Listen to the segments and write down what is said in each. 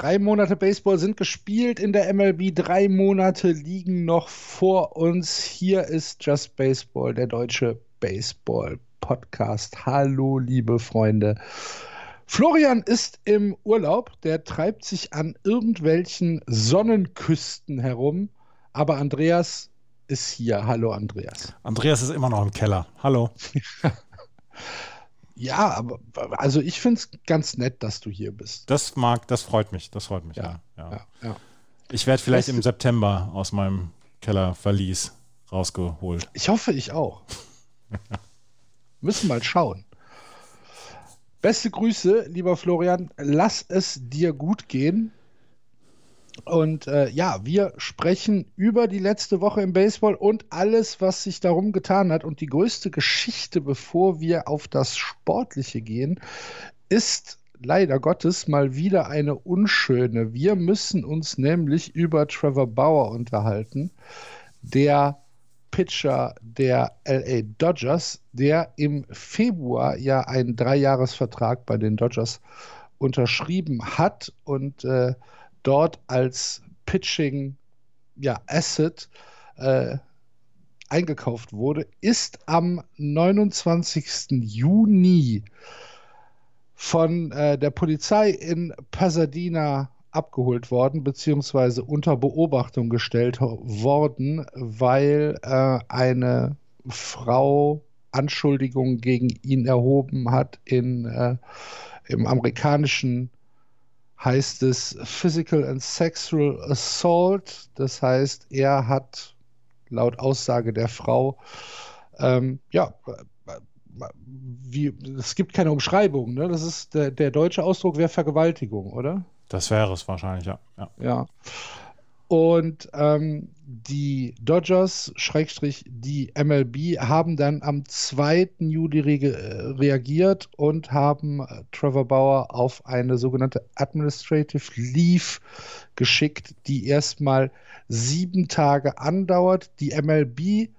Drei Monate Baseball sind gespielt in der MLB. Drei Monate liegen noch vor uns. Hier ist Just Baseball, der deutsche Baseball-Podcast. Hallo, liebe Freunde. Florian ist im Urlaub. Der treibt sich an irgendwelchen Sonnenküsten herum. Aber Andreas ist hier. Hallo, Andreas. Andreas ist immer noch im Keller. Hallo. Ja, aber also ich finde es ganz nett, dass du hier bist. Das mag, das freut mich. Das freut mich, ja. ja, ja. ja ich werde vielleicht weißt im September aus meinem Kellerverlies rausgeholt. Ich hoffe, ich auch. Müssen mal schauen. Beste Grüße, lieber Florian. Lass es dir gut gehen. Und äh, ja, wir sprechen über die letzte Woche im Baseball und alles, was sich darum getan hat. Und die größte Geschichte, bevor wir auf das Sportliche gehen, ist leider Gottes mal wieder eine unschöne. Wir müssen uns nämlich über Trevor Bauer unterhalten, der Pitcher der LA Dodgers, der im Februar ja einen Dreijahresvertrag bei den Dodgers unterschrieben hat und äh, dort als Pitching ja, Asset äh, eingekauft wurde, ist am 29. Juni von äh, der Polizei in Pasadena abgeholt worden, beziehungsweise unter Beobachtung gestellt worden, weil äh, eine Frau Anschuldigungen gegen ihn erhoben hat in, äh, im amerikanischen heißt es Physical and Sexual Assault. Das heißt, er hat laut Aussage der Frau, ähm, ja, wie, es gibt keine Umschreibung, ne? Das ist der, der deutsche Ausdruck wäre Vergewaltigung, oder? Das wäre es wahrscheinlich, ja. Ja. ja. Und ähm, die Dodgers, Schrägstrich, die MLB, haben dann am 2. Juli re äh, reagiert und haben äh, Trevor Bauer auf eine sogenannte Administrative Leave geschickt, die erstmal sieben Tage andauert. Die MLB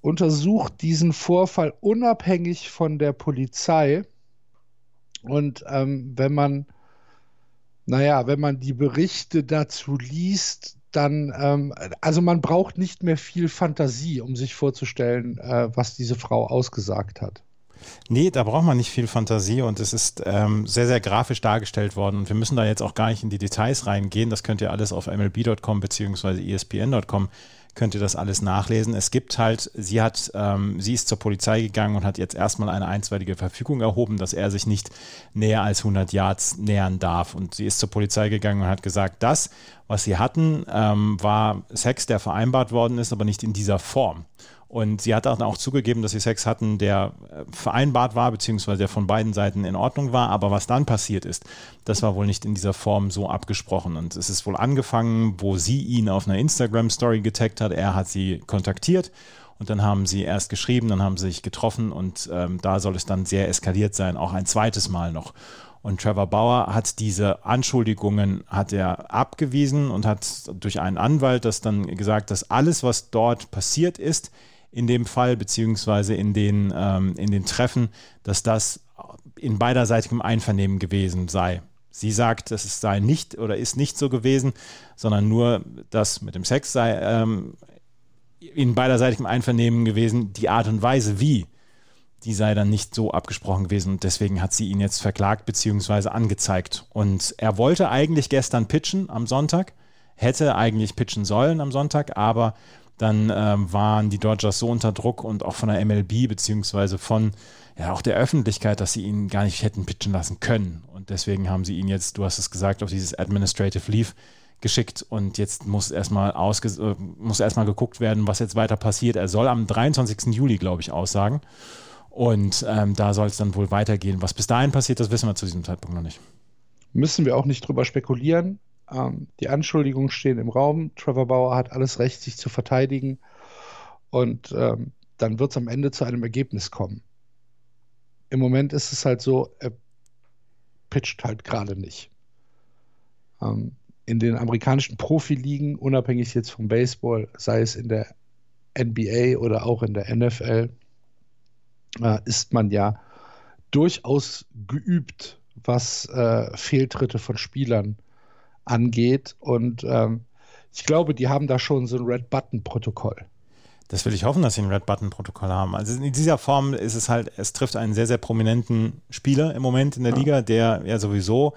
untersucht diesen Vorfall unabhängig von der Polizei. Und ähm, wenn man naja, wenn man die Berichte dazu liest, dann, ähm, also man braucht nicht mehr viel Fantasie, um sich vorzustellen, äh, was diese Frau ausgesagt hat. Nee, da braucht man nicht viel Fantasie und es ist ähm, sehr, sehr grafisch dargestellt worden. Und wir müssen da jetzt auch gar nicht in die Details reingehen. Das könnt ihr alles auf mlb.com bzw. espn.com könnt ihr das alles nachlesen. Es gibt halt, sie hat, ähm, sie ist zur Polizei gegangen und hat jetzt erstmal eine einstweilige Verfügung erhoben, dass er sich nicht näher als 100 Yards nähern darf. Und sie ist zur Polizei gegangen und hat gesagt, das, was sie hatten, ähm, war Sex, der vereinbart worden ist, aber nicht in dieser Form. Und sie hat auch zugegeben, dass sie Sex hatten, der äh, vereinbart war, beziehungsweise der von beiden Seiten in Ordnung war. Aber was dann passiert ist, das war wohl nicht in dieser Form so abgesprochen. Und es ist wohl angefangen, wo sie ihn auf einer Instagram-Story getaggt hat. Er hat sie kontaktiert. Und dann haben sie erst geschrieben, dann haben sie sich getroffen und ähm, da soll es dann sehr eskaliert sein, auch ein zweites Mal noch. Und Trevor Bauer hat diese Anschuldigungen hat er abgewiesen und hat durch einen Anwalt das dann gesagt, dass alles, was dort passiert ist, in dem Fall, beziehungsweise in den, ähm, in den Treffen, dass das in beiderseitigem Einvernehmen gewesen sei. Sie sagt, es sei nicht oder ist nicht so gewesen, sondern nur das mit dem Sex sei ähm, in beiderseitigem Einvernehmen gewesen. Die Art und Weise, wie, die sei dann nicht so abgesprochen gewesen und deswegen hat sie ihn jetzt verklagt bzw. angezeigt. Und er wollte eigentlich gestern pitchen am Sonntag, hätte eigentlich pitchen sollen am Sonntag, aber dann ähm, waren die Dodgers so unter Druck und auch von der MLB beziehungsweise von ja auch der Öffentlichkeit, dass sie ihn gar nicht hätten pitchen lassen können. Und deswegen haben sie ihn jetzt, du hast es gesagt, auf dieses Administrative Leave geschickt und jetzt muss erstmal äh, muss erstmal geguckt werden, was jetzt weiter passiert. Er soll am 23. Juli, glaube ich, aussagen. Und ähm, da soll es dann wohl weitergehen. Was bis dahin passiert, das wissen wir zu diesem Zeitpunkt noch nicht. Müssen wir auch nicht drüber spekulieren. Ähm, die Anschuldigungen stehen im Raum. Trevor Bauer hat alles Recht, sich zu verteidigen. Und ähm, dann wird es am Ende zu einem Ergebnis kommen. Im Moment ist es halt so, er pitcht halt gerade nicht. Ähm, in den amerikanischen Profiligen, unabhängig jetzt vom Baseball, sei es in der NBA oder auch in der NFL, äh, ist man ja durchaus geübt, was äh, Fehltritte von Spielern angeht. Und ähm, ich glaube, die haben da schon so ein Red Button-Protokoll. Das will ich hoffen, dass sie ein Red Button-Protokoll haben. Also in dieser Form ist es halt, es trifft einen sehr, sehr prominenten Spieler im Moment in der ja. Liga, der ja sowieso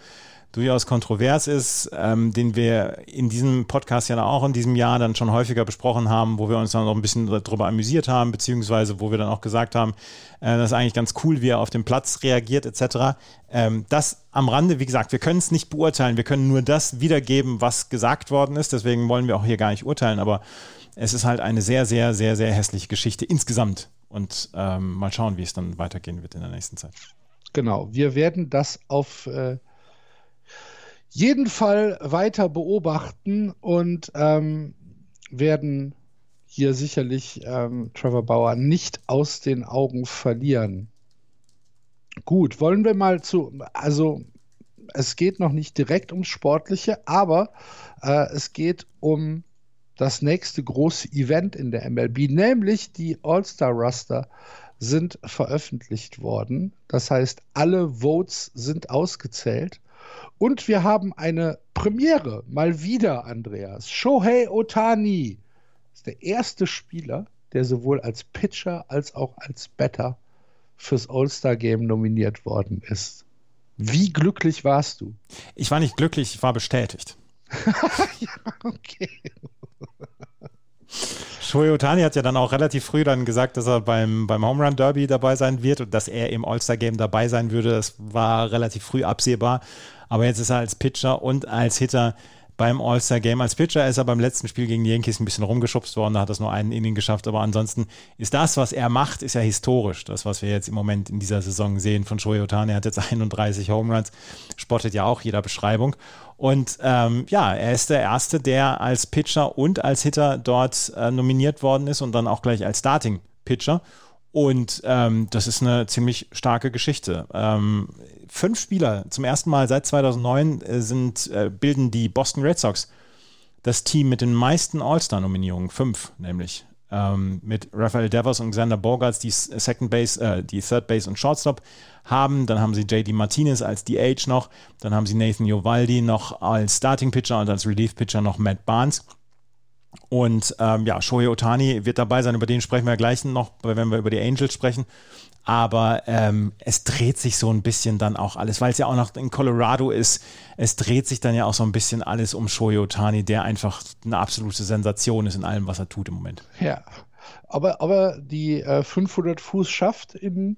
durchaus kontrovers ist, ähm, den wir in diesem Podcast ja auch in diesem Jahr dann schon häufiger besprochen haben, wo wir uns dann noch ein bisschen darüber amüsiert haben, beziehungsweise wo wir dann auch gesagt haben, äh, das ist eigentlich ganz cool, wie er auf dem Platz reagiert, etc. Ähm, das am Rande, wie gesagt, wir können es nicht beurteilen, wir können nur das wiedergeben, was gesagt worden ist, deswegen wollen wir auch hier gar nicht urteilen, aber es ist halt eine sehr, sehr, sehr, sehr hässliche Geschichte insgesamt. Und ähm, mal schauen, wie es dann weitergehen wird in der nächsten Zeit. Genau, wir werden das auf äh, jeden Fall weiter beobachten und ähm, werden hier sicherlich ähm, Trevor Bauer nicht aus den Augen verlieren. Gut, wollen wir mal zu, also es geht noch nicht direkt ums Sportliche, aber äh, es geht um das nächste große Event in der MLB, nämlich die All-Star-Raster sind veröffentlicht worden. Das heißt, alle Votes sind ausgezählt. Und wir haben eine Premiere, mal wieder, Andreas. Shohei Otani ist der erste Spieler, der sowohl als Pitcher als auch als Batter fürs All-Star-Game nominiert worden ist. Wie glücklich warst du? Ich war nicht glücklich, ich war bestätigt. ja, okay. Shohei Otani hat ja dann auch relativ früh dann gesagt, dass er beim, beim Home Run Derby dabei sein wird und dass er im All-Star-Game dabei sein würde. Das war relativ früh absehbar. Aber jetzt ist er als Pitcher und als Hitter beim All-Star-Game. Als Pitcher ist er beim letzten Spiel gegen die Yankees ein bisschen rumgeschubst worden, da hat er nur einen Inning geschafft, aber ansonsten ist das, was er macht, ist ja historisch. Das, was wir jetzt im Moment in dieser Saison sehen von Shohei Otani, er hat jetzt 31 Home Runs, spottet ja auch jeder Beschreibung. Und ähm, ja, er ist der Erste, der als Pitcher und als Hitter dort äh, nominiert worden ist und dann auch gleich als Starting-Pitcher. Und ähm, das ist eine ziemlich starke Geschichte. Ähm, fünf Spieler zum ersten Mal seit 2009 äh, sind, äh, bilden die Boston Red Sox das Team mit den meisten All-Star-Nominierungen. Fünf nämlich. Ähm, mit Rafael Devers und Xander Bogarts, die Second Base, äh, die Third Base und Shortstop haben. Dann haben sie JD Martinez als DH noch. Dann haben sie Nathan Jovaldi noch als Starting Pitcher und als Relief Pitcher noch Matt Barnes. Und ähm, ja, Shohei Otani wird dabei sein, über den sprechen wir gleich noch, wenn wir über die Angels sprechen. Aber ähm, es dreht sich so ein bisschen dann auch alles, weil es ja auch noch in Colorado ist. Es dreht sich dann ja auch so ein bisschen alles um Shohei Otani, der einfach eine absolute Sensation ist in allem, was er tut im Moment. Ja, aber, aber die äh, 500 Fuß schafft in,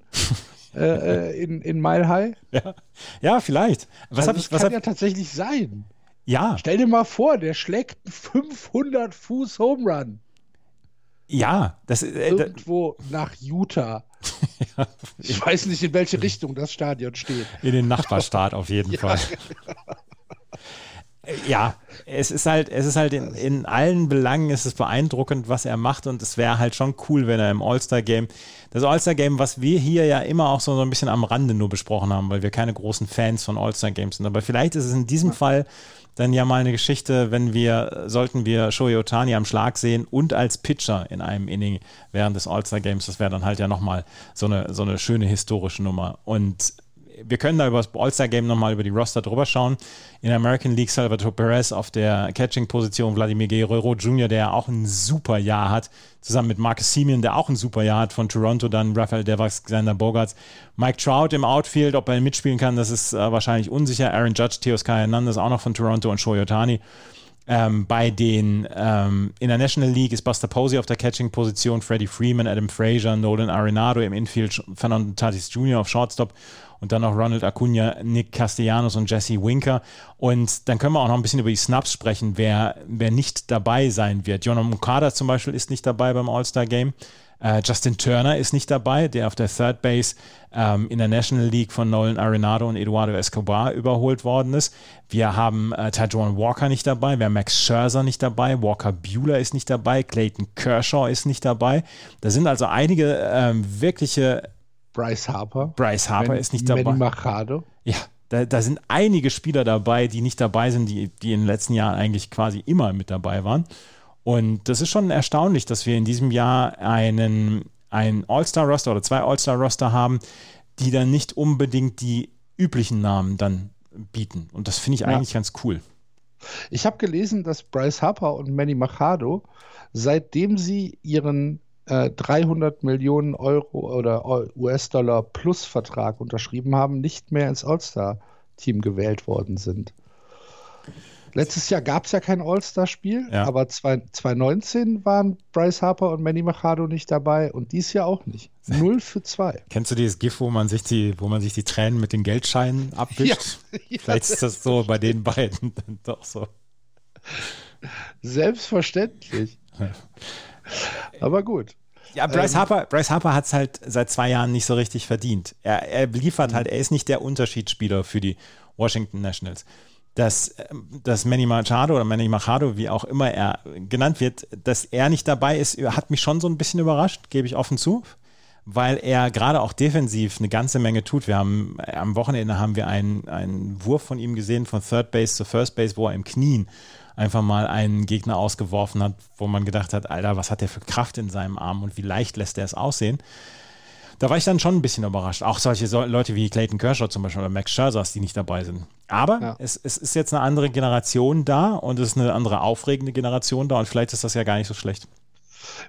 äh, äh, in, in Mile High. Ja, ja vielleicht. Was also ich, was kann ja tatsächlich sein. Ja. Stell dir mal vor, der schlägt 500 Fuß Home Run. Ja, das ist äh, irgendwo nach Utah. ja. Ich weiß nicht, in welche Richtung das Stadion steht. In den Nachbarstaat auf jeden. Fall. Ja, es ist halt, es ist halt in, in allen Belangen ist es beeindruckend, was er macht und es wäre halt schon cool, wenn er im All-Star-Game, das All-Star-Game, was wir hier ja immer auch so, so ein bisschen am Rande nur besprochen haben, weil wir keine großen Fans von All-Star-Games sind, aber vielleicht ist es in diesem Fall dann ja mal eine Geschichte, wenn wir, sollten wir Shohei Otani am Schlag sehen und als Pitcher in einem Inning während des All-Star-Games, das wäre dann halt ja nochmal so eine, so eine schöne historische Nummer. Und wir können da über das All-Star-Game nochmal über die Roster drüber schauen. In der American League Salvatore Perez auf der Catching-Position, Vladimir Guerrero Jr., der auch ein super Jahr hat, zusammen mit Marcus Simeon, der auch ein super Jahr hat, von Toronto, dann Rafael Devers, Xander Bogarts, Mike Trout im Outfield, ob er mitspielen kann, das ist äh, wahrscheinlich unsicher. Aaron Judge, Teoscar Hernandez auch noch von Toronto und Shoyotani. Ähm, bei den ähm, in League ist Buster Posey auf der Catching-Position, Freddie Freeman, Adam Frazier, Nolan Arenado im Infield, Fernando Tatis Jr. auf Shortstop und dann noch Ronald Acuna, Nick Castellanos und Jesse Winker. Und dann können wir auch noch ein bisschen über die Snaps sprechen, wer, wer nicht dabei sein wird. Jonah Mukada zum Beispiel ist nicht dabei beim All-Star-Game. Äh, Justin Turner ist nicht dabei, der auf der Third Base ähm, in der National League von Nolan Arenado und Eduardo Escobar überholt worden ist. Wir haben äh, Taijuan Walker nicht dabei, wir haben Max Scherzer nicht dabei, Walker Bueller ist nicht dabei, Clayton Kershaw ist nicht dabei. Da sind also einige ähm, wirkliche. Bryce Harper. Bryce Harper Man, ist nicht dabei. Manny Machado. Ja, da, da, sind einige Spieler dabei, die nicht dabei sind, die, die in den letzten Jahren eigentlich quasi immer mit dabei waren. Und das ist schon erstaunlich, dass wir in diesem Jahr einen, einen All-Star-Roster oder zwei All-Star-Roster haben, die dann nicht unbedingt die üblichen Namen dann bieten. Und das finde ich eigentlich ja. ganz cool. Ich habe gelesen, dass Bryce Harper und Manny Machado, seitdem sie ihren äh, 300 Millionen Euro oder US-Dollar plus Vertrag unterschrieben haben, nicht mehr ins All-Star-Team gewählt worden sind. Letztes Jahr gab es ja kein All-Star-Spiel, ja. aber 2019 waren Bryce Harper und Manny Machado nicht dabei und dies Jahr auch nicht. Null für zwei. Kennst du dieses GIF, wo man sich die, wo man sich die Tränen mit den Geldscheinen abwischt? Ja. Vielleicht ist das so bei den beiden dann doch so. Selbstverständlich. Aber gut. Ja, Bryce ähm, Harper, Bryce Harper hat es halt seit zwei Jahren nicht so richtig verdient. Er, er liefert halt, er ist nicht der Unterschiedsspieler für die Washington Nationals dass, dass Manny Machado oder Manny Machado, wie auch immer er genannt wird, dass er nicht dabei ist, hat mich schon so ein bisschen überrascht, gebe ich offen zu, weil er gerade auch defensiv eine ganze Menge tut. Wir haben am Wochenende haben wir einen, einen Wurf von ihm gesehen, von Third Base zu First Base, wo er im Knien einfach mal einen Gegner ausgeworfen hat, wo man gedacht hat, Alter, was hat der für Kraft in seinem Arm und wie leicht lässt er es aussehen da war ich dann schon ein bisschen überrascht. Auch solche Leute wie Clayton Kershaw zum Beispiel oder Max Scherzer, die nicht dabei sind. Aber ja. es, es, ist jetzt eine andere Generation da und es ist eine andere aufregende Generation da und vielleicht ist das ja gar nicht so schlecht.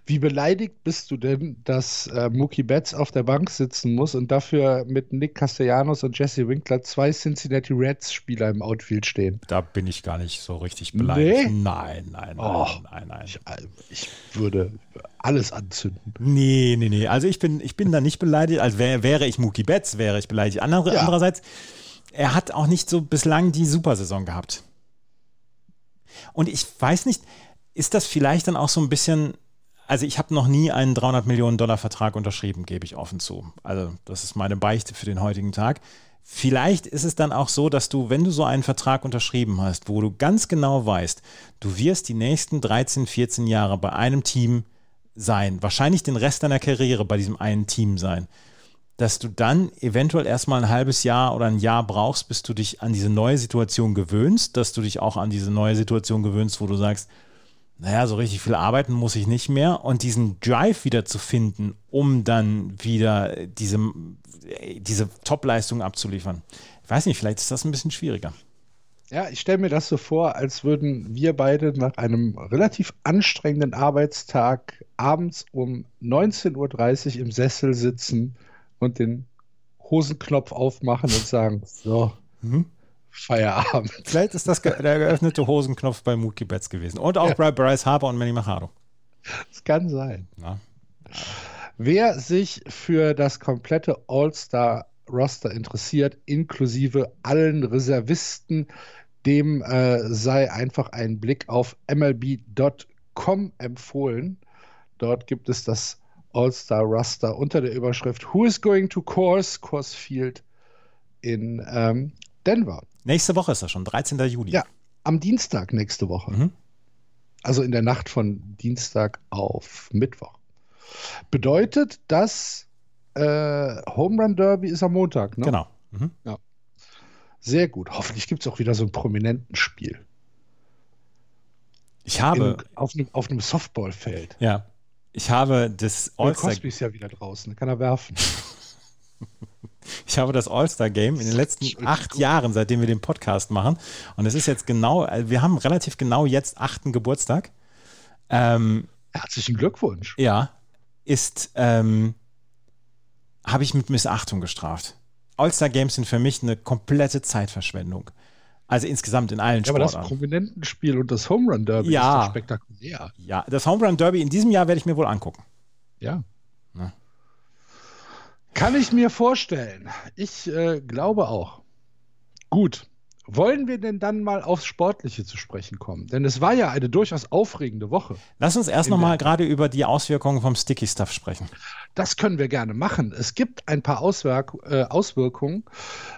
Wie beleidigt bist du denn, dass äh, Mookie Betts auf der Bank sitzen muss und dafür mit Nick Castellanos und Jesse Winkler zwei Cincinnati Reds Spieler im Outfield stehen? Da bin ich gar nicht so richtig beleidigt. Nee? Nein, nein, nein, oh, nein, nein. Ich, äh, ich, würde alles anzünden. Nee, nee, nee. Also ich bin, ich bin da nicht beleidigt. Also wär, wäre ich Mookie Betts, wäre ich beleidigt. Andere, ja. Andererseits, er hat auch nicht so bislang die Supersaison gehabt. Und ich weiß nicht, ist das vielleicht dann auch so ein bisschen also ich habe noch nie einen 300 Millionen Dollar Vertrag unterschrieben, gebe ich offen zu. Also das ist meine Beichte für den heutigen Tag. Vielleicht ist es dann auch so, dass du, wenn du so einen Vertrag unterschrieben hast, wo du ganz genau weißt, du wirst die nächsten 13, 14 Jahre bei einem Team sein, wahrscheinlich den Rest deiner Karriere bei diesem einen Team sein, dass du dann eventuell erstmal ein halbes Jahr oder ein Jahr brauchst, bis du dich an diese neue Situation gewöhnst, dass du dich auch an diese neue Situation gewöhnst, wo du sagst, naja, so richtig viel arbeiten muss ich nicht mehr. Und diesen Drive wieder zu finden, um dann wieder diese, diese Top-Leistung abzuliefern. Ich weiß nicht, vielleicht ist das ein bisschen schwieriger. Ja, ich stelle mir das so vor, als würden wir beide nach einem relativ anstrengenden Arbeitstag abends um 19.30 Uhr im Sessel sitzen und den Hosenknopf aufmachen und sagen, so, mhm. Feierabend. Vielleicht ist das der geöffnete Hosenknopf bei Mookie Betts gewesen. Und auch ja. bei Bryce Harper und Manny Machado. Das kann sein. Ja. Wer sich für das komplette All-Star-Roster interessiert, inklusive allen Reservisten, dem äh, sei einfach ein Blick auf MLB.com empfohlen. Dort gibt es das All-Star-Roster unter der Überschrift Who is going to Course, Course Field in ähm, Denver. Nächste Woche ist das schon, 13. Juli. Ja, am Dienstag nächste Woche. Mhm. Also in der Nacht von Dienstag auf Mittwoch. Bedeutet, dass äh, Home Run Derby ist am Montag, ne? Genau. Mhm. Ja. Sehr gut. Hoffentlich gibt es auch wieder so ein prominenten Spiel. Ich habe. In, auf, einem, auf einem Softballfeld. Ja. Ich habe das All-Star. Cosby ist ja wieder draußen, kann er werfen. Ich habe das All-Star-Game in den letzten acht Jahren, seitdem wir den Podcast machen. Und es ist jetzt genau, äh, wir haben relativ genau jetzt achten Geburtstag. Ähm, Herzlichen Glückwunsch. Ja, ist, ähm, habe ich mit Missachtung gestraft. All-Star-Games sind für mich eine komplette Zeitverschwendung. Also insgesamt in allen ja, Sportarten. Aber das Prominentenspiel und das Home Run Derby ja. ist doch spektakulär. Ja, das Home Run Derby in diesem Jahr werde ich mir wohl angucken. Ja. Kann ich mir vorstellen. Ich äh, glaube auch. Gut. wollen wir denn dann mal aufs Sportliche zu sprechen kommen? Denn es war ja eine durchaus aufregende Woche. Lass uns erst nochmal gerade über die Auswirkungen vom Sticky Stuff sprechen. Das können wir gerne machen. Es gibt ein paar Auswirk äh, Auswirkungen,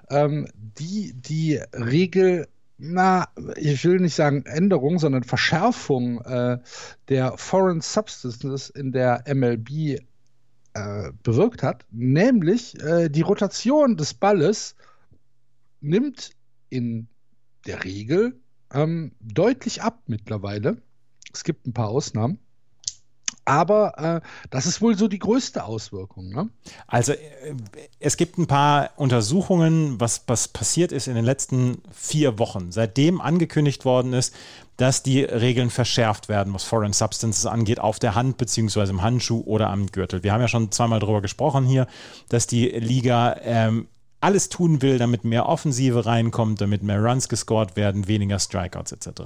ähm, die die Regel na, ich will nicht sagen Änderung, sondern Verschärfung äh, der Foreign Substances in der MLB äh, bewirkt hat, nämlich äh, die Rotation des Balles nimmt in der Regel ähm, deutlich ab mittlerweile. Es gibt ein paar Ausnahmen. Aber äh, das ist wohl so die größte Auswirkung. Ne? Also äh, es gibt ein paar Untersuchungen, was, was passiert ist in den letzten vier Wochen, seitdem angekündigt worden ist, dass die Regeln verschärft werden, was Foreign Substances angeht, auf der Hand bzw. im Handschuh oder am Gürtel. Wir haben ja schon zweimal darüber gesprochen hier, dass die Liga ähm, alles tun will, damit mehr Offensive reinkommt, damit mehr Runs gescored werden, weniger Strikeouts etc.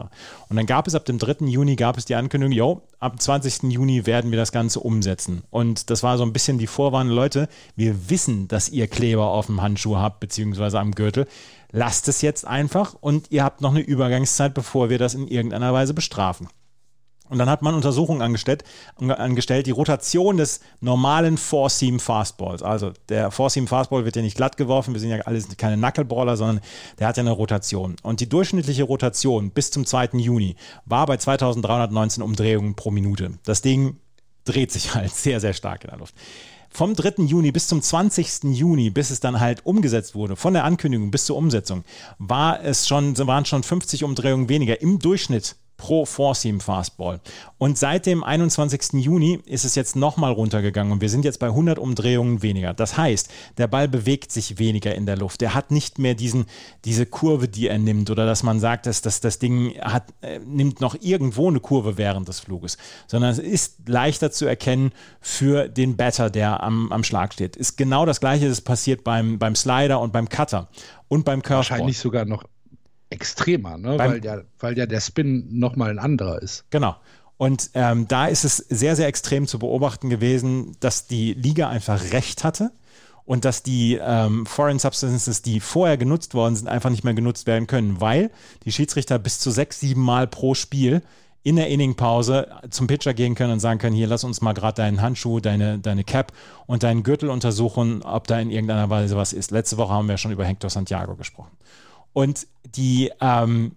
Und dann gab es ab dem 3. Juni gab es die Ankündigung, jo, ab 20. Juni werden wir das Ganze umsetzen. Und das war so ein bisschen die Vorwarnung, Leute, wir wissen, dass ihr Kleber auf dem Handschuh habt, beziehungsweise am Gürtel. Lasst es jetzt einfach und ihr habt noch eine Übergangszeit, bevor wir das in irgendeiner Weise bestrafen. Und dann hat man Untersuchungen angestellt, angestellt, die Rotation des normalen Four-Seam Fastballs. Also der Four-Seam Fastball wird ja nicht glatt geworfen, wir sind ja alles keine Knuckleballer, sondern der hat ja eine Rotation. Und die durchschnittliche Rotation bis zum 2. Juni war bei 2319 Umdrehungen pro Minute. Das Ding dreht sich halt sehr, sehr stark in der Luft. Vom 3. Juni bis zum 20. Juni, bis es dann halt umgesetzt wurde, von der Ankündigung bis zur Umsetzung, war es schon, waren schon 50 Umdrehungen weniger im Durchschnitt pro Four-Seam Fastball. Und seit dem 21. Juni ist es jetzt nochmal runtergegangen und wir sind jetzt bei 100 Umdrehungen weniger. Das heißt, der Ball bewegt sich weniger in der Luft. Er hat nicht mehr diesen, diese Kurve, die er nimmt oder dass man sagt, dass, dass das Ding hat, äh, nimmt noch irgendwo eine Kurve während des Fluges, sondern es ist leichter zu erkennen für den Batter, der am, am Schlag steht. Ist genau das gleiche, das passiert beim, beim Slider und beim Cutter und beim Curveball. Wahrscheinlich sogar noch extremer, ne? weil, ja, weil ja der Spin nochmal ein anderer ist. Genau. Und ähm, da ist es sehr, sehr extrem zu beobachten gewesen, dass die Liga einfach recht hatte und dass die ähm, Foreign Substances, die vorher genutzt worden sind, einfach nicht mehr genutzt werden können, weil die Schiedsrichter bis zu sechs, sieben Mal pro Spiel in der Inningpause zum Pitcher gehen können und sagen können, hier, lass uns mal gerade deinen Handschuh, deine, deine Cap und deinen Gürtel untersuchen, ob da in irgendeiner Weise was ist. Letzte Woche haben wir schon über Hector Santiago gesprochen. Und die, ähm,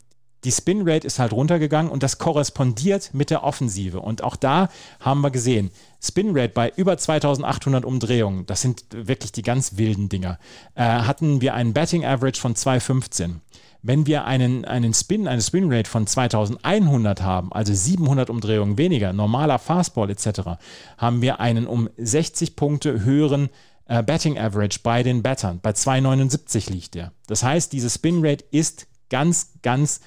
die Spin Rate ist halt runtergegangen und das korrespondiert mit der Offensive. Und auch da haben wir gesehen, Spin Rate bei über 2800 Umdrehungen, das sind wirklich die ganz wilden Dinger, äh, hatten wir einen Batting Average von 215. Wenn wir einen, einen Spin, eine Spin Rate von 2100 haben, also 700 Umdrehungen weniger, normaler Fastball etc., haben wir einen um 60 Punkte höheren äh, Betting Average bei den Battern. Bei 2,79 liegt der. Das heißt, diese Spin Rate ist ganz, ganz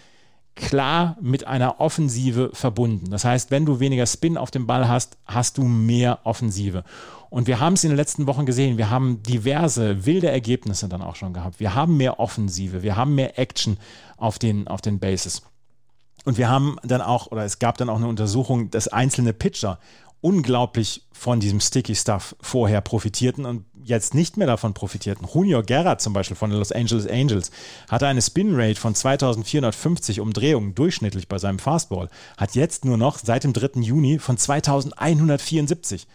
klar mit einer Offensive verbunden. Das heißt, wenn du weniger Spin auf dem Ball hast, hast du mehr Offensive. Und wir haben es in den letzten Wochen gesehen. Wir haben diverse wilde Ergebnisse dann auch schon gehabt. Wir haben mehr Offensive, wir haben mehr Action auf den, auf den Bases. Und wir haben dann auch, oder es gab dann auch eine Untersuchung, dass einzelne Pitcher unglaublich von diesem Sticky Stuff vorher profitierten und jetzt nicht mehr davon profitierten. Junior Guerra zum Beispiel von den Los Angeles Angels hatte eine Spin Rate von 2450 Umdrehungen durchschnittlich bei seinem Fastball, hat jetzt nur noch seit dem 3. Juni von 2174.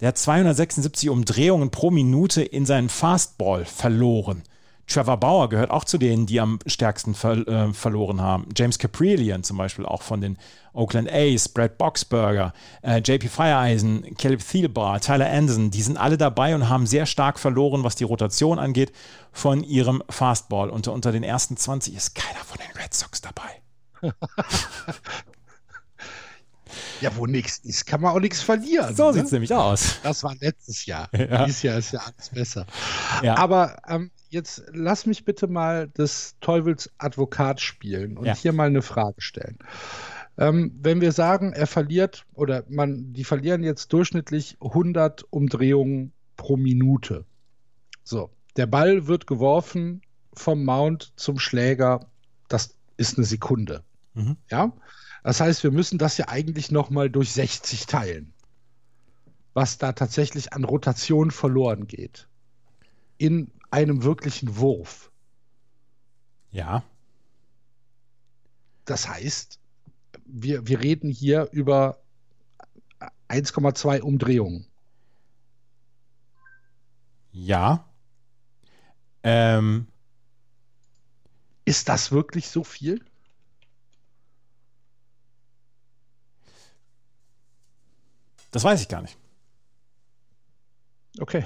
Der hat 276 Umdrehungen pro Minute in seinen Fastball verloren. Trevor Bauer gehört auch zu denen, die am stärksten ver äh, verloren haben. James Caprillion zum Beispiel auch von den Oakland A's, Brad Boxberger, äh, JP Fireeisen, Caleb Thielbar, Tyler Anderson, die sind alle dabei und haben sehr stark verloren, was die Rotation angeht, von ihrem Fastball. Und unter den ersten 20 ist keiner von den Red Sox dabei. Ja, wo nichts ist, kann man auch nichts verlieren. So ne? sieht es nämlich aus. Das war letztes Jahr. Ja. Dieses Jahr ist ja alles besser. Ja. Aber ähm, jetzt lass mich bitte mal des Teufels Advokat spielen und ja. hier mal eine Frage stellen. Ähm, wenn wir sagen, er verliert oder man, die verlieren jetzt durchschnittlich 100 Umdrehungen pro Minute. So, der Ball wird geworfen vom Mount zum Schläger. Das ist eine Sekunde. Mhm. Ja, das heißt, wir müssen das ja eigentlich nochmal durch 60 teilen, was da tatsächlich an Rotation verloren geht. In einem wirklichen Wurf. Ja. das heißt, wir, wir reden hier über 1,2 Umdrehungen. Ja. Ähm. Ist das wirklich so viel? Das weiß ich gar nicht. Okay.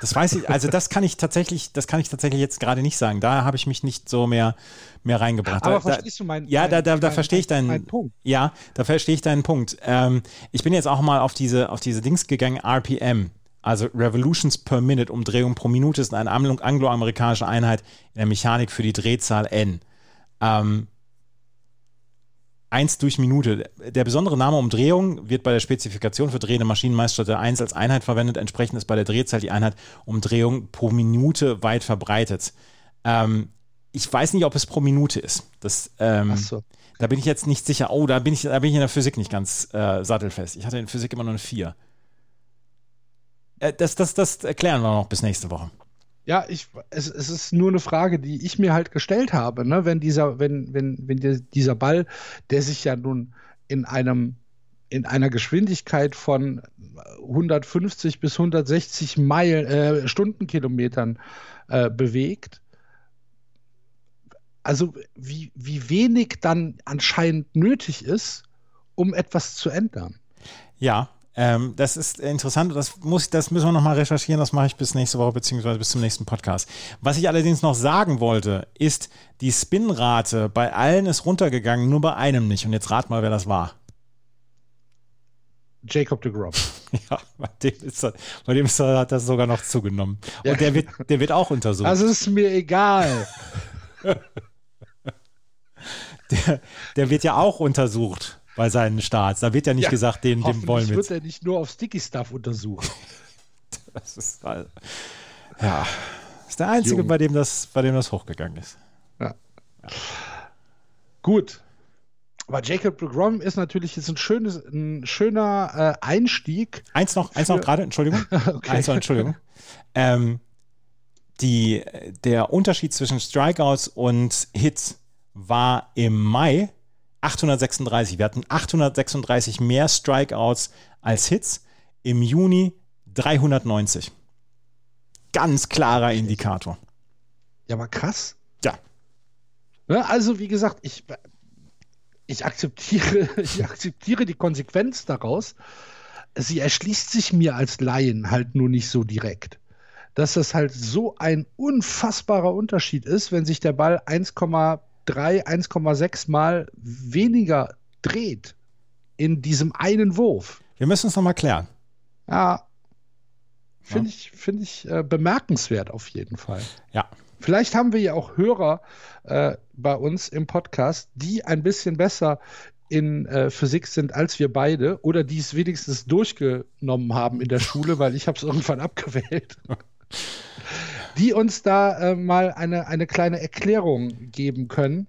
Das weiß ich, also das kann ich tatsächlich, das kann ich tatsächlich jetzt gerade nicht sagen. Da habe ich mich nicht so mehr, mehr reingebracht. Aber da, verstehst du meinen Ja, mein, da, da, da mein, verstehe ich deinen mein Punkt. Ja, da verstehe ich deinen Punkt. Ähm, ich bin jetzt auch mal auf diese, auf diese Dings gegangen, RPM. Also Revolutions per Minute, Umdrehung pro Minute ist eine angloamerikanische Einheit in der Mechanik für die Drehzahl N. Ähm, 1 durch Minute. Der besondere Name Umdrehung wird bei der Spezifikation für drehende Maschinen meist statt der 1 als Einheit verwendet. Entsprechend ist bei der Drehzahl die Einheit Umdrehung pro Minute weit verbreitet. Ähm, ich weiß nicht, ob es pro Minute ist. Das, ähm, so. Da bin ich jetzt nicht sicher. Oh, da bin ich, da bin ich in der Physik nicht ganz äh, sattelfest. Ich hatte in Physik immer nur eine 4. Äh, das, das, das erklären wir noch bis nächste Woche. Ja, ich, es, es ist nur eine Frage, die ich mir halt gestellt habe, ne? Wenn dieser, wenn, wenn, wenn dieser Ball, der sich ja nun in einem, in einer Geschwindigkeit von 150 bis 160 Meilen, äh, Stundenkilometern äh, bewegt, also wie, wie wenig dann anscheinend nötig ist, um etwas zu ändern. Ja, ähm, das ist interessant, das, muss, das müssen wir nochmal recherchieren, das mache ich bis nächste Woche beziehungsweise bis zum nächsten Podcast. Was ich allerdings noch sagen wollte, ist, die Spinrate bei allen ist runtergegangen, nur bei einem nicht. Und jetzt rat mal, wer das war. Jacob de Grom. Ja, bei dem, ist er, bei dem ist er, hat das sogar noch zugenommen. Und ja. der, wird, der wird auch untersucht. Das ist mir egal. der, der wird ja auch untersucht bei seinen Starts. Da wird ja nicht ja, gesagt, den, den wollen wir. wird er nicht nur auf Sticky Stuff untersucht. das ist halt, ja, ist der einzige, bei dem das, bei dem das hochgegangen ist. Ja. ja. Gut. Aber Jacob Grom ist natürlich jetzt ein, schönes, ein schöner äh, Einstieg. Eins noch, eins noch gerade, Entschuldigung. okay. Eins noch, Entschuldigung. Ähm, die, der Unterschied zwischen Strikeouts und Hits war im Mai 836. Wir hatten 836 mehr Strikeouts als Hits. Im Juni 390. Ganz klarer Indikator. Ja, aber krass. Ja. Ne, also, wie gesagt, ich, ich, akzeptiere, ich akzeptiere die Konsequenz daraus. Sie erschließt sich mir als Laien halt nur nicht so direkt. Dass das halt so ein unfassbarer Unterschied ist, wenn sich der Ball 1,5 1,3, 1,6 Mal weniger dreht in diesem einen Wurf. Wir müssen es nochmal klären. Ja. Finde ja. ich, find ich äh, bemerkenswert auf jeden Fall. Ja. Vielleicht haben wir ja auch Hörer äh, bei uns im Podcast, die ein bisschen besser in äh, Physik sind als wir beide oder die es wenigstens durchgenommen haben in der Schule, weil ich habe es irgendwann abgewählt. die uns da äh, mal eine, eine kleine Erklärung geben können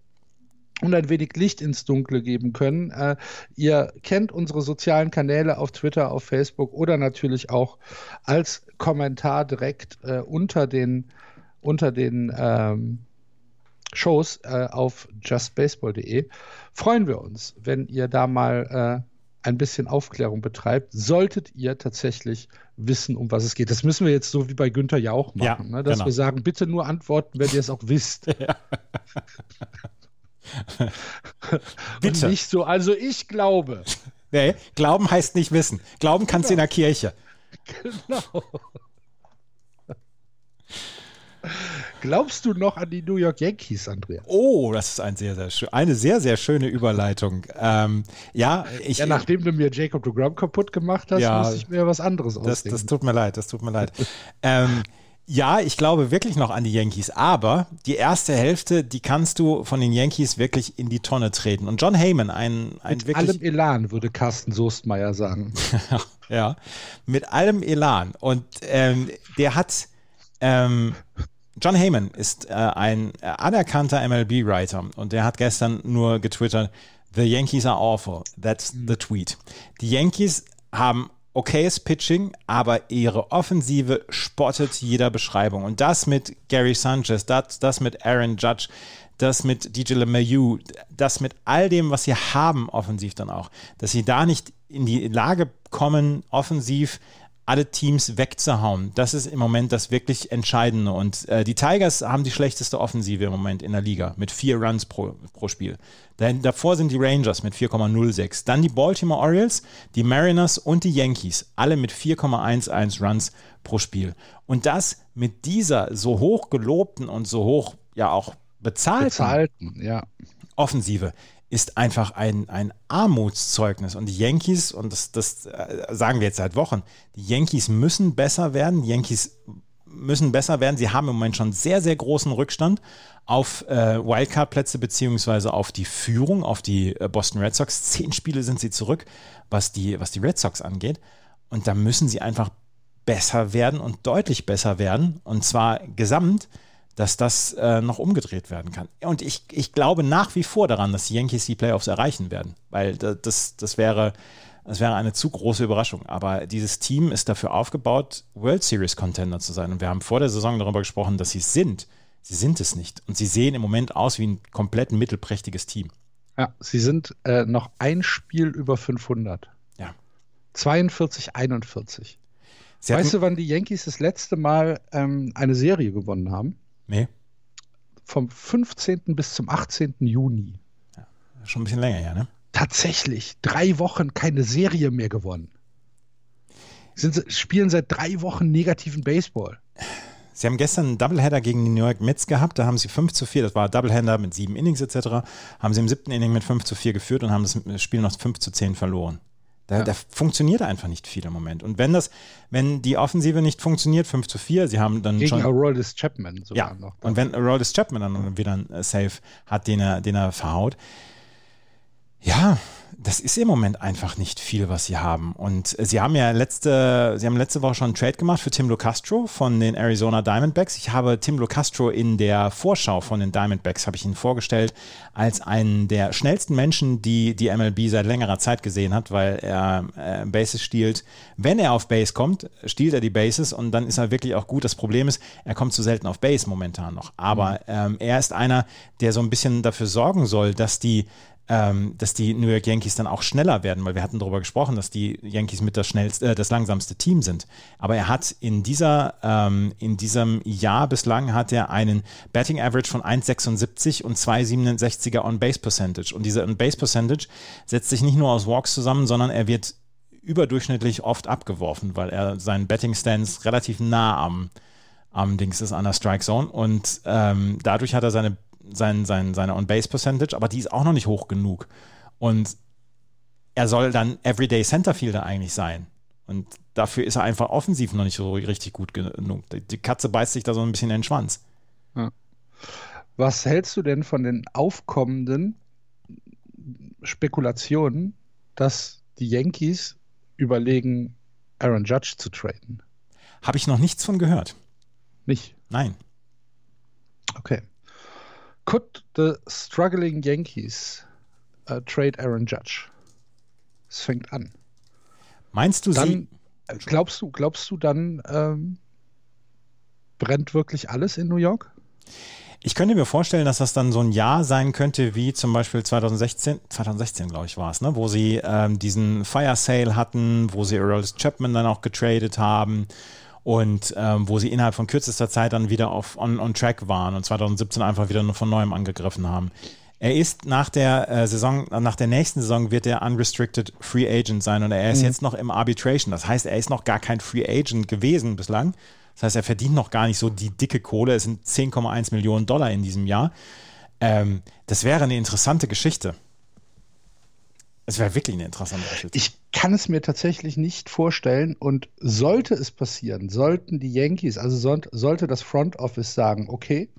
und ein wenig Licht ins Dunkle geben können. Äh, ihr kennt unsere sozialen Kanäle auf Twitter, auf Facebook oder natürlich auch als Kommentar direkt äh, unter den, unter den ähm, Shows äh, auf justbaseball.de. Freuen wir uns, wenn ihr da mal äh, ein bisschen Aufklärung betreibt, solltet ihr tatsächlich wissen, um was es geht. Das müssen wir jetzt so wie bei Günther ja auch machen, ja, ne? dass genau. wir sagen, bitte nur antworten, wenn ihr es auch wisst. Ja. bitte. Und nicht so, also ich glaube. Nee, glauben heißt nicht wissen. Glauben kannst du genau. in der Kirche. Genau. Glaubst du noch an die New York Yankees, Andrea? Oh, das ist ein sehr, sehr eine sehr, sehr schöne Überleitung. Ähm, ja, ich, ja, nachdem du mir Jacob de Grom kaputt gemacht hast, ja, muss ich mir was anderes das, ausdenken. Das tut mir leid, das tut mir leid. ähm, ja, ich glaube wirklich noch an die Yankees, aber die erste Hälfte, die kannst du von den Yankees wirklich in die Tonne treten. Und John Heyman, ein, ein mit wirklich. allem Elan, würde Carsten Soestmeier sagen. ja, mit allem Elan. Und ähm, der hat ähm, John Heyman ist äh, ein anerkannter MLB-Writer und der hat gestern nur getwittert, The Yankees are awful. That's the tweet. Die Yankees haben okayes Pitching, aber ihre Offensive spottet jeder Beschreibung. Und das mit Gary Sanchez, das, das mit Aaron Judge, dass mit DJ LeMayu, dass mit all dem, was sie haben offensiv dann auch, dass sie da nicht in die Lage kommen, offensiv alle Teams wegzuhauen. Das ist im Moment das wirklich Entscheidende. Und äh, die Tigers haben die schlechteste Offensive im Moment in der Liga mit vier Runs pro, pro Spiel. Dann, davor sind die Rangers mit 4,06. Dann die Baltimore Orioles, die Mariners und die Yankees, alle mit 4,11 Runs pro Spiel. Und das mit dieser so hoch gelobten und so hoch ja auch bezahlten, bezahlten ja. Offensive ist einfach ein, ein Armutszeugnis. Und die Yankees, und das, das äh, sagen wir jetzt seit Wochen, die Yankees müssen besser werden. Die Yankees müssen besser werden. Sie haben im Moment schon sehr, sehr großen Rückstand auf äh, Wildcard-Plätze beziehungsweise auf die Führung, auf die äh, Boston Red Sox. Zehn Spiele sind sie zurück, was die, was die Red Sox angeht. Und da müssen sie einfach besser werden und deutlich besser werden. Und zwar gesamt dass das äh, noch umgedreht werden kann. Und ich, ich glaube nach wie vor daran, dass die Yankees die Playoffs erreichen werden, weil das, das, wäre, das wäre eine zu große Überraschung. Aber dieses Team ist dafür aufgebaut, World Series Contender zu sein. Und wir haben vor der Saison darüber gesprochen, dass sie es sind. Sie sind es nicht. Und sie sehen im Moment aus wie ein komplett mittelprächtiges Team. Ja, sie sind äh, noch ein Spiel über 500. Ja. 42, 41. weißt du, wann die Yankees das letzte Mal ähm, eine Serie gewonnen haben? Nee. Vom 15. bis zum 18. Juni. Ja, schon ein bisschen länger ja, ne? Tatsächlich. Drei Wochen keine Serie mehr gewonnen. Sind, spielen seit drei Wochen negativen Baseball. Sie haben gestern einen Doubleheader gegen die New York Mets gehabt, da haben sie 5 zu 4, das war Doubleheader mit sieben Innings etc., haben sie im siebten Inning mit 5 zu 4 geführt und haben das Spiel noch 5 zu 10 verloren. Da, ja. da, funktioniert einfach nicht viel im Moment. Und wenn das, wenn die Offensive nicht funktioniert, 5 zu 4, sie haben dann Gegen schon. Aroldis Chapman sogar ja. noch. Und wenn Aroldis Chapman dann wieder ein Safe hat, den er, den er verhaut, ja, das ist im Moment einfach nicht viel, was sie haben. Und sie haben ja letzte, sie haben letzte Woche schon einen Trade gemacht für Tim Locastro von den Arizona Diamondbacks. Ich habe Tim Locastro in der Vorschau von den Diamondbacks, habe ich ihn vorgestellt, als einen der schnellsten Menschen, die die MLB seit längerer Zeit gesehen hat, weil er äh, Bases stiehlt. Wenn er auf Base kommt, stiehlt er die Bases und dann ist er wirklich auch gut. Das Problem ist, er kommt zu selten auf Base momentan noch. Aber mhm. ähm, er ist einer, der so ein bisschen dafür sorgen soll, dass die ähm, dass die New York Yankees dann auch schneller werden, weil wir hatten darüber gesprochen, dass die Yankees mit das schnellste, äh, das langsamste Team sind. Aber er hat in dieser, ähm, in diesem Jahr bislang hat er einen Batting Average von 1,76 und 2,67er On-Base Percentage. Und diese On-Base Percentage setzt sich nicht nur aus Walks zusammen, sondern er wird überdurchschnittlich oft abgeworfen, weil er seinen Betting Stance relativ nah am, am Dings ist, an der Strike Zone. Und ähm, dadurch hat er seine sein, sein, seine On-Base-Percentage, aber die ist auch noch nicht hoch genug. Und er soll dann Everyday Centerfielder eigentlich sein. Und dafür ist er einfach offensiv noch nicht so richtig gut genug. Die Katze beißt sich da so ein bisschen in den Schwanz. Ja. Was hältst du denn von den aufkommenden Spekulationen, dass die Yankees überlegen, Aaron Judge zu traden? Habe ich noch nichts von gehört. Nicht? Nein. Okay. Could the struggling Yankees uh, trade Aaron Judge? Es fängt an. Meinst du dann, sie? Äh, glaubst du, glaubst du dann ähm, brennt wirklich alles in New York? Ich könnte mir vorstellen, dass das dann so ein Jahr sein könnte, wie zum Beispiel 2016, 2016 glaube ich war es, ne? wo sie ähm, diesen Fire Sale hatten, wo sie Earl Chapman dann auch getradet haben und ähm, wo sie innerhalb von kürzester Zeit dann wieder auf on, on track waren und 2017 einfach wieder nur von neuem angegriffen haben. Er ist nach der äh, Saison, nach der nächsten Saison wird er unrestricted Free Agent sein und er ist mhm. jetzt noch im Arbitration. Das heißt, er ist noch gar kein Free Agent gewesen bislang. Das heißt, er verdient noch gar nicht so die dicke Kohle. Es sind 10,1 Millionen Dollar in diesem Jahr. Ähm, das wäre eine interessante Geschichte. Es wäre wirklich eine interessante Geschichte. Ich kann es mir tatsächlich nicht vorstellen. Und sollte es passieren, sollten die Yankees, also so, sollte das Front Office sagen, okay,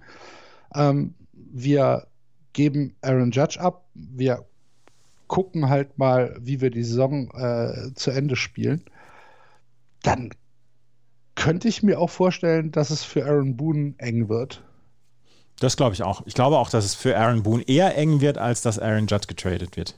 ähm, wir geben Aaron Judge ab, wir gucken halt mal, wie wir die Saison äh, zu Ende spielen, dann könnte ich mir auch vorstellen, dass es für Aaron Boone eng wird. Das glaube ich auch. Ich glaube auch, dass es für Aaron Boone eher eng wird, als dass Aaron Judge getradet wird.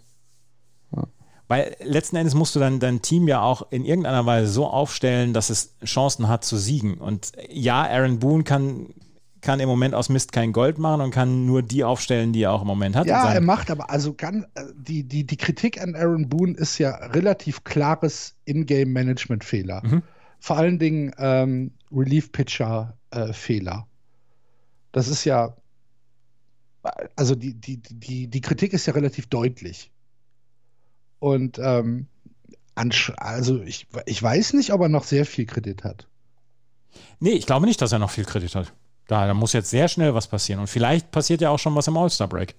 Weil letzten Endes musst du dann dein Team ja auch in irgendeiner Weise so aufstellen, dass es Chancen hat zu siegen. Und ja, Aaron Boone kann, kann im Moment aus Mist kein Gold machen und kann nur die aufstellen, die er auch im Moment hat. Ja, er macht aber, also kann, äh, die, die, die Kritik an Aaron Boone ist ja relativ klares Ingame-Management-Fehler. Mhm. Vor allen Dingen ähm, Relief-Pitcher-Fehler. Das ist ja, also die, die, die, die Kritik ist ja relativ deutlich. Und ähm, also ich, ich weiß nicht, ob er noch sehr viel Kredit hat. Nee, ich glaube nicht, dass er noch viel Kredit hat. Da, da muss jetzt sehr schnell was passieren. Und vielleicht passiert ja auch schon was im All-Star-Break.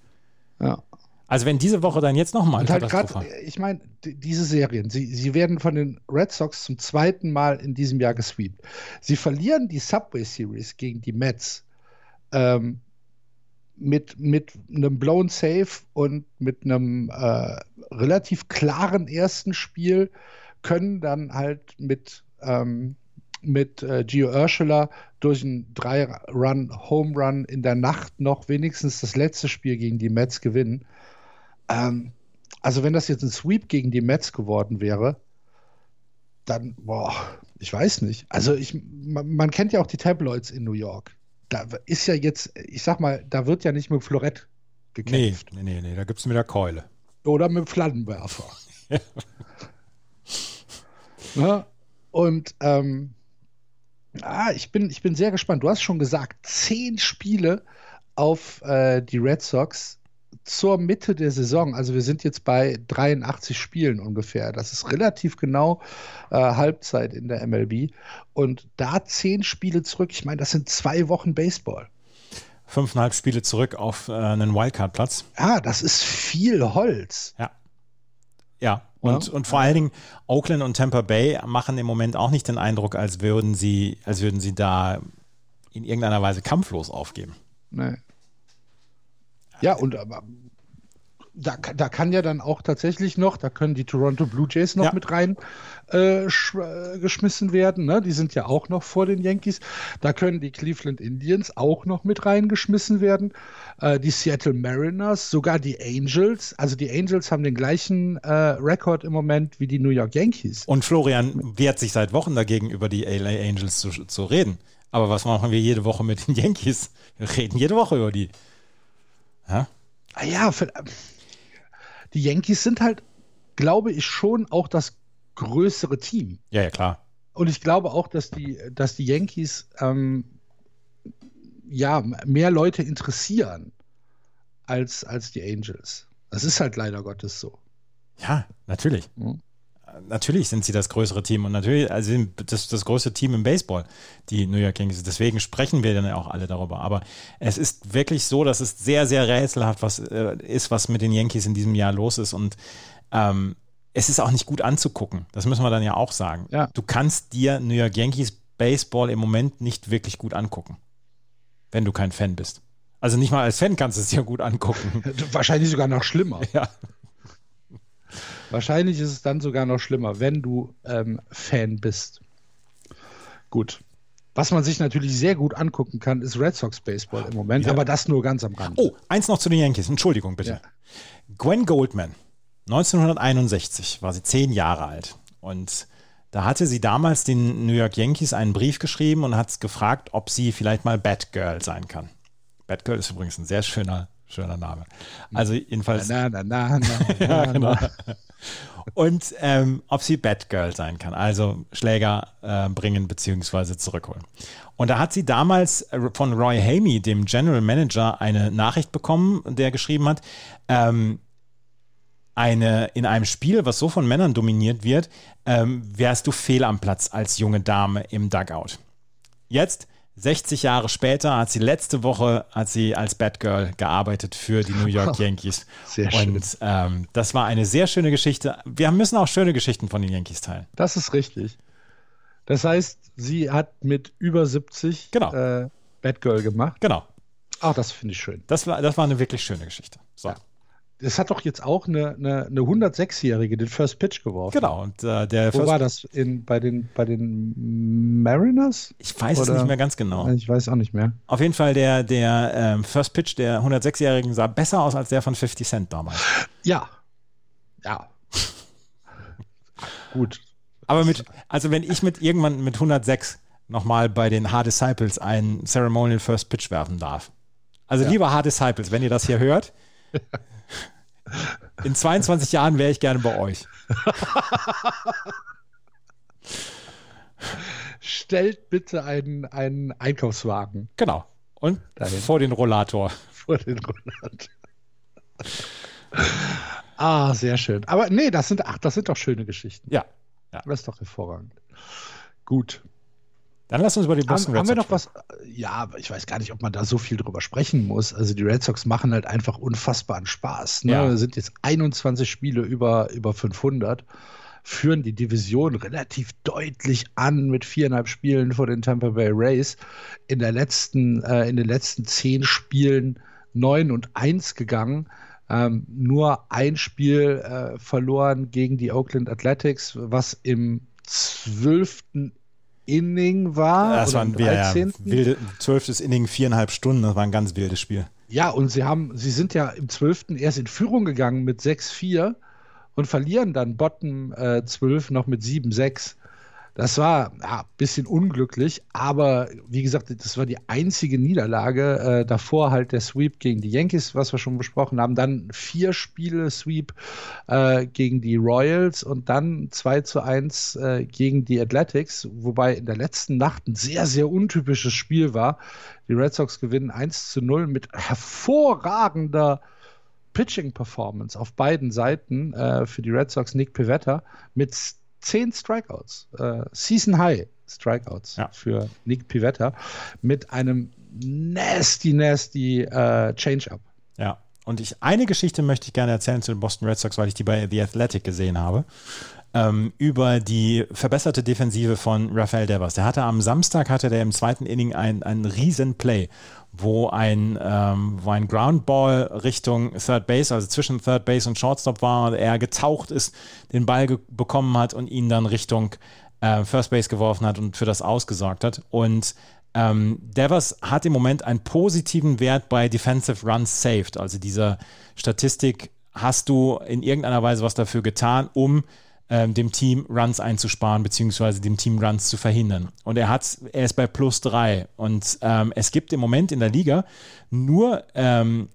Ja. Also wenn diese Woche dann jetzt nochmal halt grad, Ich meine, diese Serien, sie, sie werden von den Red Sox zum zweiten Mal in diesem Jahr gesweept. Sie verlieren die Subway Series gegen die Mets ähm, mit, mit einem blown Safe und mit einem äh, relativ klaren ersten Spiel können dann halt mit, ähm, mit äh, Gio Urshela durch einen Drei-Run-Home Run in der Nacht noch wenigstens das letzte Spiel gegen die Mets gewinnen. Ähm, also wenn das jetzt ein Sweep gegen die Mets geworden wäre, dann, boah, ich weiß nicht. Also ich, man, man kennt ja auch die Tabloids in New York da ist ja jetzt, ich sag mal, da wird ja nicht mit Florett gekämpft. Nee, nee, nee, da gibt es mit der Keule. Oder mit Flammenwerfer. ne? Und ähm, ah, ich, bin, ich bin sehr gespannt. Du hast schon gesagt, zehn Spiele auf äh, die Red Sox zur Mitte der Saison, also wir sind jetzt bei 83 Spielen ungefähr, das ist relativ genau äh, Halbzeit in der MLB und da zehn Spiele zurück, ich meine, das sind zwei Wochen Baseball. Fünfeinhalb Spiele zurück auf äh, einen Wildcard-Platz. Ja, das ist viel Holz. Ja. Ja, und, ja. und vor allen Dingen Oakland und Tampa Bay machen im Moment auch nicht den Eindruck, als würden sie, als würden sie da in irgendeiner Weise kampflos aufgeben. Nee. Ja, und aber da, da kann ja dann auch tatsächlich noch, da können die Toronto Blue Jays noch ja. mit rein äh, äh, geschmissen werden. Ne? Die sind ja auch noch vor den Yankees. Da können die Cleveland Indians auch noch mit reingeschmissen werden. Äh, die Seattle Mariners, sogar die Angels. Also die Angels haben den gleichen äh, Rekord im Moment wie die New York Yankees. Und Florian wehrt sich seit Wochen dagegen, über die LA Angels zu, zu reden. Aber was machen wir jede Woche mit den Yankees? Wir reden jede Woche über die. Ja, ah ja für, die Yankees sind halt, glaube ich, schon auch das größere Team. Ja, ja, klar. Und ich glaube auch, dass die, dass die Yankees ähm, ja mehr Leute interessieren als, als die Angels. Das ist halt leider Gottes so. Ja, natürlich. Mhm natürlich sind sie das größere Team und natürlich also das, das größte Team im Baseball, die New York Yankees. Deswegen sprechen wir dann auch alle darüber. Aber es ist wirklich so, dass es sehr, sehr rätselhaft was, äh, ist, was mit den Yankees in diesem Jahr los ist. Und ähm, es ist auch nicht gut anzugucken. Das müssen wir dann ja auch sagen. Ja. Du kannst dir New York Yankees Baseball im Moment nicht wirklich gut angucken, wenn du kein Fan bist. Also nicht mal als Fan kannst du es dir gut angucken. Wahrscheinlich sogar noch schlimmer. Ja. Wahrscheinlich ist es dann sogar noch schlimmer, wenn du ähm, Fan bist. Gut. Was man sich natürlich sehr gut angucken kann, ist Red Sox Baseball im Moment, ja. aber das nur ganz am Rand. Oh, eins noch zu den Yankees. Entschuldigung bitte. Ja. Gwen Goldman, 1961 war sie zehn Jahre alt und da hatte sie damals den New York Yankees einen Brief geschrieben und hat gefragt, ob sie vielleicht mal Batgirl sein kann. Batgirl ist übrigens ein sehr schöner, schöner Name. Also jedenfalls. Na, na, na, na, na, ja, genau und ähm, ob sie Batgirl sein kann, also Schläger äh, bringen bzw. zurückholen. Und da hat sie damals äh, von Roy Hamey, dem General Manager, eine Nachricht bekommen, der geschrieben hat, ähm, eine, in einem Spiel, was so von Männern dominiert wird, ähm, wärst du fehl am Platz als junge Dame im Dugout. Jetzt 60 Jahre später hat sie letzte Woche hat sie als Batgirl gearbeitet für die New York Yankees. Sehr schön. Und ähm, das war eine sehr schöne Geschichte. Wir müssen auch schöne Geschichten von den Yankees teilen. Das ist richtig. Das heißt, sie hat mit über 70 genau. äh, Batgirl gemacht. Genau. Ach, das finde ich schön. Das war, das war eine wirklich schöne Geschichte. So. Ja es hat doch jetzt auch eine, eine, eine 106-Jährige den First Pitch geworfen. Genau. Und, äh, der Wo First war das? In, bei, den, bei den Mariners? Ich weiß Oder? es nicht mehr ganz genau. Ich weiß auch nicht mehr. Auf jeden Fall, der, der ähm, First Pitch der 106-Jährigen sah besser aus als der von 50 Cent damals. Ja. Ja. Gut. Aber mit, also wenn ich mit irgendwann mit 106 nochmal bei den Hard Disciples einen Ceremonial First Pitch werfen darf. Also Ja. lieber Hard Disciples, wenn ihr das hier hört, in 22 Jahren wäre ich gerne bei euch. Stellt bitte einen, einen Einkaufswagen Genau. Und Dahin. vor den Rollator. vor den Roland. ah, sehr schön. Aber nee, das sind, ach, das sind doch schöne Geschichten. Ja. Das ist doch hervorragend. Gut. Dann lass uns über die Boston Haben, haben wir Red Sox noch was? Ja, aber ich weiß gar nicht, ob man da so viel drüber sprechen muss. Also die Red Sox machen halt einfach unfassbaren Spaß. Ne? Ja. Sind jetzt 21 Spiele über, über 500, führen die Division relativ deutlich an mit viereinhalb Spielen vor den Tampa Bay Rays. In, der letzten, äh, in den letzten zehn Spielen 9 und 1 gegangen. Ähm, nur ein Spiel äh, verloren gegen die Oakland Athletics, was im zwölften Inning war. Das oder war im ein ja, ja, 13.. wilde, zwölftes Inning, viereinhalb Stunden. Das war ein ganz wildes Spiel. Ja, und sie haben, sie sind ja im 12. erst in Führung gegangen mit 6-4 und verlieren dann Bottom äh, 12 noch mit 7-6. Das war ja, ein bisschen unglücklich, aber wie gesagt, das war die einzige Niederlage. Äh, davor halt der Sweep gegen die Yankees, was wir schon besprochen haben. Dann vier Spiele Sweep äh, gegen die Royals und dann 2 zu 1 äh, gegen die Athletics, wobei in der letzten Nacht ein sehr, sehr untypisches Spiel war. Die Red Sox gewinnen 1 zu 0 mit hervorragender Pitching-Performance auf beiden Seiten äh, für die Red Sox Nick Pivetta mit 10 Strikeouts, äh, Season High Strikeouts Ja. für Nick Pivetta mit einem nasty, nasty äh, Change-Up. Ja. Und ich, eine Geschichte möchte ich gerne erzählen zu den Boston Red Sox, weil ich die bei The Athletic gesehen habe. Ähm, über die verbesserte Defensive von Rafael Devers. Der hatte am Samstag hatte der im zweiten Inning ein, ein riesen Play, wo ein, ähm, ein Groundball Richtung Third Base, also zwischen Third Base und Shortstop war, er getaucht ist, den Ball bekommen hat und ihn dann Richtung äh, First Base geworfen hat und für das ausgesorgt hat. Und ähm, Devers hat im Moment einen positiven Wert bei Defensive Runs Saved. Also diese Statistik hast du in irgendeiner Weise was dafür getan, um ähm, dem Team Runs einzusparen, beziehungsweise dem Team Runs zu verhindern. Und er hat, er ist bei plus drei. Und ähm, es gibt im Moment in der Liga nur ähm,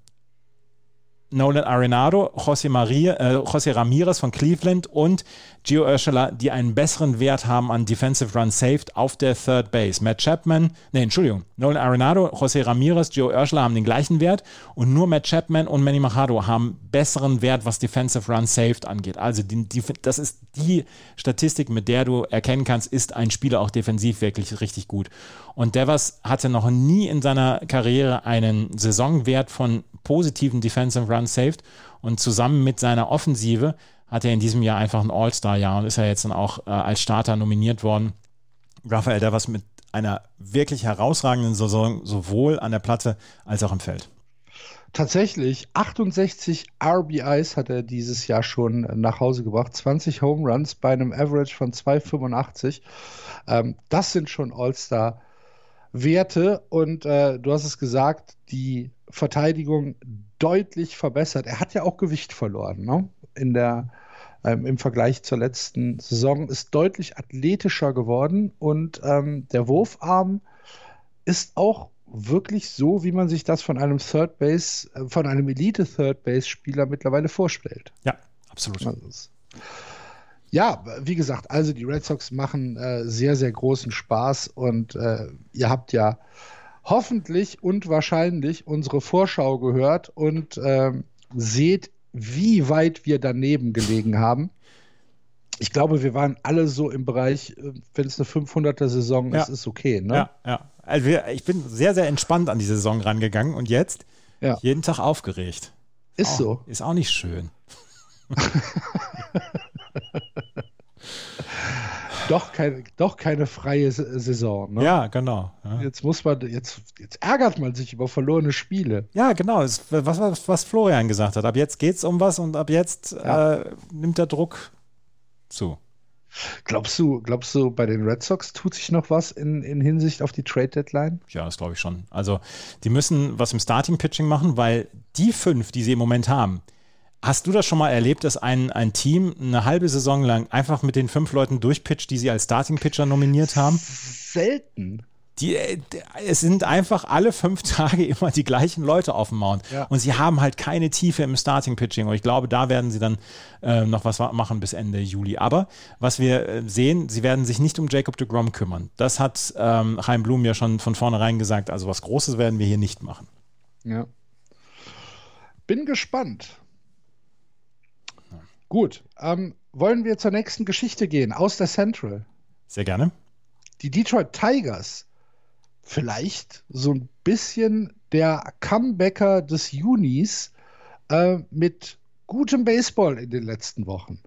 Nolan Arenado, José, Maria, äh, José Ramirez von Cleveland und Gio Urshela, die einen besseren Wert haben an Defensive Run Saved auf der Third Base. Matt Chapman, nee, Entschuldigung, Nolan Arenado, José Ramirez, Gio Urshela haben den gleichen Wert und nur Matt Chapman und Manny Machado haben besseren Wert, was Defensive Run Saved angeht. Also die, die, das ist die Statistik, mit der du erkennen kannst, ist ein Spieler auch defensiv wirklich richtig gut. Und Devers hatte noch nie in seiner Karriere einen Saisonwert von positiven Defensive Run Saved und zusammen mit seiner Offensive hat er in diesem Jahr einfach ein All-Star-Jahr und ist ja jetzt dann auch äh, als Starter nominiert worden. Rafael Devers mit einer wirklich herausragenden Saison, sowohl an der Platte als auch im Feld. Tatsächlich, 68 RBIs hat er dieses Jahr schon nach Hause gebracht, 20 Home Runs bei einem Average von 2,85. Ähm, das sind schon All-Star-Werte und äh, du hast es gesagt, die Verteidigung deutlich verbessert. Er hat ja auch Gewicht verloren, ne? In der, ähm, im Vergleich zur letzten Saison, ist deutlich athletischer geworden und ähm, der Wurfarm ist auch wirklich so, wie man sich das von einem Third Base, äh, von einem Elite Third Base Spieler mittlerweile vorstellt. Ja, absolut. Also ja, wie gesagt, also die Red Sox machen äh, sehr, sehr großen Spaß und äh, ihr habt ja hoffentlich und wahrscheinlich unsere Vorschau gehört und ähm, seht, wie weit wir daneben gelegen haben. Ich glaube, wir waren alle so im Bereich, äh, wenn es eine 500er Saison Ja. ist, ist okay. Ne? Ja, ja. Also wir, ich bin sehr, sehr entspannt an die Saison rangegangen und jetzt Ja. jeden Tag aufgeregt. Ist Auch- so. Ist auch nicht schön. Doch, keine, doch keine freie Saison. Ne? Ja, genau. Ja, Jetzt muss man, jetzt, jetzt ärgert man sich über verlorene Spiele. ja genau. Das, was, was, was Florian gesagt hat. Ab jetzt geht es um was und ab jetzt Ja. äh, nimmt der Druck zu. Glaubst du, glaubst du, bei den Red Sox tut sich noch was in, in Hinsicht auf die Trade Deadline? Ja, das glaube ich schon. Also, die müssen was im Starting-Pitching machen, weil die fünf, die sie im Moment haben, Hast du das schon mal erlebt, dass ein, ein Team eine halbe Saison lang einfach mit den fünf Leuten durchpitcht, die sie als Starting-Pitcher nominiert haben? Selten. Die, äh, es sind einfach alle fünf Tage immer die gleichen Leute auf dem Mount. Ja. Und sie haben halt keine Tiefe im Starting-Pitching. Und ich glaube, da werden sie dann äh, noch was machen bis Ende Juli. Aber was wir äh, sehen, sie werden sich nicht um Jacob de Grom kümmern. Das hat ähm, Chaim Blum ja schon von vornherein gesagt. Also was Großes werden wir hier nicht machen. Ja. Bin gespannt. Gut, ähm, wollen wir zur nächsten Geschichte gehen, aus der Central. Sehr gerne. Die Detroit Tigers, vielleicht so ein bisschen der Comebacker des Junis äh, mit gutem Baseball in den letzten Wochen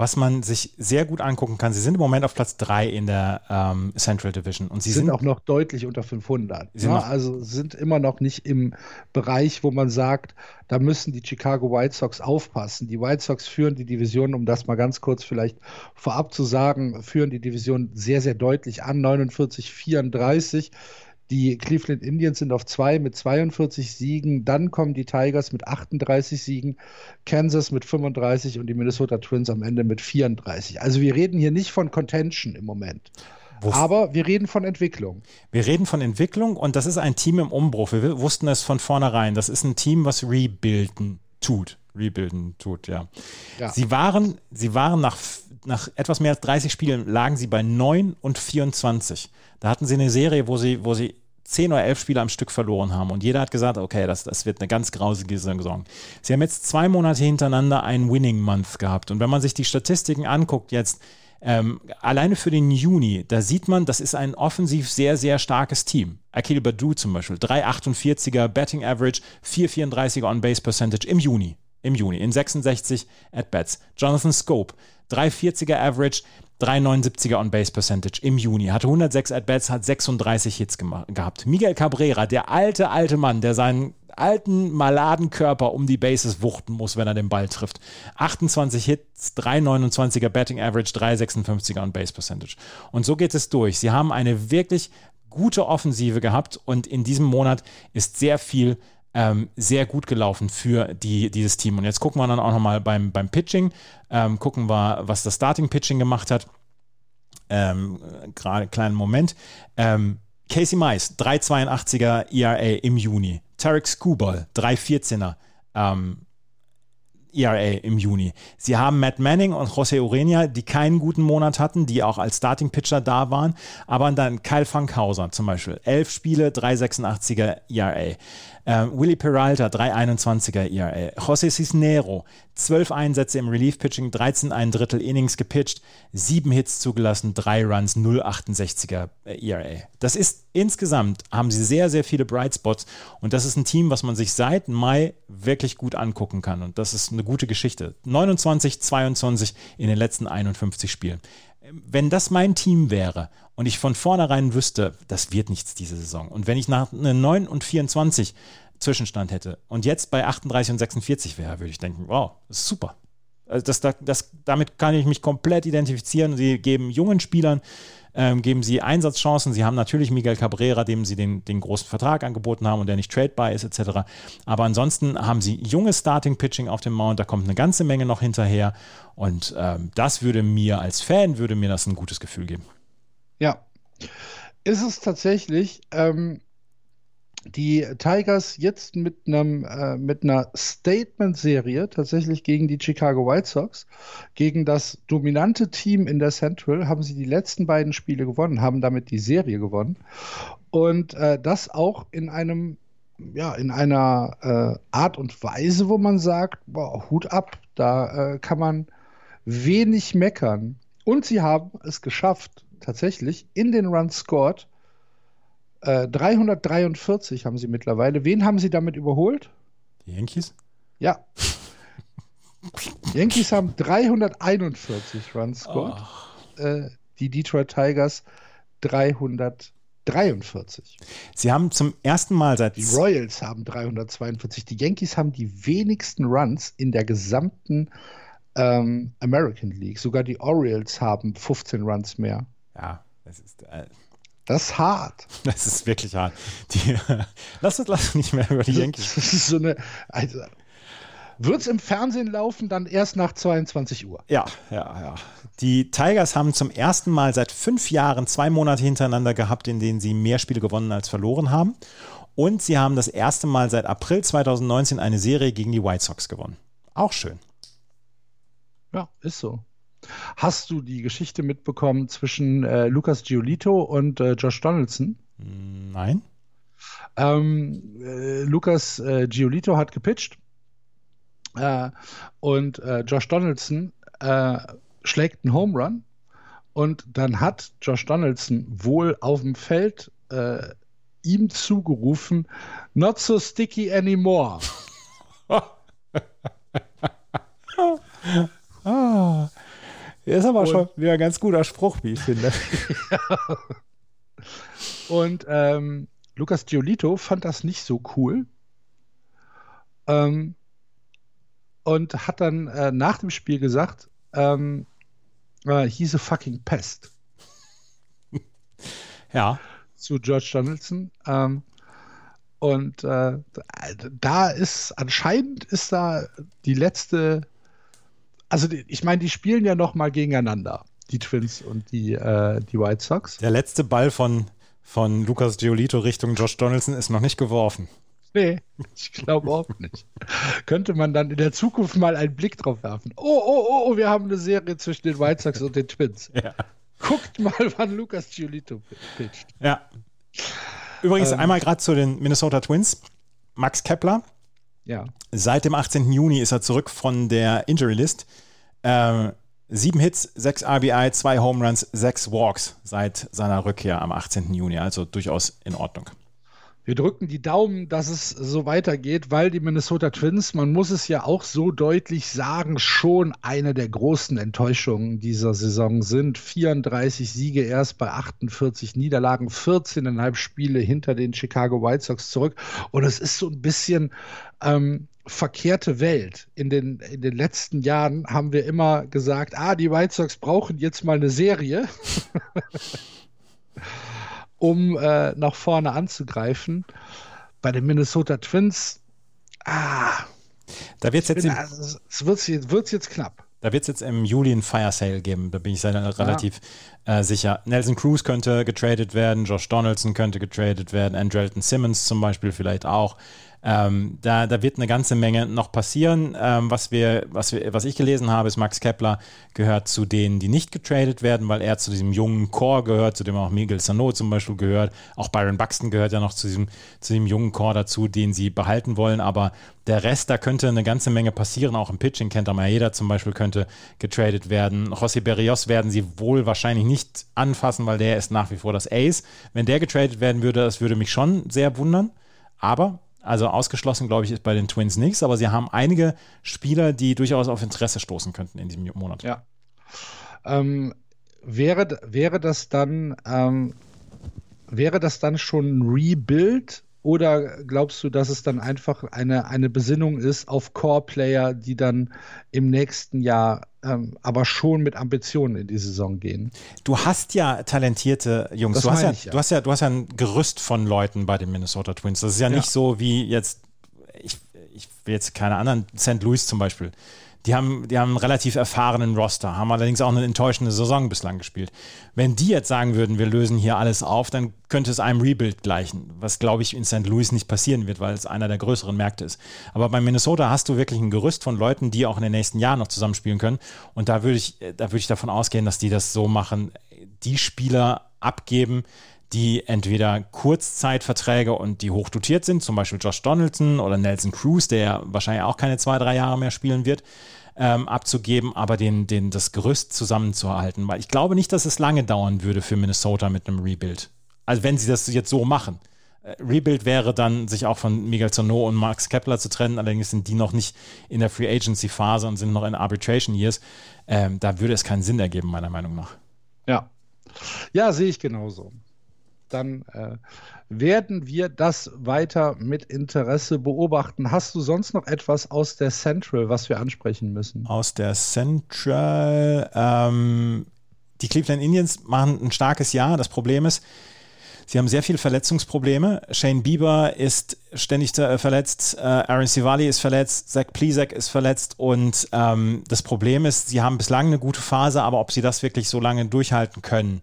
was man sich sehr gut angucken kann. Sie sind im Moment auf Platz 3 in der ähm, Central Division. Und sie sind, sind auch noch deutlich unter 500. Ja, ne? also sind immer noch nicht im Bereich, wo man sagt, da müssen die Chicago White Sox aufpassen. Die White Sox führen die Division, um das mal ganz kurz vielleicht vorab zu sagen, führen die Division sehr, sehr deutlich an, 49, 34. Die Cleveland Indians sind auf zwei mit 42 Siegen. Dann kommen die Tigers mit 38 Siegen, Kansas mit 35 und die Minnesota Twins am Ende mit 34. Also wir reden hier nicht von Contention im Moment. Wusst Aber wir reden von Entwicklung. Wir reden von Entwicklung und das ist ein Team im Umbruch. Wir wussten es von vornherein. Das ist ein Team, was rebuilden tut. Rebuilden tut, ja. ja. Sie waren, sie waren nach, nach etwas mehr als 30 Spielen, lagen sie bei 9 und 24. Da hatten sie eine Serie, wo sie, wo sie zehn oder elf Spiele am Stück verloren haben. Und jeder hat gesagt, okay, das, das wird eine ganz grausige Saison. Sie haben jetzt zwei Monate hintereinander einen Winning Month gehabt. Und wenn man sich die Statistiken anguckt, jetzt ähm, alleine für den Juni, da sieht man, das ist ein offensiv sehr, sehr starkes Team. Akil Badu zum Beispiel, 3,48er Betting Average, 4,34er On-Base Percentage im Juni. Im Juni, in 66 At-Bats. Jonathan Scope, 3,40er Average, 3,79er On-Base Percentage im Juni. Hatte 106 At-Bats, hat 36 Hits gehabt. Miguel Cabrera, der alte, alte Mann, der seinen alten, maladen Körper um die Bases wuchten muss, wenn er den Ball trifft. 28 Hits, 3,29er Batting Average, 3,56er On-Base Percentage. Und so geht es durch. Sie haben eine wirklich gute Offensive gehabt und in diesem Monat ist sehr viel ähm, sehr gut gelaufen für die, dieses Team. Und jetzt gucken wir dann auch nochmal beim, beim Pitching, ähm, gucken wir, was das Starting-Pitching gemacht hat. Ähm, Gerade kleinen Moment. Ähm, Casey Mice, 3,82er ERA im Juni. Tarek Skubal, 3,14er ähm, ERA im Juni. Sie haben Matt Manning und José Urenia, die keinen guten Monat hatten, die auch als Starting-Pitcher da waren, aber dann Kyle Funkhauser zum Beispiel. Elf Spiele, 3,86er ERA. Ähm, Willie Peralta, 3,21er ERA. José Cisnero, 12 Einsätze im Relief-Pitching, 13 ein Drittel Innings gepitcht, 7 Hits zugelassen, 3 Runs, 0,68er ERA. Das ist insgesamt, haben sie sehr, sehr viele Bright Spots und das ist ein Team, was man sich seit Mai wirklich gut angucken kann und das ist eine gute Geschichte. 29, 22 in den letzten 51 Spielen wenn das mein Team wäre und ich von vornherein wüsste, das wird nichts diese Saison. Und wenn ich nach 9 und 24 Zwischenstand hätte und jetzt bei 38 und 46 wäre, würde ich denken, wow, das ist super. Also das, das, damit kann ich mich komplett identifizieren. Sie geben jungen Spielern, ähm, geben sie Einsatzchancen. Sie haben natürlich Miguel Cabrera, dem sie den, den großen Vertrag angeboten haben und der nicht tradebar ist, etc. Aber ansonsten haben sie junges Starting-Pitching auf dem Mount, da kommt eine ganze Menge noch hinterher. Und ähm, das würde mir als Fan, würde mir das ein gutes Gefühl geben. Ja, ist es tatsächlich. Ähm, die Tigers jetzt mit einem äh, mit einer Statement-Serie tatsächlich gegen die Chicago White Sox, gegen das dominante Team in der Central, haben sie die letzten beiden Spiele gewonnen, haben damit die Serie gewonnen. Und äh, das auch in einem ja in einer äh, Art und Weise, wo man sagt, boah, Hut ab, da äh, kann man wenig meckern. Und sie haben es geschafft tatsächlich in den Runs scored 343 äh, haben sie mittlerweile. Wen haben sie damit überholt? Die Yankees? Ja. Yankees haben 341 Runs scored. Oh. Äh, die Detroit Tigers 343. Sie haben zum ersten Mal seit. Die Royals haben 342. Die Yankees haben die wenigsten Runs in der gesamten ähm, American League. Sogar die Orioles haben 15 Runs mehr. Ja, das ist. Äh das ist hart. Das ist wirklich hart. Die, lass uns lass nicht mehr über die Yankees. Das ist so eine. Also, Wird es im Fernsehen laufen, dann erst nach 22 Uhr. Ja, ja, ja. Die Tigers haben zum ersten Mal seit fünf Jahren zwei Monate hintereinander gehabt, in denen sie mehr Spiele gewonnen als verloren haben. Und sie haben das erste Mal seit April 2019 eine Serie gegen die White Sox gewonnen. Auch schön. Ja, ist so. Hast du die Geschichte mitbekommen zwischen äh, Lucas Giolito und äh, Josh Donaldson? Nein. Ähm, äh, Lucas äh, Giolito hat gepitcht äh, und äh, Josh Donaldson schlägt einen Home Run und dann hat Josh Donaldson wohl auf dem Feld ihm zugerufen, not so sticky anymore. ah, ist aber und, schon wieder ein ganz guter Spruch, wie ich finde. ja. Und ähm, Lukas Giolito fand das nicht so cool. Ähm, und hat dann äh, nach dem Spiel gesagt, ähm, äh, he's a fucking pest. Ja. Zu George Donaldson. Ähm, und äh, da ist anscheinend ist da die letzte, also ich meine, die spielen ja noch mal gegeneinander, die Twins und die, äh, die White Sox. Der letzte Ball von, von Lucas Giolito Richtung Josh Donaldson ist noch nicht geworfen. Nee, ich glaube auch nicht. Könnte man dann in der Zukunft mal einen Blick drauf werfen. Oh, oh, oh, oh, wir haben eine Serie zwischen den White Sox und den Twins. Ja. Guckt mal, wann Lucas Giolito pitcht. Ja, Übrigens ähm, einmal gerade zu den Minnesota Twins. Max Kepler. Ja. Seit dem 18. Juni ist er zurück von der Injury List. Ähm, sieben Hits, sechs RBI, zwei Home Runs, sechs Walks seit seiner Rückkehr am 18. Juni. Also durchaus in Ordnung. Wir drücken die Daumen, dass es so weitergeht, weil die Minnesota Twins, man muss es ja auch so deutlich sagen, schon eine der großen Enttäuschungen dieser Saison sind. 34 Siege erst bei 48 Niederlagen, 14,5 Spiele hinter den Chicago White Sox zurück. Und es ist so ein bisschen ähm, verkehrte Welt. In den, in den letzten Jahren haben wir immer gesagt, ah, die White Sox brauchen jetzt mal eine Serie. um äh, nach vorne anzugreifen. Bei den Minnesota Twins, ah, da wird's jetzt bin, also, es wird wird's jetzt knapp. Da wird es jetzt im Juli ein Fire Sale geben, da bin ich sehr, relativ ja. äh, sicher. Nelson Cruz könnte getradet werden, Josh Donaldson könnte getradet werden, Andrelton Simmons zum Beispiel vielleicht auch. Ähm, da, da wird eine ganze Menge noch passieren. Ähm, was, wir, was, wir, was ich gelesen habe, ist, Max Kepler gehört zu denen, die nicht getradet werden, weil er zu diesem jungen Core gehört, zu dem auch Miguel Sano zum Beispiel gehört. Auch Byron Buxton gehört ja noch zu diesem, zu diesem jungen Core dazu, den sie behalten wollen. Aber der Rest, da könnte eine ganze Menge passieren. Auch im Pitching, Kenta Maeda zum Beispiel könnte getradet werden. José Berrios werden sie wohl wahrscheinlich nicht anfassen, weil der ist nach wie vor das Ace. Wenn der getradet werden würde, das würde mich schon sehr wundern. Aber also ausgeschlossen, glaube ich, ist bei den Twins nichts, aber sie haben einige Spieler, die durchaus auf Interesse stoßen könnten in diesem Monat. Ja. Ähm, wäre, wäre das dann ähm, wäre das dann schon ein Rebuild oder glaubst du, dass es dann einfach eine, eine Besinnung ist auf Core-Player, die dann im nächsten Jahr ähm, aber schon mit Ambitionen in die Saison gehen? Du hast ja talentierte Jungs. du hast ja, ja, Du, hast ja, du hast ja ein Gerüst von Leuten bei den Minnesota Twins. Das ist ja, ja. nicht so wie jetzt, ich, ich will jetzt keine anderen, St. Louis zum Beispiel die haben, die haben einen relativ erfahrenen Roster, haben allerdings auch eine enttäuschende Saison bislang gespielt. Wenn die jetzt sagen würden, wir lösen hier alles auf, dann könnte es einem Rebuild gleichen, was glaube ich in St. Louis nicht passieren wird, weil es einer der größeren Märkte ist. Aber bei Minnesota hast du wirklich ein Gerüst von Leuten, die auch in den nächsten Jahren noch zusammenspielen können. Und da würde ich, da würde ich davon ausgehen, dass die das so machen, die Spieler abgeben, die entweder Kurzzeitverträge und die hochdotiert sind, zum Beispiel Josh Donaldson oder Nelson Cruz, der wahrscheinlich auch keine zwei, drei Jahre mehr spielen wird, ähm, abzugeben, aber den, den, das Gerüst zusammenzuhalten. Weil ich glaube nicht, dass es lange dauern würde für Minnesota mit einem Rebuild. Also wenn sie das jetzt so machen. Äh, Rebuild wäre dann, sich auch von Miguel Zono und Max Kepler zu trennen, allerdings sind die noch nicht in der Free Agency Phase und sind noch in Arbitration Years. Ähm, da würde es keinen Sinn ergeben, meiner Meinung nach. Ja. Ja, sehe ich genauso dann äh, werden wir das weiter mit Interesse beobachten. Hast du sonst noch etwas aus der Central, was wir ansprechen müssen? Aus der Central, ähm, die Cleveland Indians machen ein starkes Jahr. Das Problem ist, Sie haben sehr viele Verletzungsprobleme. Shane Bieber ist ständig äh, verletzt, äh, Aaron Sivali ist verletzt, Zach Plizek ist verletzt und ähm, das Problem ist, sie haben bislang eine gute Phase, aber ob sie das wirklich so lange durchhalten können,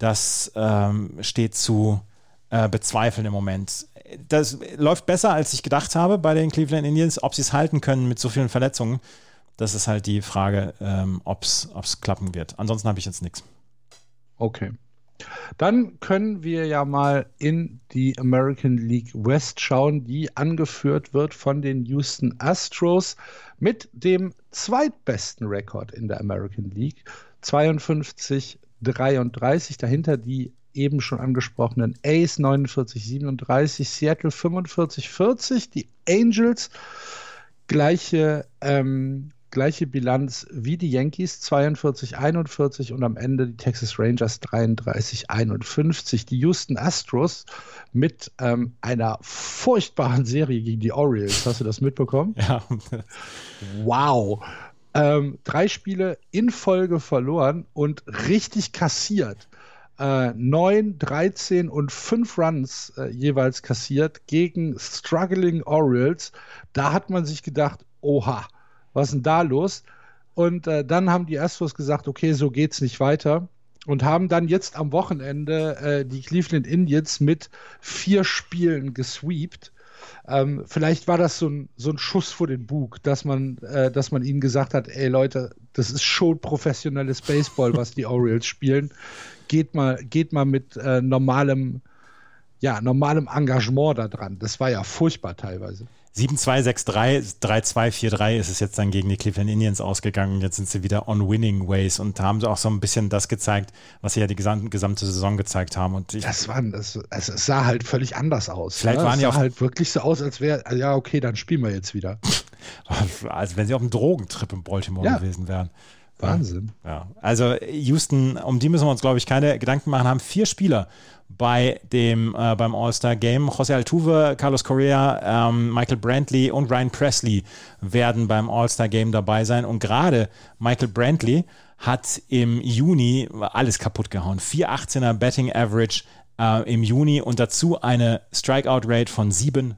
das ähm, steht zu äh, bezweifeln im Moment. Das läuft besser, als ich gedacht habe bei den Cleveland Indians. Ob sie es halten können mit so vielen Verletzungen, das ist halt die Frage, ähm, ob es klappen wird. Ansonsten habe ich jetzt nichts. Okay. Dann können wir ja mal in die American League West schauen, die angeführt wird von den Houston Astros mit dem zweitbesten Rekord in der American League. 52, 33. Dahinter die eben schon angesprochenen Ace 49, 37, Seattle 45, 40, die Angels gleiche ähm, gleiche Bilanz wie die Yankees 42, 41 und am Ende die Texas Rangers 33, 51. Die Houston Astros mit ähm, einer furchtbaren Serie gegen die Orioles. Hast du das mitbekommen? Ja. wow. Ähm, drei Spiele in Folge verloren und richtig kassiert. Äh, 9, 13 und 5 Runs äh, jeweils kassiert gegen Struggling Orioles. Da hat man sich gedacht, oha, was ist denn da los? Und äh, dann haben die Astros gesagt, okay, so geht's nicht weiter. Und haben dann jetzt am Wochenende äh, die Cleveland Indians mit vier Spielen gesweept. Ähm, vielleicht war das so ein, so ein Schuss vor den Bug, dass man, äh, dass man ihnen gesagt hat, ey Leute, das ist schon professionelles Baseball, was die Orioles spielen. Geht mal, geht mal mit äh, normalem, ja, normalem Engagement da dran. Das war ja furchtbar teilweise. 7-2-6-3, 3-2-4-3 ist es jetzt dann gegen die Cleveland Indians ausgegangen. Jetzt sind sie wieder on winning ways und haben auch so ein bisschen das gezeigt, was sie ja die gesamte, gesamte Saison gezeigt haben. Und ich, das war, das, es sah halt völlig anders aus. Vielleicht ne? waren es ja auch halt wirklich so aus, als wäre, ja, okay, dann spielen wir jetzt wieder. Als wenn sie auf einem Drogentrip in Baltimore ja. gewesen wären. Wahnsinn. Ja, also Houston, um die müssen wir uns, glaube ich, keine Gedanken machen, haben vier Spieler bei dem, äh, beim All-Star-Game. José Altuve, Carlos Correa, ähm, Michael Brantley und Ryan Presley werden beim All-Star-Game dabei sein. Und gerade Michael Brantley hat im Juni alles kaputt gehauen. 4,18er Betting Average äh, im Juni und dazu eine Strikeout-Rate von 7%.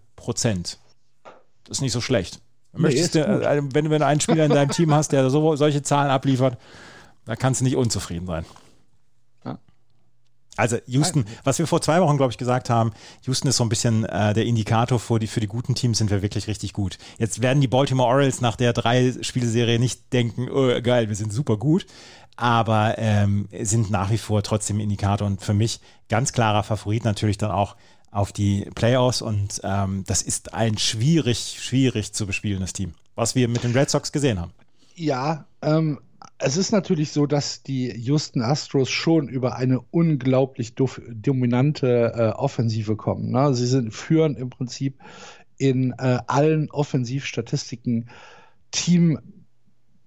Das ist nicht so schlecht. Möchtest nee, du, äh, wenn, wenn du einen Spieler in deinem Team hast, der so, solche Zahlen abliefert, da kannst du nicht unzufrieden sein. Also Houston, was wir vor zwei Wochen, glaube ich, gesagt haben, Houston ist so ein bisschen äh, der Indikator für die, für die guten Teams, sind wir wirklich richtig gut. Jetzt werden die Baltimore Orioles nach der drei Spielserie nicht denken, oh, geil, wir sind super gut, aber ähm, sind nach wie vor trotzdem Indikator und für mich ganz klarer Favorit natürlich dann auch auf die Playoffs und ähm, das ist ein schwierig, schwierig zu bespielendes Team, was wir mit den Red Sox gesehen haben. Ja, ähm, es ist natürlich so, dass die Houston Astros schon über eine unglaublich dominante äh, Offensive kommen. Ne? Sie sind, führen im Prinzip in äh, allen Offensivstatistiken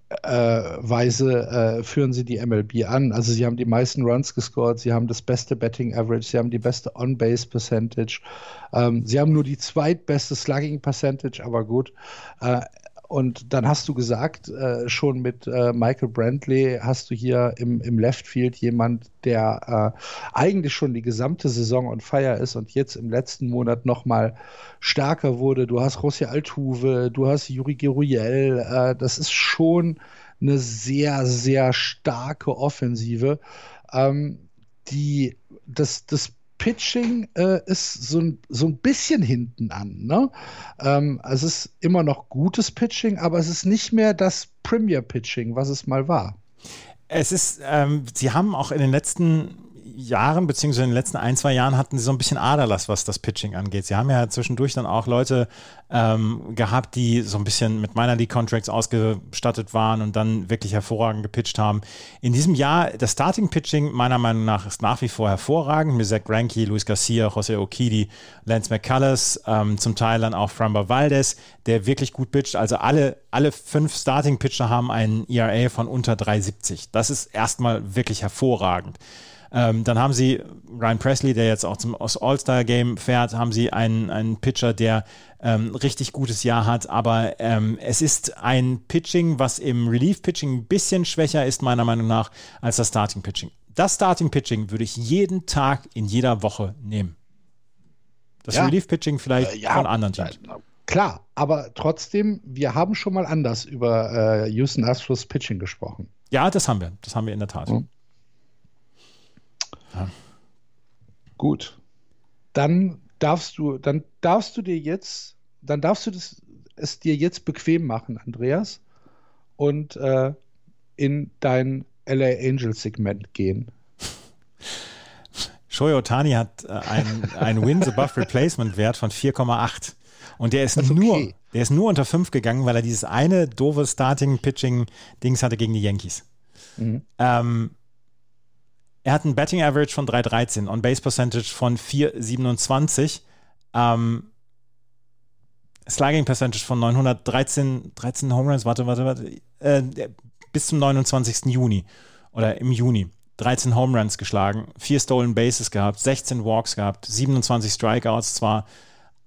teamweise äh, führen sie die MLB an. Also sie haben die meisten Runs gescored, sie haben das beste Betting Average, sie haben die beste On-Base Percentage, ähm, sie haben nur die zweitbeste Slugging Percentage, aber gut. Äh, und dann hast du gesagt, äh, schon mit äh, Michael Brantley hast du hier im, im Left Field jemand, der äh, eigentlich schon die gesamte Saison on fire ist und jetzt im letzten Monat nochmal stärker wurde. Du hast Rossi Altuve, du hast Juri Geruyel. Äh, das ist schon eine sehr, sehr starke Offensive. Ähm, die, das, das Pitching äh, ist so ein, so ein bisschen hinten an. Ne? Ähm, es ist immer noch gutes Pitching, aber es ist nicht mehr das Premier Pitching, was es mal war. Es ist, ähm, sie haben auch in den letzten Jahren, beziehungsweise in den letzten ein, zwei Jahren hatten sie so ein bisschen Aderlass, was das Pitching angeht. Sie haben ja zwischendurch dann auch Leute ähm, gehabt, die so ein bisschen mit Minor League Contracts ausgestattet waren und dann wirklich hervorragend gepitcht haben. In diesem Jahr, das Starting Pitching meiner Meinung nach ist nach wie vor hervorragend mit Zach Greinke, Luis Garcia, Jose Okidi, Lance McCullers, ähm, zum Teil dann auch Framba Valdez, der wirklich gut pitcht. Also alle, alle fünf Starting Pitcher haben einen ERA von unter 3,70. Das ist erstmal wirklich hervorragend. Ähm, dann haben sie Ryan Presley, der jetzt auch zum All-Star-Game fährt, haben sie einen, einen Pitcher, der ähm, richtig gutes Jahr hat, aber ähm, es ist ein Pitching, was im Relief-Pitching ein bisschen schwächer ist, meiner Meinung nach, als das Starting-Pitching. das Starting Pitching würde ich jeden Tag in jeder Woche nehmen. Das Ja. Relief Pitching vielleicht Äh, ja, von anderen Teams. Klar, aber trotzdem, wir haben schon mal anders über äh, Houston Astros Pitching gesprochen. Ja, das haben wir. Das haben wir in der Tat. Mhm. Gut. Dann darfst du, dann darfst du dir jetzt, dann darfst du das, es dir jetzt bequem machen, Andreas, und äh, in dein LA Angels Segment gehen. Shohei Otani hat äh, einen, einen Wins above Replacement Wert von 4,8. Und der ist ist okay. nur, der ist nur unter 5 gegangen, weil er dieses eine doofe Starting Pitching Dings hatte gegen die Yankees. Mhm. Ähm, er hat ein Betting Average von 3,13, On Base Percentage von 4,27, ähm, Slugging Percentage von 913 13 Home Runs, warte, warte, warte, äh, bis zum 29. Juni oder im Juni. 13 Home Runs geschlagen, 4 Stolen Bases gehabt, 16 Walks gehabt, 27 Strikeouts zwar,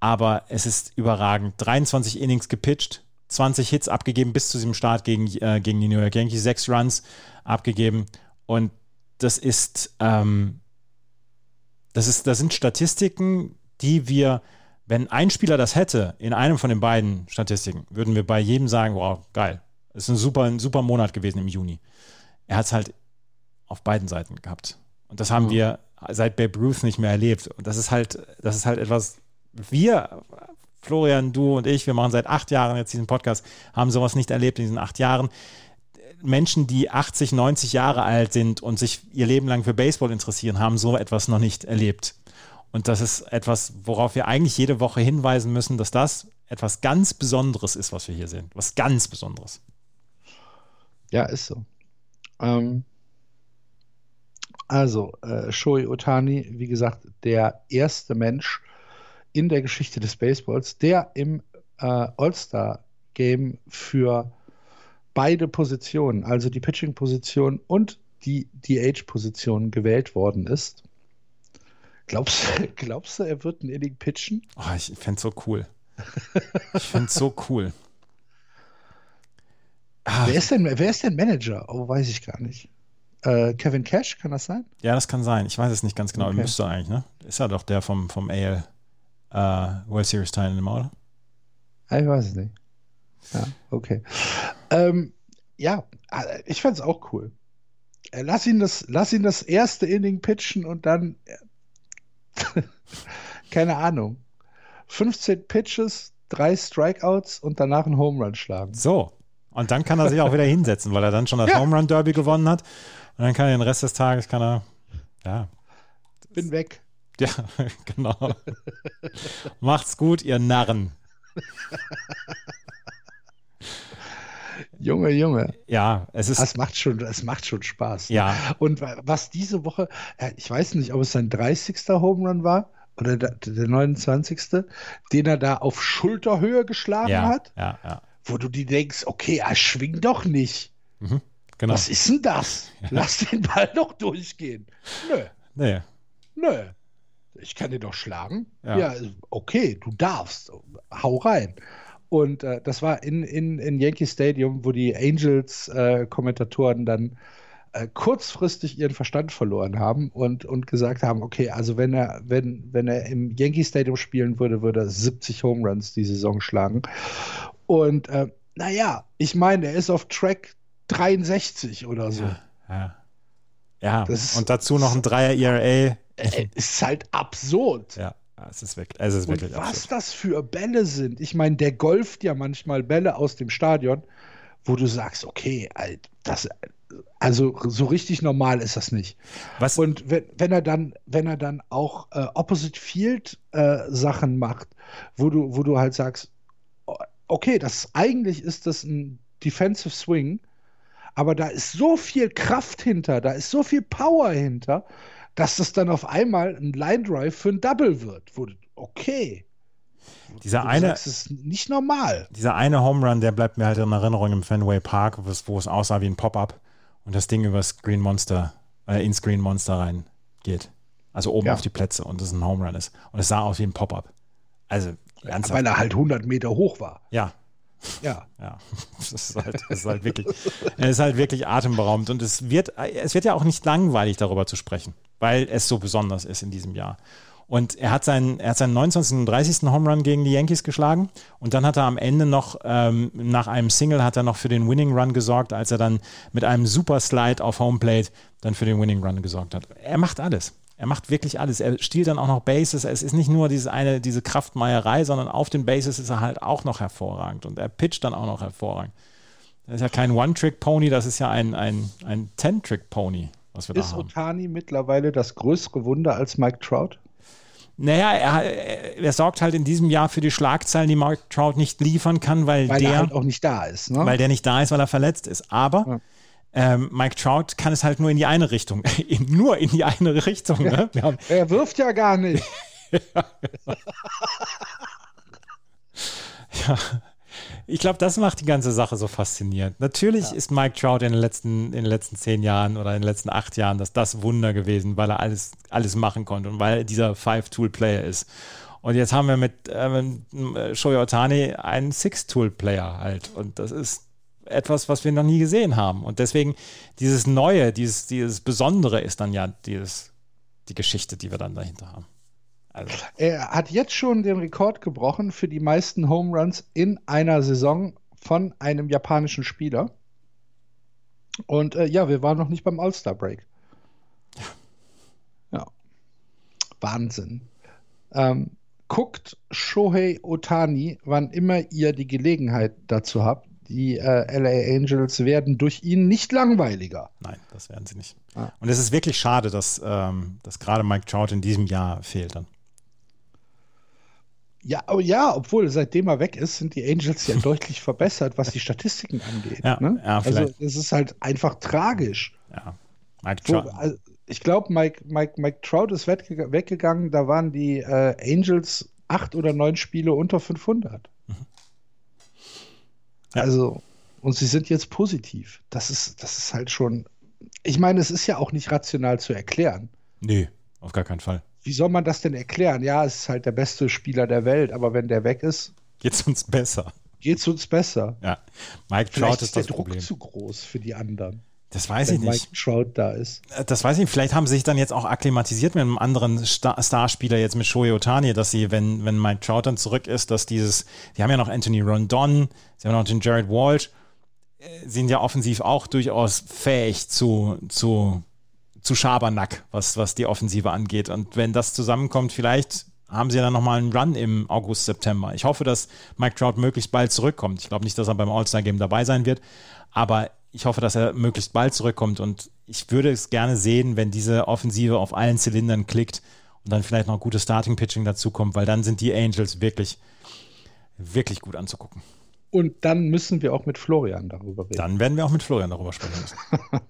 aber es ist überragend. 23 Innings gepitcht, 20 Hits abgegeben bis zu diesem Start gegen, äh, gegen die New York Yankees, 6 Runs abgegeben und das ist, ähm, das ist, das sind Statistiken, die wir, wenn ein Spieler das hätte, in einem von den beiden Statistiken, würden wir bei jedem sagen, wow, geil. Das ist ein super, ein super Monat gewesen im Juni. Er hat es halt auf beiden Seiten gehabt. Und das haben Mhm. wir seit Babe Ruth nicht mehr erlebt. Und das ist halt, das ist halt etwas, wir, Florian, du und ich, wir machen seit acht Jahren jetzt diesen Podcast, haben sowas nicht erlebt in diesen acht Jahren. Menschen, die 80, 90 Jahre alt sind und sich ihr Leben lang für Baseball interessieren, haben so etwas noch nicht erlebt. Und das ist etwas, worauf wir eigentlich jede Woche hinweisen müssen, dass das etwas ganz Besonderes ist, was wir hier sehen. Was ganz Besonderes. Ja, ist so. Ähm, also, äh, Shohei Otani, wie gesagt, der erste Mensch in der Geschichte des Baseballs, der im äh, All-Star-Game für beide Positionen, also die Pitching-Position und die DH-Position gewählt worden ist. Glaubst, glaubst du, er wird ein Inning pitchen? Oh, ich fände es so cool. Ich fände es so cool. Ah, Wer ist denn, wer ist denn Manager? Oh, weiß ich gar nicht. Äh, Kevin Cash, kann das sein? ja, das kann sein. Ich weiß es nicht ganz genau. Okay. Müsste eigentlich, ne? Ist ja doch der vom, vom AL äh, World Series Teilnehmer, oder? Ich weiß es nicht. Ja, okay. Ähm, ja, äh, ich fand es auch cool. Äh, Lass ihn, das, lass ihn das erste Inning pitchen und dann, äh, keine Ahnung, 15 Pitches, drei Strikeouts und danach einen Home Run schlagen. So. Und dann kann er sich auch wieder hinsetzen, weil er dann schon das Ja. Home Run Derby gewonnen hat. Und dann kann er den Rest des Tages, kann er, ja, Bin weg. ja, genau. Macht's gut, ihr Narren. Junge, Junge. Ja, es ist, Das macht schon, es macht schon Spaß. ja, Und wa- was diese Woche, äh, ich weiß nicht, ob es sein 30. Home Run war oder der, der 29., den er da auf Schulterhöhe geschlagen ja, hat, ja, ja. wo du dir denkst, okay, er schwingt doch nicht. Genau. Was ist denn das? Lass den Ball doch durchgehen. Nö, Nee. nö. Ich kann den doch schlagen. Ja. Ja, okay, du darfst. Hau rein. Und äh, das war in, in, in Yankee Stadium, wo die Angels-Kommentatoren dann äh, kurzfristig ihren Verstand verloren haben und, und gesagt haben, okay, also wenn er, wenn, wenn er im Yankee Stadium spielen würde, würde er 70 Home Runs die Saison schlagen. Und äh, naja, ich meine, er ist auf Track 63 oder so. Ja. Ja, ist- und dazu noch ein Dreier ERA. Äh, ist halt absurd. Ja, es ist wirklich, es ist Und wirklich was absurd. das für Bälle sind. Ich meine, der golft ja manchmal Bälle aus dem Stadion, wo du sagst, okay, Alt, das, also so richtig normal ist das nicht. Was, Und wenn, wenn er dann, wenn er dann auch äh, Opposite Field äh, Sachen macht, wo du, wo du halt sagst, okay, das eigentlich ist das ein Defensive Swing, aber da ist so viel Kraft hinter, da ist so viel Power hinter, dass das dann auf einmal ein Line Drive für ein Double wird. Du, okay, dieser eine, sagst, das ist nicht normal. dieser eine Home Run, der bleibt mir halt in Erinnerung im Fenway Park, wo es, aussah wie ein Pop-Up und das Ding übers Green Monster, äh, ins Green Monster rein geht. Also oben Ja. auf die Plätze und es ein Home Run ist. Und es sah aus wie ein Pop-Up. Also, ernsthaft. Weil er halt 100 Meter hoch war. Ja. Ja. Ja, das ist halt, das ist halt wirklich, es ist halt wirklich atemberaubend und es wird, es wird ja auch nicht langweilig darüber zu sprechen, weil es so besonders ist in diesem Jahr. Und er hat seinen, er hat seinen 29. und 30. Home Run gegen die Yankees geschlagen. Und dann hat er am Ende noch, ähm, nach einem Single, hat er noch für den Winning Run gesorgt, als er dann mit einem Super Slide auf Homeplate dann für den Winning Run gesorgt hat. Er macht alles. Er macht wirklich alles. Er stiehlt dann auch noch Bases. Es ist nicht nur diese eine, diese Kraftmeierei, sondern auf den Bases ist er halt auch noch hervorragend. Und er pitcht dann auch noch hervorragend. Das ist ja kein One-Trick-Pony, das ist ja ein, ein, ein Ten-Trick-Pony, was wir ist da haben. Otani mittlerweile das größere Wunder als Mike Trout? Naja, er, er, sorgt halt in diesem Jahr für die Schlagzeilen, die Mike Trout nicht liefern kann, weil, Weil der er halt auch nicht da ist. Ne? weil der nicht da ist, weil er verletzt ist. Aber Ja. Ähm, Mike Trout kann es halt nur in die eine Richtung. Nur in die eine Richtung. Ne? Haben, er wirft ja gar nicht. ich glaube, das macht die ganze Sache so faszinierend. Natürlich ist Mike Trout in den, letzten, in den letzten zehn Jahren oder in den letzten acht Jahren das, das Wunder gewesen, weil er alles, alles machen konnte und weil er dieser Five-Tool-Player ist. Und jetzt haben wir mit ähm, Shohei Otani einen Six-Tool-Player halt. Und das ist etwas, was wir noch nie gesehen haben. Und deswegen dieses Neue, dieses, dieses Besondere ist dann ja dieses, die Geschichte, die wir dann dahinter haben. Also, Er hat jetzt schon den Rekord gebrochen für die meisten Home Runs in einer Saison von einem japanischen Spieler. Und äh, ja, wir waren noch nicht beim All-Star Break. Ja. Wahnsinn. Ähm, guckt Shohei Otani, wann immer ihr die Gelegenheit dazu habt. Die äh, LA Angels werden durch ihn nicht langweiliger. nein, das werden sie nicht. Ah. Und es ist wirklich schade, dass, ähm, dass gerade Mike Trout in diesem Jahr fehlt dann. Ja, oh ja, obwohl seitdem er weg ist, sind die Angels ja deutlich verbessert, was die Statistiken angeht. Ja, ne? ja, also es ist halt einfach tragisch. Ja. Mike Trout. also, ich glaube, Mike, Mike, Mike Trout ist wegge- weggegangen, da waren die äh, Angels acht oder neun Spiele unter 500. Ja. Also, und sie sind jetzt positiv. Das ist, das ist halt schon. Ich meine, es ist ja auch nicht rational zu erklären. Nee, auf gar keinen Fall. Wie soll man das denn erklären? Ja, es ist halt der beste Spieler der Welt, aber wenn der weg ist, Geht's uns besser. geht es uns besser. Ja. Mike Vielleicht Trout ist der das Druck Problem. zu groß für die anderen, Das weiß ich nicht. Mike Trout da ist. Das weiß ich nicht. Vielleicht haben sie sich dann jetzt auch akklimatisiert mit einem anderen Star Starspieler, jetzt mit Shohei Otani, dass sie, wenn, wenn Mike Trout dann zurück ist, dass dieses, die haben ja noch Anthony Rondon, sie haben noch den Jared Walsh, äh, sind ja offensiv auch durchaus fähig zu, zu, zu Schabernack, was, was die Offensive angeht. Und wenn das zusammenkommt, vielleicht haben sie ja dann nochmal einen Run im August, September. Ich hoffe, dass Mike Trout möglichst bald zurückkommt. Ich glaube nicht, dass er beim All-Star-Game dabei sein wird, aber ich hoffe, dass er möglichst bald zurückkommt und ich würde es gerne sehen, wenn diese Offensive auf allen Zylindern klickt und dann vielleicht noch gutes Starting-Pitching dazukommt, weil dann sind die Angels wirklich, wirklich gut anzugucken. Und dann müssen wir auch mit Florian darüber reden. Dann werden wir auch mit Florian darüber sprechen müssen.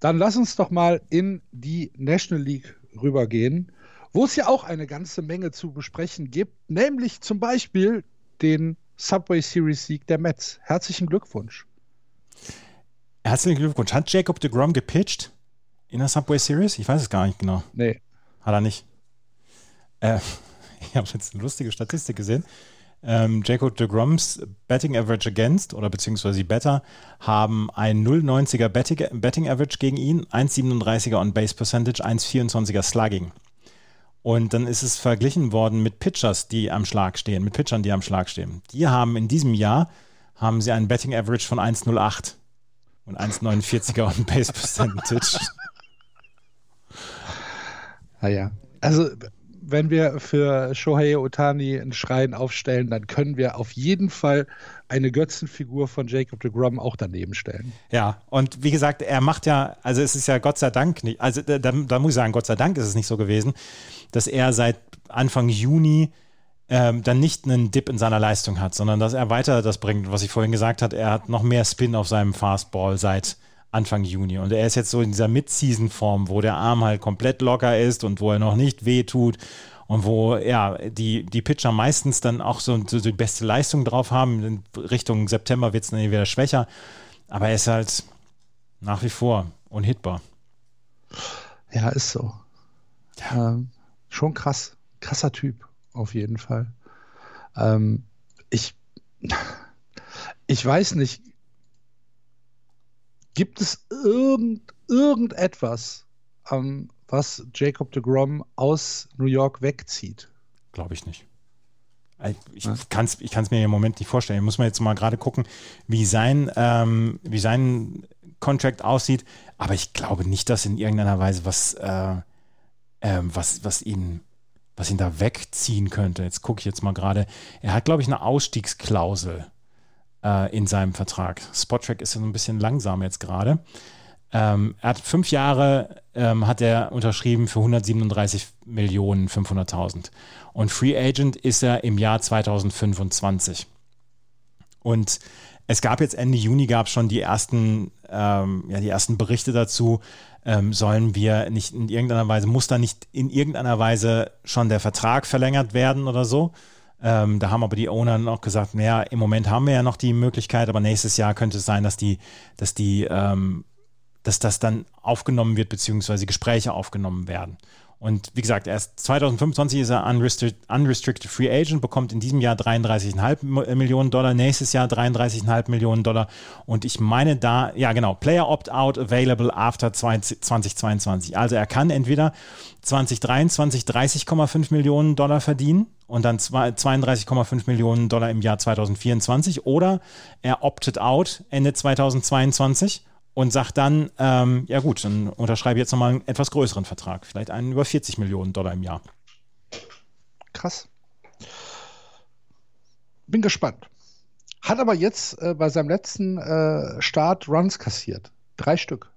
Dann lass uns doch mal in die National League rübergehen, wo es ja auch eine ganze Menge zu besprechen gibt, nämlich zum Beispiel den Subway Series Sieg der Mets. Herzlichen Glückwunsch. Herzlichen Glückwunsch. Hat Jacob de Grom gepitcht in der Subway Series? Ich weiß es gar nicht genau. Nee. Hat er nicht. Äh, ich habe jetzt eine lustige Statistik gesehen. Ähm, Jacob de Groms Betting Average Against oder beziehungsweise die Better haben ein 0,90er Betting, Betting Average gegen ihn, 1,37er On Base Percentage, 1,24er Slugging. Und dann ist es verglichen worden mit Pitchers, die am Schlag stehen, mit Pitchern, die am Schlag stehen. Die haben in diesem Jahr haben sie einen Betting Average von 1,08 und 1,49er On Base Percentage. Ah ja. Also, wenn wir für Shohei Otani einen Schrein aufstellen, dann können wir auf jeden Fall eine Götzenfigur von Jacob de Grom auch daneben stellen. Ja, und wie gesagt, er macht ja, also es ist ja Gott sei Dank nicht, also da, da muss ich sagen, Gott sei Dank ist es nicht so gewesen, dass er seit Anfang Juni ähm, dann nicht einen Dip in seiner Leistung hat, sondern dass er weiter das bringt. Was ich vorhin gesagt habe, er hat noch mehr Spin auf seinem Fastball seit Anfang Juni. Und er ist jetzt so in dieser Mid-Season-Form, wo der Arm halt komplett locker ist und wo er noch nicht wehtut und wo ja die, die Pitcher meistens dann auch so, so die beste Leistung drauf haben. In Richtung September wird es dann wieder schwächer. Aber er ist halt nach wie vor unhittbar. Ja, ist so. Ähm, schon krass. Krasser Typ, auf jeden Fall. Ähm, ich Ich weiß nicht. Gibt es irgend, irgendetwas, ähm, was Jacob de Grom aus New York wegzieht? Glaube ich nicht. Ich kann es ich mir im Moment nicht vorstellen. Muss man jetzt mal gerade gucken, wie sein, ähm, wie sein Contract aussieht. Aber ich glaube nicht, dass in irgendeiner Weise was, äh, äh, was, was ihn, was ihn da wegziehen könnte. Jetzt gucke ich jetzt mal gerade. Er hat, glaube ich, eine Ausstiegsklausel äh, in seinem Vertrag. Spottrack ist so ein bisschen langsam jetzt gerade. Ähm, er hat fünf Jahre ähm, hat er unterschrieben für 137 Millionen 500.000 und Free Agent ist er im Jahr 2025. Und es gab jetzt Ende Juni gab schon die ersten, ähm, ja, die ersten Berichte dazu. Ähm, sollen wir nicht in irgendeiner Weise, muss da nicht in irgendeiner Weise schon der Vertrag verlängert werden oder so? Ähm, da haben aber die Owner noch gesagt, naja, im Moment haben wir ja noch die Möglichkeit, aber nächstes Jahr könnte es sein, dass die, dass die ähm, dass das dann aufgenommen wird, beziehungsweise Gespräche aufgenommen werden. Und wie gesagt, erst 2025 ist er unrestricted, unrestricted Free Agent, bekommt in diesem Jahr 33,5 Millionen Dollar, nächstes Jahr 33,5 Millionen Dollar. Und ich meine da, ja genau, Player Opt-out available after 2022. Also er kann entweder 2023 30,5 Millionen Dollar verdienen und dann 32,5 Millionen Dollar im Jahr 2024 oder er opted out Ende 2022 und sagt dann, ähm, ja gut, dann unterschreibe ich jetzt nochmal einen etwas größeren Vertrag, vielleicht einen über 40 Millionen Dollar im Jahr. Krass. Bin gespannt. Hat aber jetzt äh, bei seinem letzten äh, Start Runs kassiert. Drei Stück.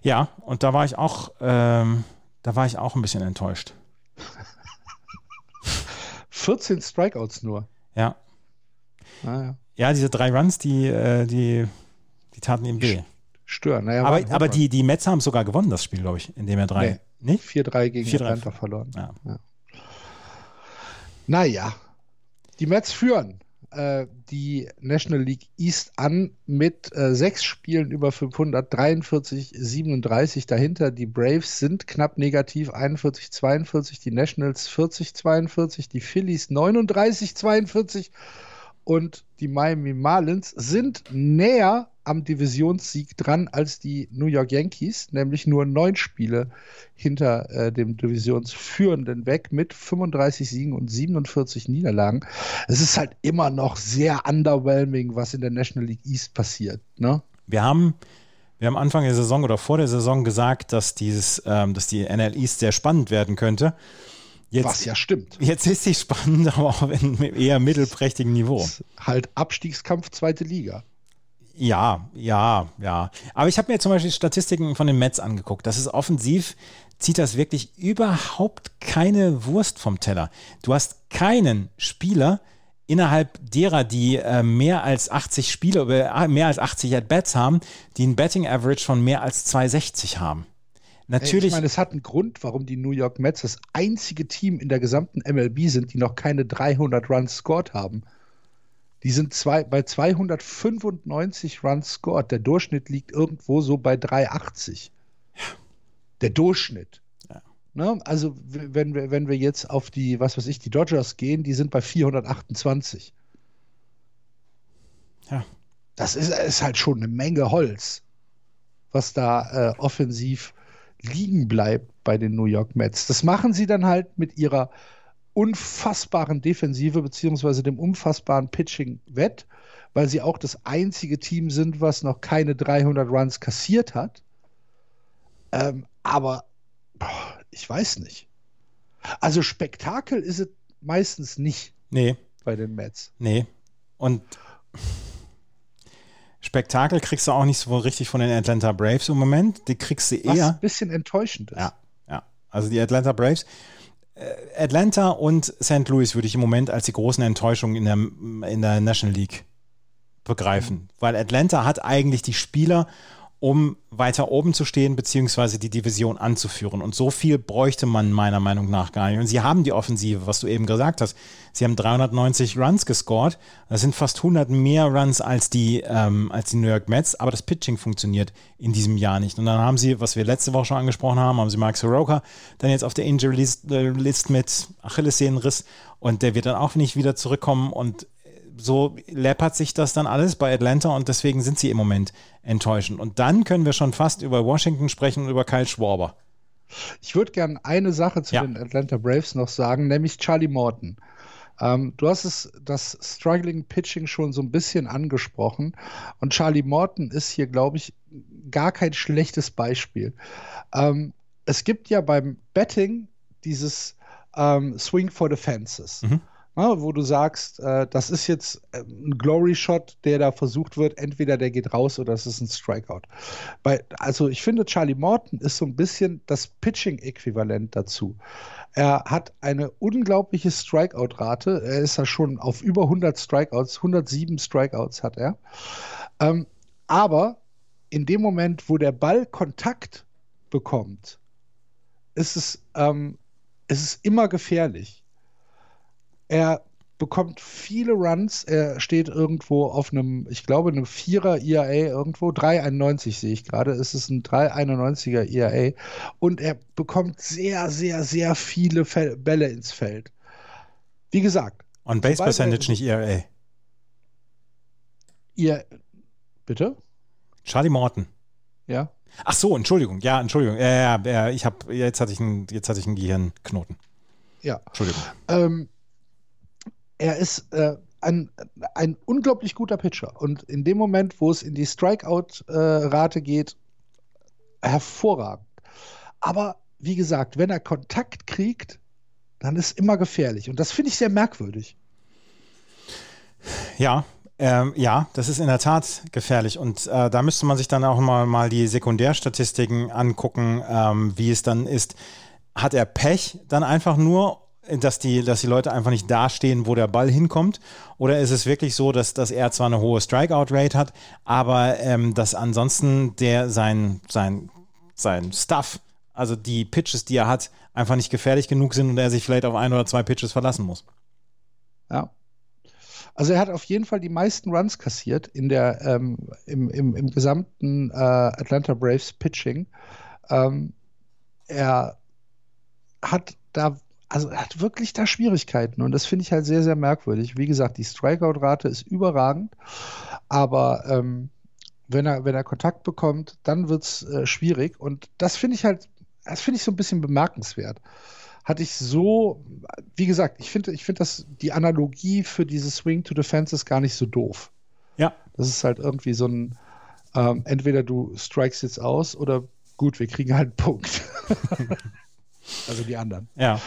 Ja, und da war ich auch, ähm, da war ich auch ein bisschen enttäuscht. 14 Strikeouts nur. Ja. Ah, ja. ja. diese drei Runs, die, äh, die, die taten ihm weh stören. Naja, aber aber die, die Mets haben sogar gewonnen, das Spiel, glaube ich, indem er drei. Nee, nicht? 4-3 gegen 4 Atlanta verloren. Ja. Ja. Naja, die Mets führen äh, die National League East an mit äh, sechs Spielen über 500, 43, 37 dahinter. Die Braves sind knapp negativ, 41, 42, die Nationals 40, 42, die Phillies 39, 42 und die Miami Marlins sind näher am Divisionssieg dran als die New York Yankees, nämlich nur neun Spiele hinter äh, dem Divisionsführenden weg mit 35 Siegen und 47 Niederlagen. Es ist halt immer noch sehr underwhelming, was in der National League East passiert. Ne? Wir haben wir haben Anfang der Saison oder vor der Saison gesagt, dass dieses, ähm, dass die NL East sehr spannend werden könnte. Jetzt, Was ja stimmt. Jetzt ist sie spannend, aber auch in eher mittelprächtigem Niveau. Halt Abstiegskampf zweite Liga. Ja, ja, ja. Aber ich habe mir zum Beispiel Statistiken von den Mets angeguckt. Das ist offensiv, zieht das wirklich überhaupt keine Wurst vom Teller. Du hast keinen Spieler innerhalb derer, die äh, mehr als 80 Spiele, äh, mehr als 80 At-Bats haben, die ein Betting Average von mehr als 260 haben. Natürlich. Ich meine, es hat einen Grund, warum die New York Mets das einzige Team in der gesamten MLB sind, die noch keine 300 Runs scored haben. Die sind zwei, bei 295 Runs scored. Der Durchschnitt liegt irgendwo so bei 380. Ja. Der Durchschnitt. Ja. Ne? Also, wenn wir, wenn wir jetzt auf die, was weiß ich, die Dodgers gehen, die sind bei 428. Ja. Das ist, ist halt schon eine Menge Holz, was da äh, offensiv liegen bleibt bei den New York Mets. Das machen sie dann halt mit ihrer unfassbaren Defensive beziehungsweise dem unfassbaren Pitching wett, weil sie auch das einzige Team sind, was noch keine 300 Runs kassiert hat. Ähm, aber boah, ich weiß nicht. Also Spektakel ist es meistens nicht. Nee. Bei den Mets. Nee. Und Spektakel kriegst du auch nicht so richtig von den Atlanta Braves im Moment. Die kriegst du eher. Was ein bisschen enttäuschend ist. Ja, ja. Also die Atlanta Braves. Äh, Atlanta und St. Louis würde ich im Moment als die großen Enttäuschungen in der, in der National League begreifen. Mhm. Weil Atlanta hat eigentlich die Spieler um weiter oben zu stehen, beziehungsweise die Division anzuführen. Und so viel bräuchte man meiner Meinung nach gar nicht. Und sie haben die Offensive, was du eben gesagt hast. Sie haben 390 Runs gescored. Das sind fast 100 mehr Runs als die, ähm, als die New York Mets. Aber das Pitching funktioniert in diesem Jahr nicht. Und dann haben sie, was wir letzte Woche schon angesprochen haben, haben sie Mark Soroka dann jetzt auf der Injury List, äh, List mit Achillessehnenriss. Und der wird dann auch nicht wieder zurückkommen. Und so läppert sich das dann alles bei Atlanta und deswegen sind sie im Moment enttäuschend. Und dann können wir schon fast über Washington sprechen und über Kyle Schwarber. Ich würde gerne eine Sache zu ja. den Atlanta Braves noch sagen, nämlich Charlie Morton. Ähm, du hast es, das Struggling Pitching schon so ein bisschen angesprochen. Und Charlie Morton ist hier, glaube ich, gar kein schlechtes Beispiel. Ähm, es gibt ja beim Betting dieses ähm, Swing for the Fences. Mhm. Ja, wo du sagst, äh, das ist jetzt äh, ein Glory-Shot, der da versucht wird, entweder der geht raus oder es ist ein Strikeout. Bei, also ich finde, Charlie Morton ist so ein bisschen das Pitching-Äquivalent dazu. Er hat eine unglaubliche Strikeout-Rate. Er ist ja schon auf über 100 Strikeouts, 107 Strikeouts hat er. Ähm, aber in dem Moment, wo der Ball Kontakt bekommt, ist es, ähm, ist es immer gefährlich. Er bekommt viele Runs. Er steht irgendwo auf einem, ich glaube, einem Vierer IAA e irgendwo. 3,91 sehe ich gerade. Es ist ein 3,91er IAA. E Und er bekommt sehr, sehr, sehr viele Fel Bälle ins Feld. Wie gesagt. On Base Percentage, nicht ERA. Ihr, bitte? Charlie Morton. Ja. Ach so, Entschuldigung. Ja, Entschuldigung. Ja, ja, ich habe jetzt hatte ich einen, jetzt hatte ich einen Gehirnknoten. Ja. Entschuldigung. Ähm, er ist äh, ein, ein unglaublich guter Pitcher. Und in dem Moment, wo es in die Strikeout-Rate geht, hervorragend. Aber wie gesagt, wenn er Kontakt kriegt, dann ist immer gefährlich. Und das finde ich sehr merkwürdig. Ja, ähm, ja, das ist in der Tat gefährlich. Und äh, da müsste man sich dann auch mal, mal die Sekundärstatistiken angucken, ähm, wie es dann ist. Hat er Pech dann einfach nur dass die, dass die Leute einfach nicht dastehen, wo der Ball hinkommt? Oder ist es wirklich so, dass, dass er zwar eine hohe Strikeout-Rate hat, aber ähm, dass ansonsten der sein, sein, sein Stuff, also die Pitches, die er hat, einfach nicht gefährlich genug sind und er sich vielleicht auf ein oder zwei Pitches verlassen muss? Ja. Also er hat auf jeden Fall die meisten Runs kassiert in der, ähm, im, im, im gesamten äh, Atlanta Braves Pitching. Ähm, er hat da also er hat wirklich da Schwierigkeiten und das finde ich halt sehr, sehr merkwürdig. Wie gesagt, die Strikeout-Rate ist überragend, aber ähm, wenn, er, wenn er Kontakt bekommt, dann wird es äh, schwierig und das finde ich halt, das finde ich so ein bisschen bemerkenswert. Hatte ich so, wie gesagt, ich finde ich finde das, die Analogie für dieses Swing to Defense ist gar nicht so doof. Ja. Das ist halt irgendwie so ein, ähm, entweder du strikes jetzt aus oder gut, wir kriegen halt einen Punkt. also die anderen. Ja.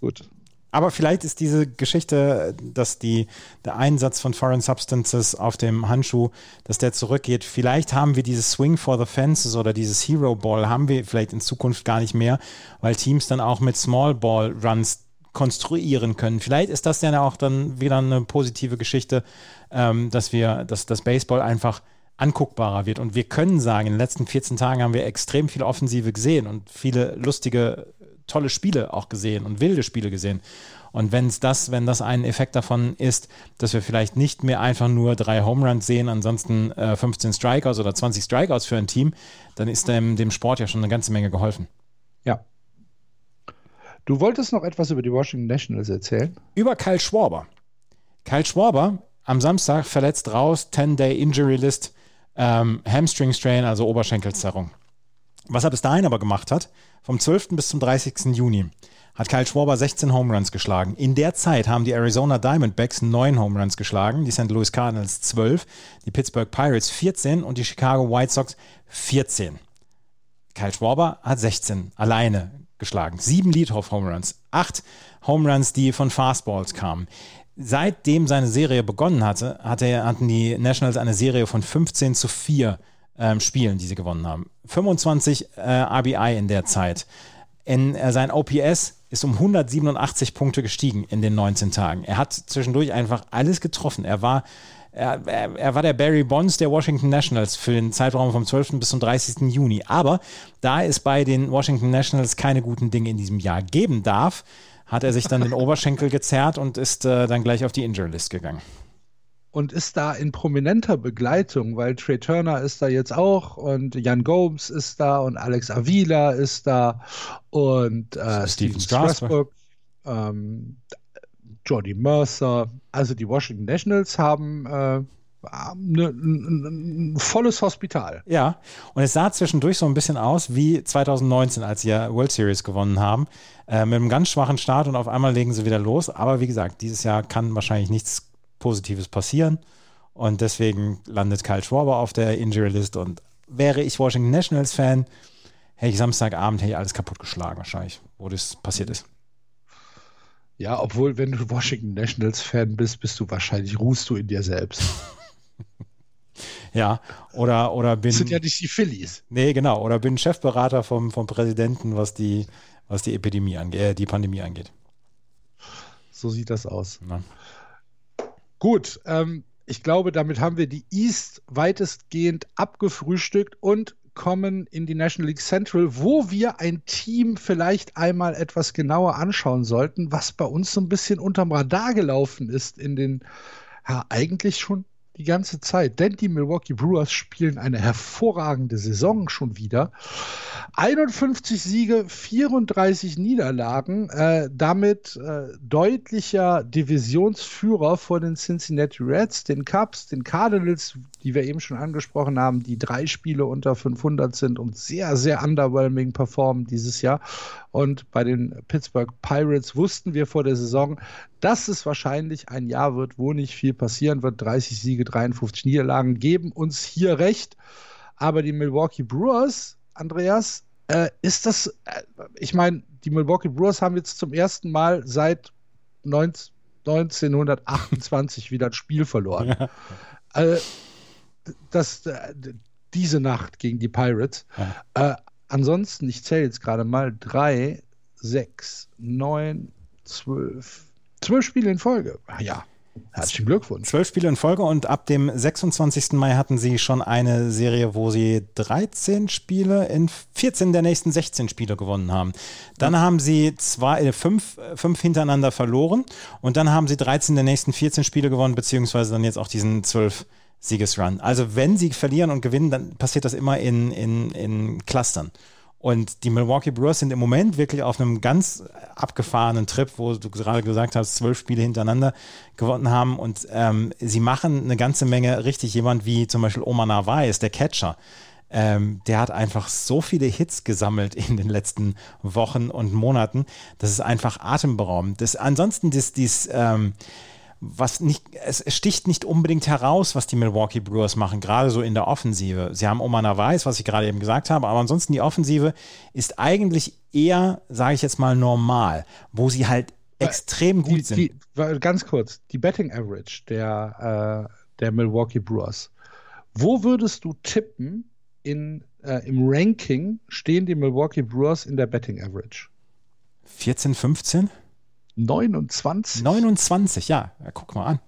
Gut. Aber vielleicht ist diese Geschichte, dass die, der Einsatz von Foreign Substances auf dem Handschuh, dass der zurückgeht. Vielleicht haben wir dieses Swing for the Fences oder dieses Hero Ball haben wir vielleicht in Zukunft gar nicht mehr, weil Teams dann auch mit Small Ball Runs konstruieren können. Vielleicht ist das ja auch dann wieder eine positive Geschichte, ähm, dass wir, dass das Baseball einfach anguckbarer wird. Und wir können sagen, in den letzten 14 Tagen haben wir extrem viel Offensive gesehen und viele lustige tolle Spiele auch gesehen und wilde Spiele gesehen. Und wenn es das, wenn das ein Effekt davon ist, dass wir vielleicht nicht mehr einfach nur drei Home Runs sehen, ansonsten äh, 15 Strikeouts oder 20 Strikeouts für ein Team, dann ist dem, dem Sport ja schon eine ganze Menge geholfen. Ja. Du wolltest noch etwas über die Washington Nationals erzählen? Über Kyle Schwarber. Kyle Schwarber am Samstag verletzt raus, 10-Day Injury List, ähm, Hamstring Strain, also Oberschenkelzerrung. Was er bis dahin aber gemacht hat, vom 12. bis zum 30. Juni, hat Kyle Schwarber 16 Home Runs geschlagen. In der Zeit haben die Arizona Diamondbacks 9 Home Runs geschlagen, die St. Louis Cardinals 12, die Pittsburgh Pirates 14 und die Chicago White Sox 14. Kyle Schwarber hat 16 alleine geschlagen. Sieben Leadhoff Home Runs, acht Home Runs, die von Fastballs kamen. Seitdem seine Serie begonnen hatte, hatte hatten die Nationals eine Serie von 15 zu 4 ähm, Spielen, die sie gewonnen haben. 25 äh, RBI in der Zeit. In, äh, sein OPS ist um 187 Punkte gestiegen in den 19 Tagen. Er hat zwischendurch einfach alles getroffen. Er war, er, er, er, war der Barry Bonds der Washington Nationals für den Zeitraum vom 12. bis zum 30. Juni. Aber da es bei den Washington Nationals keine guten Dinge in diesem Jahr geben darf, hat er sich dann den Oberschenkel gezerrt und ist äh, dann gleich auf die Injury List gegangen und ist da in prominenter Begleitung, weil Trey Turner ist da jetzt auch und Jan Gomes ist da und Alex Avila ist da und äh, Steven Strasburg. Ähm, Jordi Mercer. Also die Washington Nationals haben äh, eine, ein, ein, volles Hospital. Ja, und es sah zwischendurch so ein bisschen aus wie 2019, als sie ja World Series gewonnen haben. Äh, mit einem ganz schwachen Start und auf einmal legen sie wieder los. Aber wie gesagt, dieses Jahr kann wahrscheinlich nichts Positives passieren. Und deswegen landet Kyle Schwarber auf der Injury List. Und wäre ich Washington Nationals Fan, hätte ich Samstagabend hätte ich alles kaputtgeschlagen, wahrscheinlich, wo das passiert ist. Ja, obwohl, wenn du Washington Nationals Fan bist, bist du wahrscheinlich, ruhst du in dir selbst. ja, oder, oder bin. Das sind ja nicht die Phillies. Nee, genau. Oder bin Chefberater vom, vom Präsidenten, was die, was die Epidemie angeht, äh, die Pandemie angeht. So sieht das aus. Na. Gut, ähm, ich glaube, damit haben wir die East weitestgehend abgefrühstückt und kommen in die National League Central, wo wir ein Team vielleicht einmal etwas genauer anschauen sollten, was bei uns so ein bisschen unterm Radar gelaufen ist in den ja, eigentlich schon die ganze Zeit, denn die Milwaukee Brewers spielen eine hervorragende Saison schon wieder. 51 Siege, 34 Niederlagen, äh, damit äh, deutlicher Divisionsführer vor den Cincinnati Reds, den Cubs, den Cardinals, die wir eben schon angesprochen haben, die drei Spiele unter 500 sind und sehr, sehr underwhelming performen dieses Jahr. Und bei den Pittsburgh Pirates wussten wir vor der Saison, dass es wahrscheinlich ein Jahr wird, wo nicht viel passieren wird. 30 Siege, 53 Niederlagen geben uns hier recht. Aber die Milwaukee Brewers, Andreas, äh, ist das, äh, ich meine, die Milwaukee Brewers haben jetzt zum ersten Mal seit 19, 1928 wieder ein Spiel verloren. Ja. Äh, das, äh, diese Nacht gegen die Pirates. Ja. Äh, ansonsten, ich zähle jetzt gerade mal, drei, sechs, neun, zwölf, zwölf Spiele in Folge. Ja, Herzlichen Glückwunsch. Zwölf Spiele in Folge und ab dem 26. Mai hatten sie schon eine Serie, wo sie 13 Spiele in 14 der nächsten 16 Spiele gewonnen haben. Dann ja. haben sie zwei, äh, fünf, fünf hintereinander verloren und dann haben sie 13 der nächsten 14 Spiele gewonnen, beziehungsweise dann jetzt auch diesen 12 Siegesrun. Also wenn sie verlieren und gewinnen, dann passiert das immer in, in, in Clustern. Und die Milwaukee Brewers sind im Moment wirklich auf einem ganz abgefahrenen Trip, wo du gerade gesagt hast, zwölf Spiele hintereinander gewonnen haben. Und ähm, sie machen eine ganze Menge richtig. Jemand wie zum Beispiel Omar Narvaez, der Catcher, ähm, der hat einfach so viele Hits gesammelt in den letzten Wochen und Monaten. Das ist einfach atemberaubend. Das, ansonsten, das, dies, ähm, was nicht, es, sticht nicht unbedingt heraus, was die Milwaukee Brewers machen, gerade so in der Offensive. Sie haben Omar Weiß, was ich gerade eben gesagt habe, aber ansonsten die Offensive ist eigentlich eher, sage ich jetzt mal, normal, wo sie halt extrem die, gut sind. Die, ganz kurz, die Betting Average der, äh, der Milwaukee Brewers. Wo würdest du tippen, in, äh, im Ranking stehen die Milwaukee Brewers in der Betting Average? 14, 15? 29. 29, ja. ja guck mal an.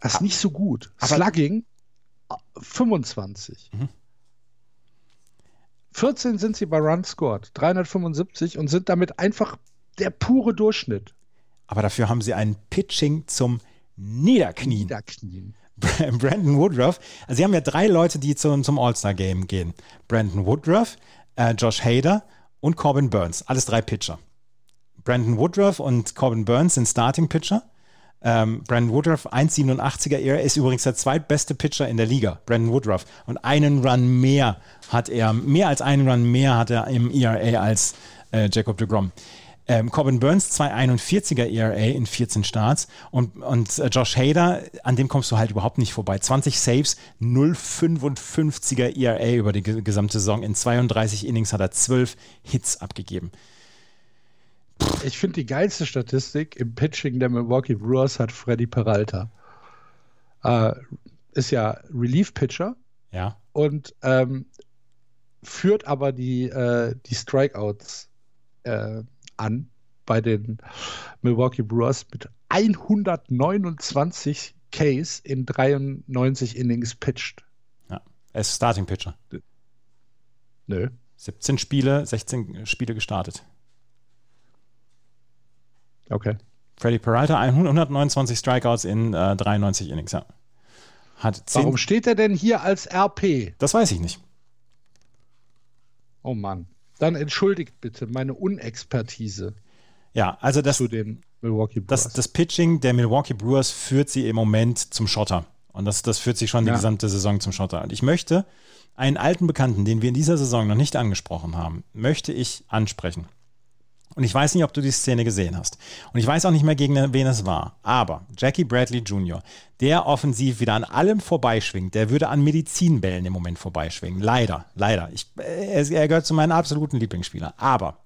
Das ist nicht so gut. Aber Slugging 25. Mhm. 14 sind sie bei Run Scored, 375 und sind damit einfach der pure Durchschnitt. Aber dafür haben sie ein Pitching zum Niederknien. Niederknien. Brandon Woodruff, also sie haben ja drei Leute, die zum, zum All-Star-Game gehen. Brandon Woodruff, äh, Josh Hader und Corbin Burns. Alles drei Pitcher. Brandon Woodruff und Corbin Burns sind Starting Pitcher. Ähm, Brandon Woodruff 1,87er ERA ist übrigens der zweitbeste Pitcher in der Liga, Brandon Woodruff. Und einen Run mehr hat er, mehr als einen Run mehr hat er im ERA als äh, Jacob de Grom. Ähm, Corbin Burns 2,41er ERA in 14 Starts und, und äh, Josh Hader, an dem kommst du halt überhaupt nicht vorbei. 20 Saves, 0,55er ERA über die gesamte Saison. In 32 Innings hat er 12 Hits abgegeben. Ich finde die geilste Statistik im Pitching der Milwaukee Brewers hat Freddy Peralta. Äh, ist ja Relief-Pitcher. Ja. Und ähm, führt aber die, äh, die Strikeouts äh, an bei den Milwaukee Brewers mit 129 Ks in 93 Innings pitched. Ja, er ist Starting Pitcher. Nö. 17 Spiele, 16 Spiele gestartet. Okay. Freddy Peralta, 129 Strikeouts in äh, 93 Innings, ja. Hat Warum steht er denn hier als RP? Das weiß ich nicht. Oh Mann. Dann entschuldigt bitte meine Unexpertise. Ja, also das, Milwaukee Brewers. Das, das Pitching der Milwaukee Brewers führt sie im Moment zum Schotter. Und das, das führt sich schon ja. die gesamte Saison zum Schotter. Und ich möchte einen alten Bekannten, den wir in dieser Saison noch nicht angesprochen haben, möchte ich ansprechen. Und ich weiß nicht, ob du die Szene gesehen hast. Und ich weiß auch nicht mehr, gegen wen es war. Aber Jackie Bradley Jr., der offensiv wieder an allem vorbeischwingt, der würde an Medizinbällen im Moment vorbeischwingen. Leider, leider. Ich, er, er gehört zu meinen absoluten Lieblingsspielern. Aber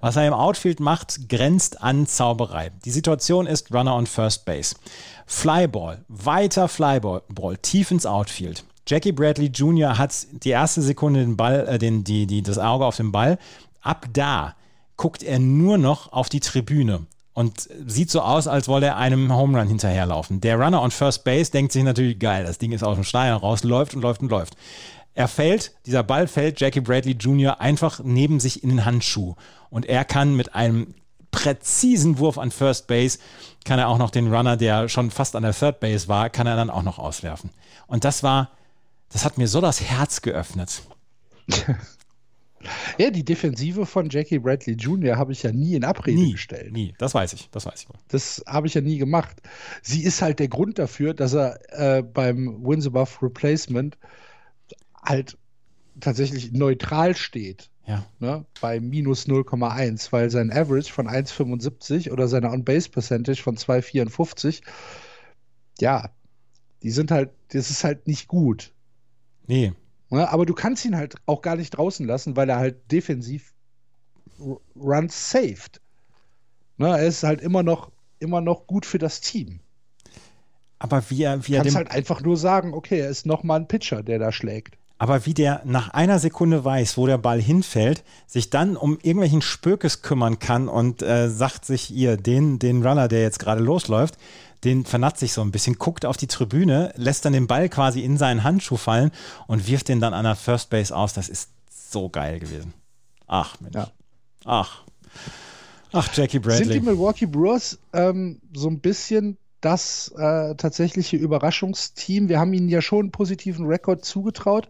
was er im Outfield macht, grenzt an Zauberei. Die Situation ist Runner on First Base. Flyball, weiter Flyball, tief ins Outfield. Jackie Bradley Jr. hat die erste Sekunde den Ball, äh, den, die, die, das Auge auf den Ball. Ab da guckt er nur noch auf die Tribüne und sieht so aus, als wolle er einem Home Run hinterherlaufen. Der Runner on First Base denkt sich natürlich, geil, das Ding ist aus dem Stein raus, läuft und läuft und läuft. Er fällt, dieser Ball fällt Jackie Bradley Jr. einfach neben sich in den Handschuh. Und er kann mit einem präzisen Wurf an First Base, kann er auch noch den Runner, der schon fast an der Third Base war, kann er dann auch noch auswerfen. Und das war, das hat mir so das Herz geöffnet. Ja, die Defensive von Jackie Bradley Jr. habe ich ja nie in Abrede nie, gestellt. Nie, das weiß ich, das weiß ich. Das habe ich ja nie gemacht. Sie ist halt der Grund dafür, dass er äh, beim Wins Above Replacement halt tatsächlich neutral steht. Ja. Ne, bei minus 0,1, weil sein Average von 1,75 oder seine On-Base-Percentage von 2,54, ja, die sind halt, das ist halt nicht gut. Nee, Ne? Aber du kannst ihn halt auch gar nicht draußen lassen, weil er halt defensiv Runs saved. Ne? Er ist halt immer noch, immer noch gut für das Team. Aber wie er, wie er. Kannst halt einfach nur sagen, okay, er ist nochmal ein Pitcher, der da schlägt. Aber wie der nach einer Sekunde weiß, wo der Ball hinfällt, sich dann um irgendwelchen Spökes kümmern kann und äh, sagt sich ihr, den, den Runner, der jetzt gerade losläuft, den vernatzt sich so ein bisschen, guckt auf die Tribüne, lässt dann den Ball quasi in seinen Handschuh fallen und wirft den dann an der First Base aus. Das ist so geil gewesen. Ach, Mensch. Ja. Ach. Ach, Jackie Bradley. Sind die Milwaukee Brewers ähm, so ein bisschen das äh, tatsächliche Überraschungsteam? Wir haben ihnen ja schon einen positiven Rekord zugetraut,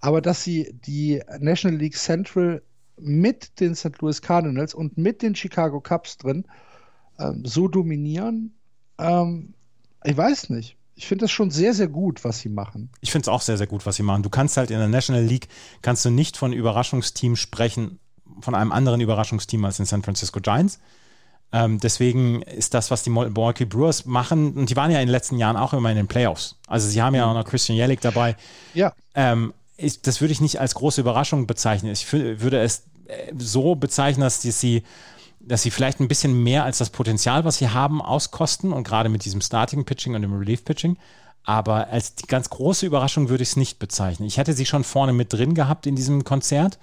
aber dass sie die National League Central mit den St. Louis Cardinals und mit den Chicago Cubs drin ähm, so dominieren, ähm, ich weiß nicht. Ich finde das schon sehr, sehr gut, was sie machen. Ich finde es auch sehr, sehr gut, was sie machen. Du kannst halt in der National League, kannst du nicht von Überraschungsteam sprechen, von einem anderen Überraschungsteam als den San Francisco Giants. Ähm, deswegen ist das, was die Milwaukee Brewers machen, und die waren ja in den letzten Jahren auch immer in den Playoffs. Also sie haben ja auch noch Christian Jellick dabei. Ja. Ähm, ich, das würde ich nicht als große Überraschung bezeichnen. Ich würde es äh, so bezeichnen, dass sie dass sie vielleicht ein bisschen mehr als das Potenzial, was sie haben, auskosten und gerade mit diesem Starting Pitching und dem Relief Pitching. Aber als die ganz große Überraschung würde ich es nicht bezeichnen. Ich hätte sie schon vorne mit drin gehabt in diesem Konzert.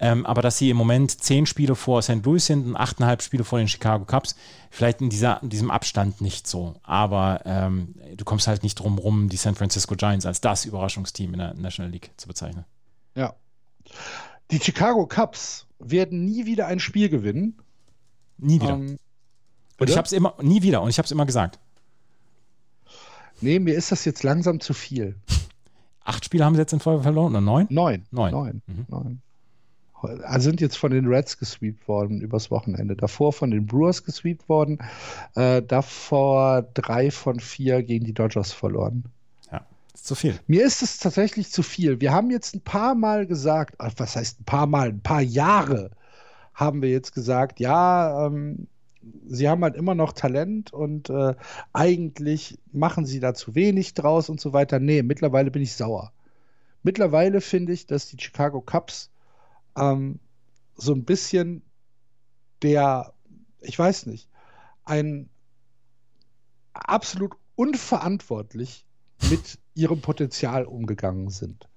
Ähm, aber dass sie im Moment zehn Spiele vor St. Louis sind und achteinhalb Spiele vor den Chicago Cubs, vielleicht in, dieser, in diesem Abstand nicht so. Aber ähm, du kommst halt nicht drum rum, die San Francisco Giants als das Überraschungsteam in der National League zu bezeichnen. Ja. Die Chicago Cubs werden nie wieder ein Spiel gewinnen, Nie wieder. Ähm, und ich habe es immer, nie wieder, und ich habe es immer gesagt. Nee, mir ist das jetzt langsam zu viel. Acht Spiele haben sie jetzt in Folge verloren, oder neun? Neun. Neun. Neun. Mhm. neun. Also sind jetzt von den Reds gesweept worden übers Wochenende. Davor von den Brewers gesweept worden. Äh, davor drei von vier gegen die Dodgers verloren. Ja, ist zu viel. Mir ist es tatsächlich zu viel. Wir haben jetzt ein paar Mal gesagt, was heißt ein paar Mal, ein paar Jahre haben wir jetzt gesagt, ja, ähm, sie haben halt immer noch Talent und äh, eigentlich machen sie da zu wenig draus und so weiter. Nee, mittlerweile bin ich sauer. Mittlerweile finde ich, dass die Chicago Cubs ähm, so ein bisschen der, ich weiß nicht, ein absolut unverantwortlich mit ihrem Potenzial umgegangen sind.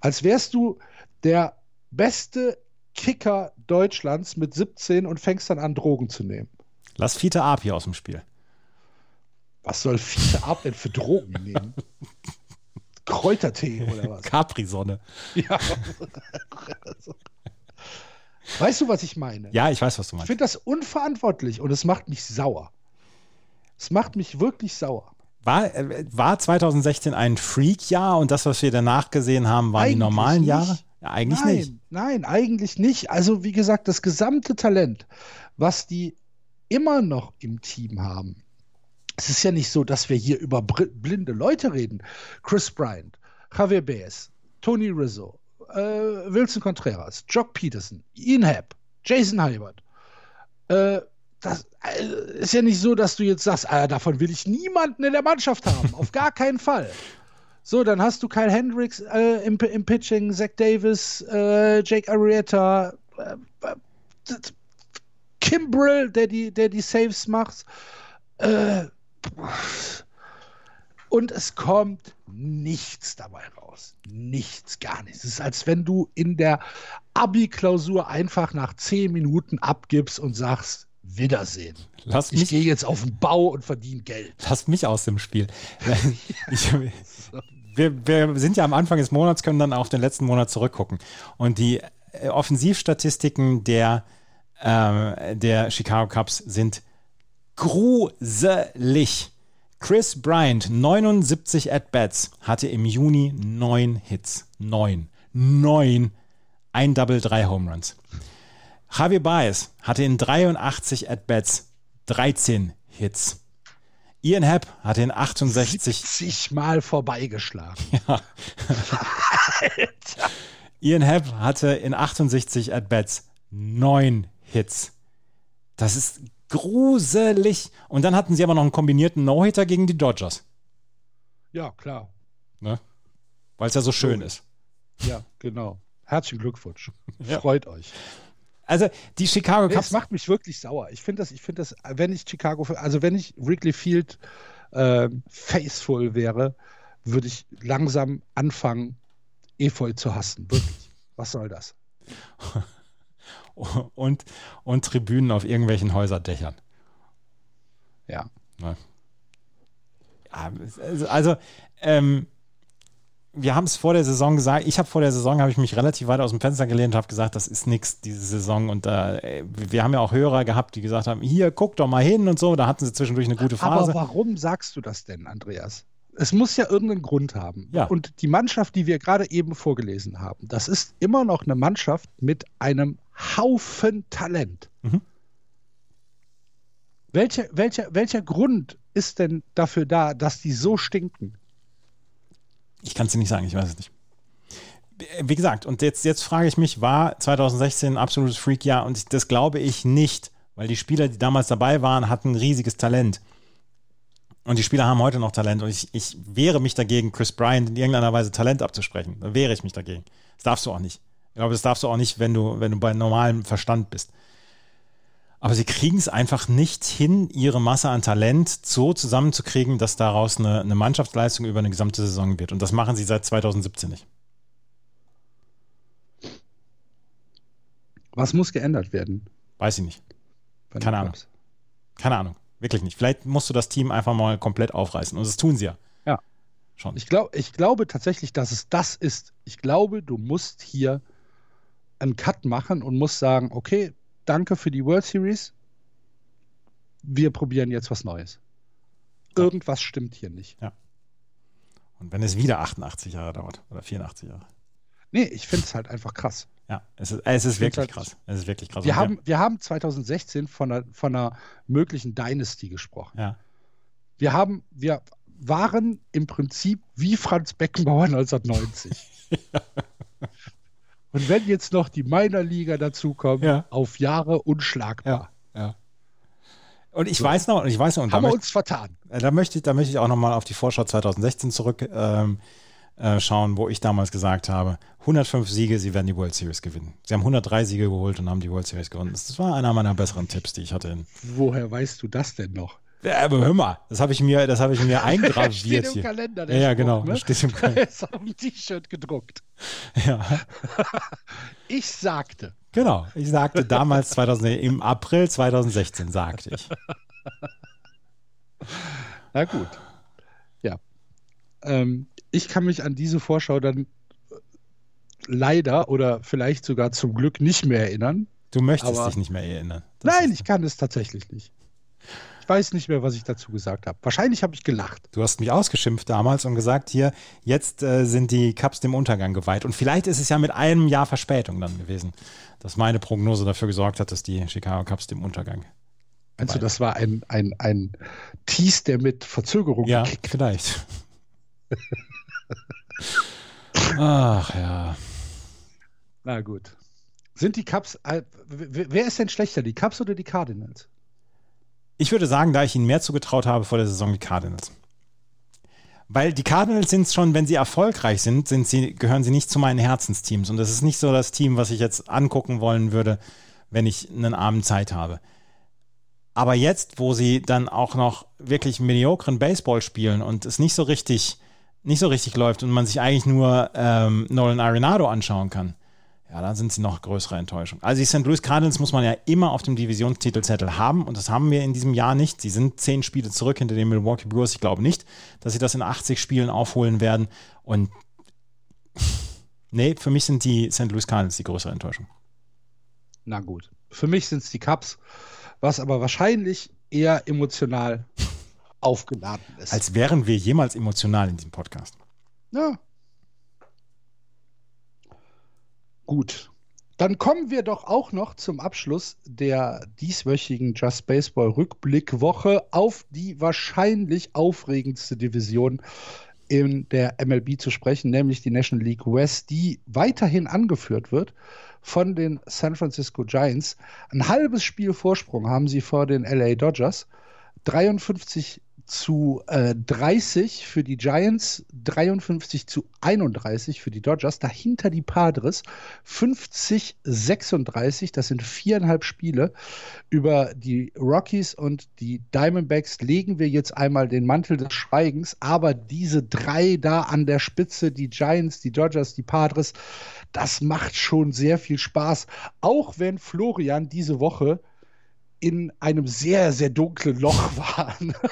Als wärst du der beste Kicker Deutschlands mit 17 und fängst dann an, Drogen zu nehmen. Lass Fiete Ab hier aus dem Spiel. Was soll Fiete Ab denn für Drogen nehmen? Kräutertee oder was? Capri-Sonne. Ja. weißt du, was ich meine? Ja, ich weiß, was du meinst. Ich finde das unverantwortlich und es macht mich sauer. Es macht mich wirklich sauer. War, äh, war 2016 ein Freak-Jahr und das, was wir danach gesehen haben, waren Eigentlich die normalen nicht. Ja, eigentlich nein, nicht. Nein, eigentlich nicht. Also, wie gesagt, das gesamte Talent, was die immer noch im Team haben. Es ist ja nicht so, dass wir hier über blinde Leute reden. Chris Bryant, Javier Baez, Tony Rizzo, äh, Wilson Contreras, Jock Peterson, Ian Happ, Jason Halbert. Äh, das äh, ist ja nicht so, dass du jetzt sagst, ah, davon will ich niemanden in der Mannschaft haben. Auf gar keinen Fall. So, dann hast du Kyle Hendricks äh, im, im, Pitching, Zach Davis, äh, Jake Arrieta, äh, äh Kimbrell, der die, der die Saves macht. Äh, und es kommt nichts dabei raus. Nichts, gar nichts. Es ist, als wenn du in der Abi-Klausur einfach nach zehn Minuten abgibst und sagst, Wiedersehen. Lass ich gehe jetzt auf den Bau und verdiene Geld. Lass mich aus dem Spiel. ich, wir, wir, sind ja am Anfang des Monats, können dann auf den letzten Monat zurückgucken. Und die äh, Offensivstatistiken der, äh, der Chicago Cubs sind gruselig. Chris Bryant, 79 At-Bats, hatte im Juni neun Hits. Neun. Neun. Ein Double, drei Home Runs. Javier Baez hatte in 83 At-Bats 13 Hits. Ian Happ hatte in 68 70 Mal vorbeigeschlagen. Ja. Alter. Ian Happ hatte in 68 At-Bats 9 Hits. Das ist gruselig. Und dann hatten sie aber noch einen kombinierten No-Hitter gegen die Dodgers. Ja, klar. Ne? Weil es ja so schön ist. Ja, genau. Herzlichen Glückwunsch. Ja. Freut euch. Also die Chicago Cubs. Das macht mich wirklich sauer. Ich finde das, ich finde das, wenn ich Chicago, also wenn ich Wrigley Field äh, faithful wäre, würde ich langsam anfangen, Efeu zu hassen. Wirklich. Was soll das? und, und Tribünen auf irgendwelchen Häuserdächern. Ja. ja also, ähm, wir haben es vor der Saison gesagt, ich habe vor der Saison, habe ich mich relativ weit aus dem Fenster gelehnt und habe gesagt, das ist nichts diese Saison. Und äh, wir haben ja auch Hörer gehabt, die gesagt haben, hier, guck doch mal hin und so. Da hatten sie zwischendurch eine gute Phase. Aber warum sagst du das denn, Andreas? Es muss ja irgendeinen Grund haben. Ja. Und die Mannschaft, die wir gerade eben vorgelesen haben, das ist immer noch eine Mannschaft mit einem Haufen Talent. Mhm. Welcher, welcher, welcher Grund ist denn dafür da, dass die so stinken? Ich kann es dir nicht sagen, ich weiß es nicht. Wie gesagt, und jetzt, jetzt frage ich mich, war 2016 ein absolutes Freak-Jahr? Und das glaube ich nicht, weil die Spieler, die damals dabei waren, hatten riesiges Talent. Und die Spieler haben heute noch Talent. Und ich, ich wehre mich dagegen, Chris Bryant in irgendeiner Weise Talent abzusprechen. Da wehre ich mich dagegen. Das darfst du auch nicht. Ich glaube, das darfst du auch nicht, wenn du, wenn du bei normalem Verstand bist. Aber sie kriegen es einfach nicht hin, ihre Masse an Talent so zusammenzukriegen, dass daraus eine, eine Mannschaftsleistung über eine gesamte Saison wird. Und das machen sie seit 2017 nicht. Was muss geändert werden? Weiß ich nicht. Keine Ahnung. Keine Ahnung. Wirklich nicht. Vielleicht musst du das Team einfach mal komplett aufreißen. Und das tun sie ja. Ja. Schon. Ich, glaub, ich glaube tatsächlich, dass es das ist. Ich glaube, du musst hier einen Cut machen und musst sagen, okay, danke für die World Series. Wir probieren jetzt was Neues. Irgendwas stimmt hier nicht. Ja. Und wenn es wieder 88 Jahre dauert oder 84 Jahre. Nee, ich finde es halt einfach krass. Ja, es ist, es ist wirklich halt, krass. Es ist wirklich krass. Wir haben, wir haben 2016 von einer, von einer möglichen Dynasty gesprochen. Ja. Wir haben, wir waren im Prinzip wie Franz Beckenbauer 1990. ja. Und wenn jetzt noch die Minor-Liga dazukommt, ja. auf Jahre unschlagbar. Ja, ja. Und ich so. weiß noch, und ich weiß noch, und haben wir uns vertan. Äh, da möchte ich, da möchte ich auch nochmal auf die Vorschau 2016 zurück ähm, äh, schauen, wo ich damals gesagt habe, 105 Siege, sie werden die World Series gewinnen. Sie haben 103 Siege geholt und haben die World Series gewonnen. Das war einer meiner besseren Tipps, die ich hatte. Woher weißt du das denn noch? Ja, aber hör mal, das habe ich mir, das habe ich mir eingraviert steht im hier. Kalender, der ja, ja, genau, ne? steht im Kalender. ist auf dem T-Shirt gedruckt. Ja. ich sagte. Genau, ich sagte damals 2000, im April 2016 sagte ich. Na gut. Ja. Ähm, ich kann mich an diese Vorschau dann leider oder vielleicht sogar zum Glück nicht mehr erinnern. Du möchtest dich nicht mehr erinnern. Das nein, ich kann es tatsächlich nicht weiß nicht mehr, was ich dazu gesagt habe. Wahrscheinlich habe ich gelacht. Du hast mich ausgeschimpft damals und gesagt, hier, jetzt äh, sind die Cups dem Untergang geweiht. Und vielleicht ist es ja mit einem Jahr Verspätung dann gewesen, dass meine Prognose dafür gesorgt hat, dass die Chicago Cups dem Untergang Meinst du, das war ein, ein, ein Tease, der mit Verzögerung Ja, gekickt. vielleicht. Ach ja. Na gut. Sind die Cups, äh, wer ist denn schlechter, die Cups oder die Cardinals? Ich würde sagen, da ich ihnen mehr zugetraut habe vor der Saison, die Cardinals. Weil die Cardinals sind schon, wenn sie erfolgreich sind, sind sie, gehören sie nicht zu meinen Herzensteams. Und das ist nicht so das Team, was ich jetzt angucken wollen würde, wenn ich einen Abend Zeit habe. Aber jetzt, wo sie dann auch noch wirklich mediokren Baseball spielen und es nicht so richtig, nicht so richtig läuft und man sich eigentlich nur ähm, Nolan Arenado anschauen kann, ja, dann sind sie noch größere Enttäuschung. Also die St. Louis Cardinals muss man ja immer auf dem Divisionstitelzettel haben und das haben wir in diesem Jahr nicht. Sie sind zehn Spiele zurück hinter den Milwaukee Brewers. Ich glaube nicht, dass sie das in 80 Spielen aufholen werden. Und nee, für mich sind die St. Louis Cardinals die größere Enttäuschung. Na gut. Für mich sind es die Cubs was aber wahrscheinlich eher emotional aufgeladen ist. Als wären wir jemals emotional in diesem Podcast. Ja. Gut. Dann kommen wir doch auch noch zum Abschluss der dieswöchigen Just Baseball Rückblickwoche auf die wahrscheinlich aufregendste Division in der MLB zu sprechen, nämlich die National League West, die weiterhin angeführt wird von den San Francisco Giants. Ein halbes Spiel Vorsprung haben sie vor den LA Dodgers. 53 zu äh, 30 für die Giants, 53 zu 31 für die Dodgers, dahinter die Padres 50 36, das sind viereinhalb Spiele. Über die Rockies und die Diamondbacks legen wir jetzt einmal den Mantel des Schweigens, aber diese drei da an der Spitze, die Giants, die Dodgers, die Padres, das macht schon sehr viel Spaß, auch wenn Florian diese Woche in einem sehr, sehr dunklen Loch waren.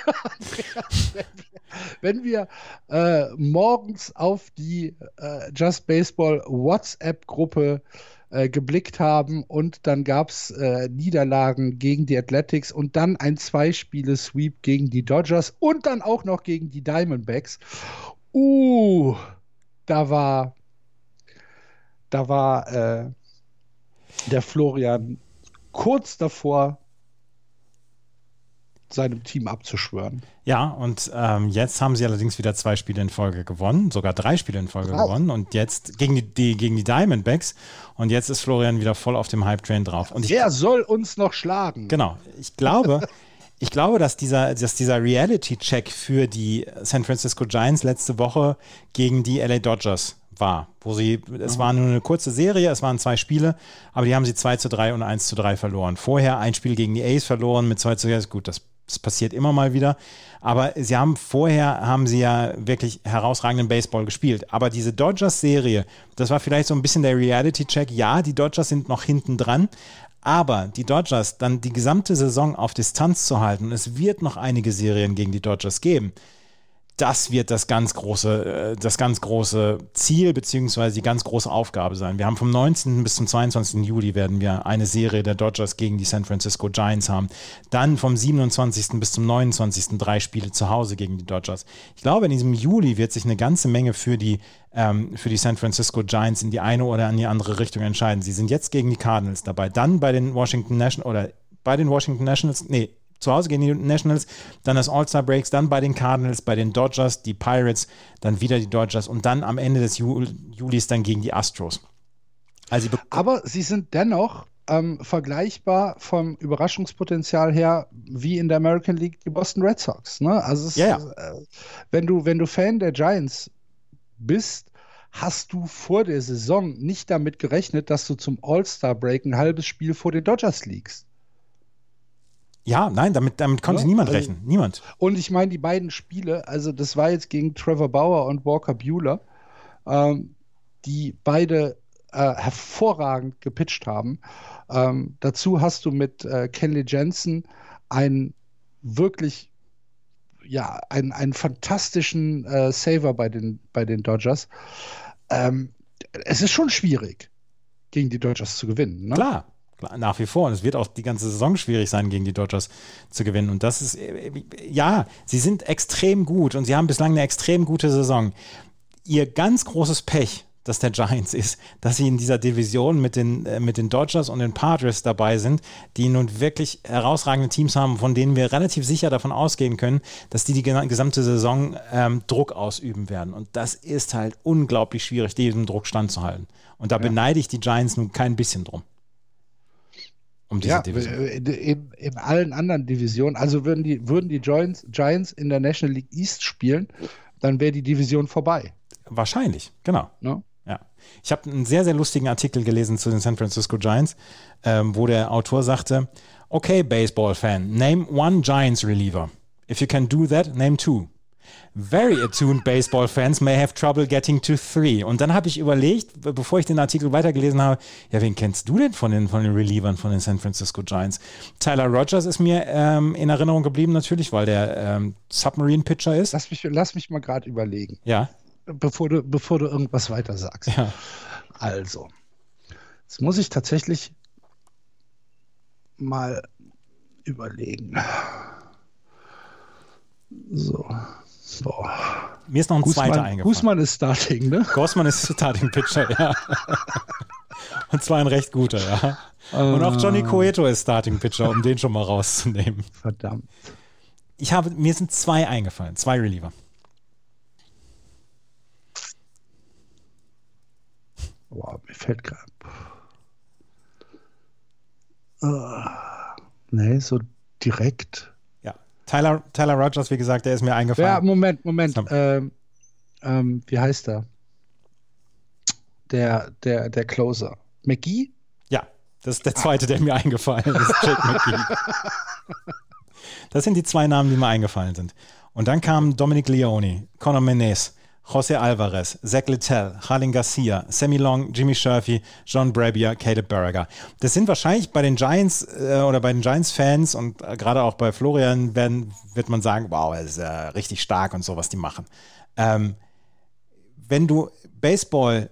Wenn wir äh, morgens auf die äh, Just Baseball WhatsApp-Gruppe äh, geblickt haben und dann gab es äh, Niederlagen gegen die Athletics und dann ein Zwei-Spiele-Sweep gegen die Dodgers und dann auch noch gegen die Diamondbacks. Uh, da war, da war äh, der Florian kurz davor, seinem Team abzuschwören. Ja, und ähm, jetzt haben sie allerdings wieder zwei Spiele in Folge gewonnen, sogar drei Spiele in Folge wow. gewonnen und jetzt gegen die, die, gegen die Diamondbacks und jetzt ist Florian wieder voll auf dem Hype-Train drauf. Und Wer soll uns noch schlagen? Genau, ich glaube, ich glaube, dass dieser, dass dieser Reality-Check für die San Francisco Giants letzte Woche gegen die LA Dodgers war, wo sie, es mhm. war nur eine kurze Serie, es waren zwei Spiele, aber die haben sie 2 zu 3 und 1 zu 3 verloren. Vorher ein Spiel gegen die Ace verloren mit 2 zu 3, gut, das das passiert immer mal wieder. Aber sie haben vorher, haben sie ja wirklich herausragenden Baseball gespielt. Aber diese Dodgers-Serie, das war vielleicht so ein bisschen der Reality-Check. Ja, die Dodgers sind noch hinten dran. Aber die Dodgers dann die gesamte Saison auf Distanz zu halten, es wird noch einige Serien gegen die Dodgers geben, das wird das ganz große, äh, das ganz große Ziel beziehungsweise die ganz große Aufgabe sein. Wir haben vom 19. bis zum 22. Juli werden wir eine Serie der Dodgers gegen die San Francisco Giants haben. Dann vom 27. bis zum 29. drei Spiele zu Hause gegen die Dodgers. Ich glaube, in diesem Juli wird sich eine ganze Menge für die, ähm, für die San Francisco Giants in die eine oder in die andere Richtung entscheiden. Sie sind jetzt gegen die Cardinals dabei, dann bei den Washington Nationals oder bei den Washington Nationals, nee, zu Hause gegen die Nationals, dann das All-Star Breaks, dann bei den Cardinals, bei den Dodgers, die Pirates, dann wieder die Dodgers und dann am Ende des Jul Julis dann gegen die Astros. Also Aber sie sind dennoch ähm, vergleichbar vom Überraschungspotenzial her wie in der American League die Boston Red Sox. Ne? Also ist, ja. Äh, wenn du wenn du Fan der Giants bist, hast du vor der Saison nicht damit gerechnet, dass du zum All-Star Break ein halbes Spiel vor den Dodgers liegst. Ja, nein, damit, damit konnte ja, niemand also, rechnen. Niemand. Und ich meine, die beiden Spiele, also das war jetzt gegen Trevor Bauer und Walker Bueller, ähm, die beide äh, hervorragend gepitcht haben. Ähm, dazu hast du mit äh, Kelly Jensen einen wirklich, ja, einen, einen fantastischen äh, Saver bei den, bei den Dodgers. Ähm, es ist schon schwierig, gegen die Dodgers zu gewinnen. Ne? Klar, nach wie vor. Und es wird auch die ganze Saison schwierig sein, gegen die Dodgers zu gewinnen. Und das ist, äh, ja, sie sind extrem gut und sie haben bislang eine extrem gute Saison. Ihr ganz großes Pech, dass der Giants ist, dass sie in dieser Division mit den, äh, mit den Dodgers und den Padres dabei sind, die nun wirklich herausragende Teams haben, von denen wir relativ sicher davon ausgehen können, dass die die gesamte Saison ähm, Druck ausüben werden. Und das ist halt unglaublich schwierig, diesem Druck standzuhalten. Und da ja. beneide ich die Giants nun kein bisschen drum. Um diese ja, Division. In, in, allen anderen Divisionen, also würden die, würden die Giants, Giants in der National League East spielen, dann wäre die Division vorbei. Wahrscheinlich, genau. No? Ja. Ich habe einen sehr, sehr lustigen Artikel gelesen zu den San Francisco Giants, ähm, wo der Autor sagte: Okay, Baseball-Fan, name one Giants reliever. If you can do that, name two. Very attuned baseball fans may have trouble getting to three. Und dann habe ich überlegt, bevor ich den Artikel weitergelesen habe, ja, wen kennst du denn von den, von den Relievern von den San Francisco Giants? Tyler Rogers ist mir ähm, in Erinnerung geblieben, natürlich, weil der ähm, Submarine-Pitcher ist. Lass mich, lass mich mal gerade überlegen. Ja bevor du, bevor du irgendwas weiter sagst. Ja. Also, jetzt muss ich tatsächlich mal überlegen. So. Boah. Mir ist noch ein Guzman, zweiter eingefallen. Guzman ist Starting, ne? Gosman ist Starting Pitcher, ja. Und zwar ein recht guter, ja. Und auch Johnny ah. Cueto ist Starting Pitcher, um den schon mal rauszunehmen. Verdammt. Ich habe, mir sind zwei eingefallen, zwei Reliever. Boah, mir fällt gerade. Uh, nee, so direkt. Tyler, Tyler Rogers, wie gesagt, der ist mir eingefallen. Ja, Moment, Moment. Ähm, ähm, wie heißt er? Der, der, der Closer. McGee? Ja, das ist der zweite, der mir eingefallen ist. Jake McGee. Das sind die zwei Namen, die mir eingefallen sind. Und dann kamen Dominic Leone, Conor Menes, José Alvarez, Zach Littell, Harlan Garcia, Sammy Long, Jimmy Sherfy, John Brabier, Caleb Berger. Das sind wahrscheinlich bei den Giants äh, oder bei den Giants-Fans und äh, gerade auch bei Florian werden, wird man sagen, wow, es ist äh, richtig stark und so, was die machen. Ähm, wenn du Baseball,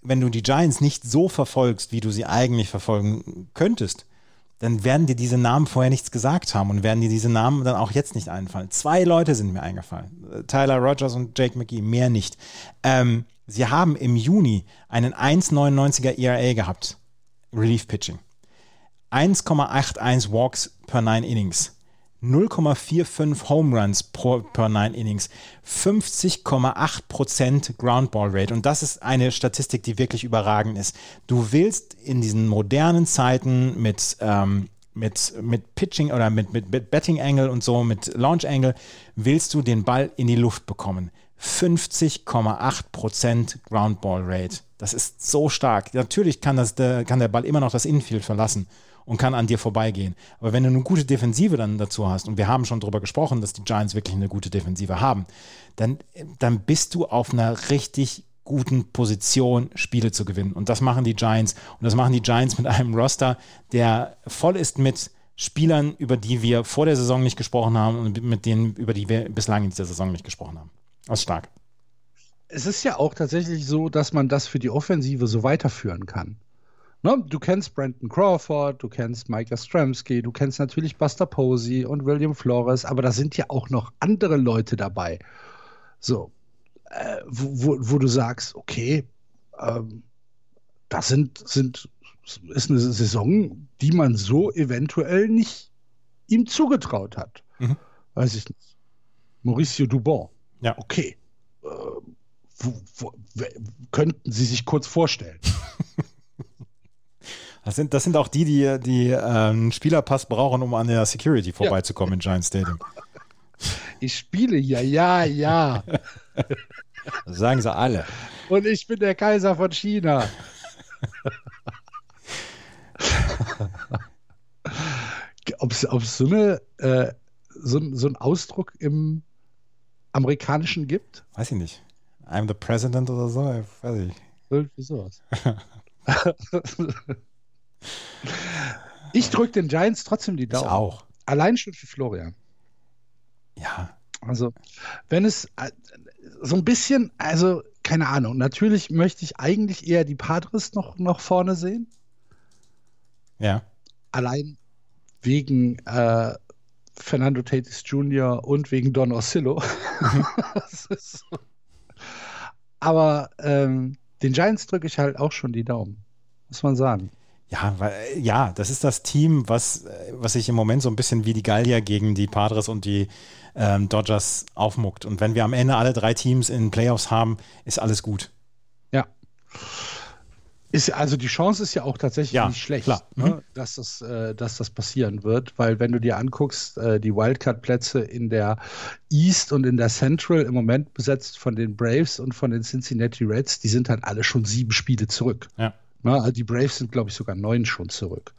wenn du die Giants nicht so verfolgst, wie du sie eigentlich verfolgen könntest, dann werden dir diese Namen vorher nichts gesagt haben und werden dir diese Namen dann auch jetzt nicht einfallen. Zwei Leute sind mir eingefallen. Tyler Rogers und Jake McGee, mehr nicht. Ähm, sie haben im Juni einen 1,99er ERA gehabt. Relief Pitching. 1,81 Walks per 9 Innings. 0,45 Home Runs pro, per 9 Innings, 50,8% Groundball Rate. Und das ist eine Statistik, die wirklich überragend ist. Du willst in diesen modernen Zeiten mit, ähm, mit, mit Pitching oder mit, mit, mit Betting Angle und so, mit Launch Angle, willst du den Ball in die Luft bekommen. 50,8% Groundball Rate. Das ist so stark. Natürlich kann, das, kann der Ball immer noch das Infield verlassen und kann an dir vorbeigehen. Aber wenn du eine gute Defensive dann dazu hast, und wir haben schon darüber gesprochen, dass die Giants wirklich eine gute Defensive haben, dann, dann bist du auf einer richtig guten Position, Spiele zu gewinnen. Und das machen die Giants. Und das machen die Giants mit einem Roster, der voll ist mit Spielern, über die wir vor der Saison nicht gesprochen haben und mit denen, über die wir bislang in dieser Saison nicht gesprochen haben. Das ist stark. Es ist ja auch tatsächlich so, dass man das für die Offensive so weiterführen kann. Ne? Du kennst Brandon Crawford, du kennst Mike Stramsky, du kennst natürlich Buster Posey und William Flores, aber da sind ja auch noch andere Leute dabei. So, äh, wo, wo, wo, du sagst, okay, ähm, das sind, sind, ist eine Saison, die man so eventuell nicht ihm zugetraut hat. Mhm. Weiß ich nicht. Mauricio Dubon. Ja. Okay. Äh, wo, könnten Sie sich kurz vorstellen? Das sind, das sind auch die, die, die einen Spielerpass brauchen, um an der Security vorbeizukommen ja. in Giant Stadium. Ich spiele ja, ja, ja. Das sagen sie alle. Und ich bin der Kaiser von China. Ob es so, eine, äh, so, so einen Ausdruck im Amerikanischen gibt? Weiß ich nicht. I'm the President oder so, weiß ich. Irgendwie sowas. Ich drücke den Giants trotzdem die Daumen. Ich auch. Allein schon für Florian. Ja. Also, wenn es äh, so ein bisschen, also keine Ahnung, natürlich möchte ich eigentlich eher die Padres noch, noch vorne sehen. Ja. Allein wegen äh, Fernando Tatis Jr. und wegen Don Orsillo. Mhm. so. Aber ähm, Den Giants drücke ich halt auch schon die Daumen, muss man sagen. Ja, weil, ja, das ist das Team, was, was sich im Moment so ein bisschen wie die Gallier gegen die Padres und die ähm, Dodgers aufmuckt. Und wenn wir am Ende alle drei Teams in Playoffs haben, ist alles gut. Ja. Ist, also die Chance ist ja auch tatsächlich ja, nicht schlecht, ne, mhm. dass, das, äh, dass das passieren wird, weil wenn du dir anguckst, äh, die Wildcard-Plätze in der East und in der Central im Moment besetzt von den Braves und von den Cincinnati Reds, die sind halt alle schon sieben Spiele zurück. Ja. Ne, also die Braves sind, glaube ich, sogar neun schon zurück.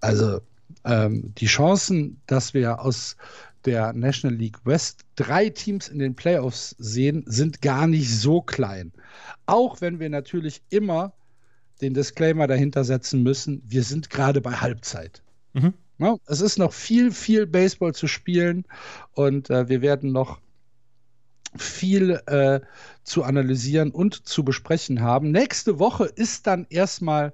Also ähm, die Chancen, dass wir aus der National League West drei Teams in den Playoffs sehen, sind gar nicht so klein. Auch wenn wir natürlich immer den Disclaimer dahinter setzen müssen, wir sind gerade bei Halbzeit. Mhm. Ja, es ist noch viel, viel Baseball zu spielen und äh, wir werden noch viel äh, zu analysieren und zu besprechen haben. Nächste Woche ist dann erstmal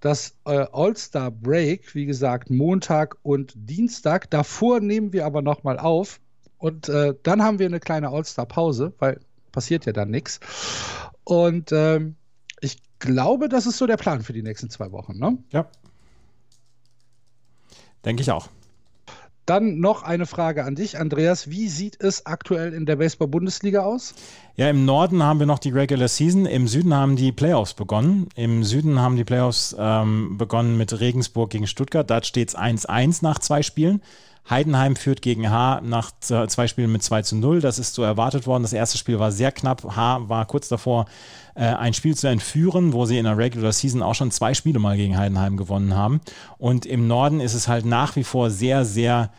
das äh, All-Star Break, wie gesagt, Montag und Dienstag. Davor nehmen wir aber nochmal auf und äh, dann haben wir eine kleine All-Star Pause, weil passiert ja dann nichts. Und ähm, ich glaube, das ist so der Plan für die nächsten zwei Wochen, ne? Ja. Denke ich auch. Dann noch eine Frage an dich, Andreas. Wie sieht es aktuell in der Baseball-Bundesliga aus? Ja, im Norden haben wir noch die Regular Season, im Süden haben die Playoffs begonnen. Im Süden haben die Playoffs ähm, begonnen mit Regensburg gegen Stuttgart. Da steht es 1-1 nach zwei Spielen. Heidenheim führt gegen H nach zwei Spielen mit 2 zu 0. Das ist so erwartet worden. Das erste Spiel war sehr knapp. H war kurz davor, äh, ein Spiel zu entführen, wo sie in der Regular Season auch schon zwei Spiele mal gegen Heidenheim gewonnen haben. Und im Norden ist es halt nach wie vor sehr, sehr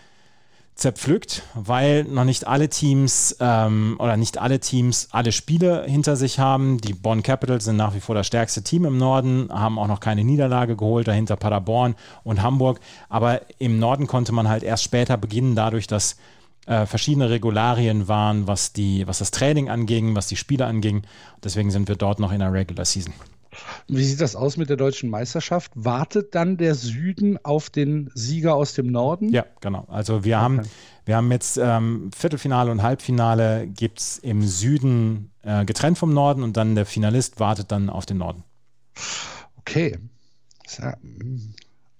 zerpflückt, weil noch nicht alle Teams ähm, oder nicht alle Teams alle Spiele hinter sich haben. Die Bonn Capitals sind nach wie vor das stärkste Team im Norden, haben auch noch keine Niederlage geholt, dahinter Paderborn und Hamburg. Aber im Norden konnte man halt erst später beginnen, dadurch, dass äh, verschiedene Regularien waren, was, die, was das Training anging, was die Spiele anging. Deswegen sind wir dort noch in der Regular Season. Wie sieht das aus mit der deutschen Meisterschaft? Wartet dann der Süden auf den Sieger aus dem Norden? Ja, genau. Also wir okay. haben, wir haben jetzt ähm, Viertelfinale und Halbfinale gibt es im Süden äh, getrennt vom Norden und dann der Finalist wartet dann auf den Norden. Okay. Ja, hm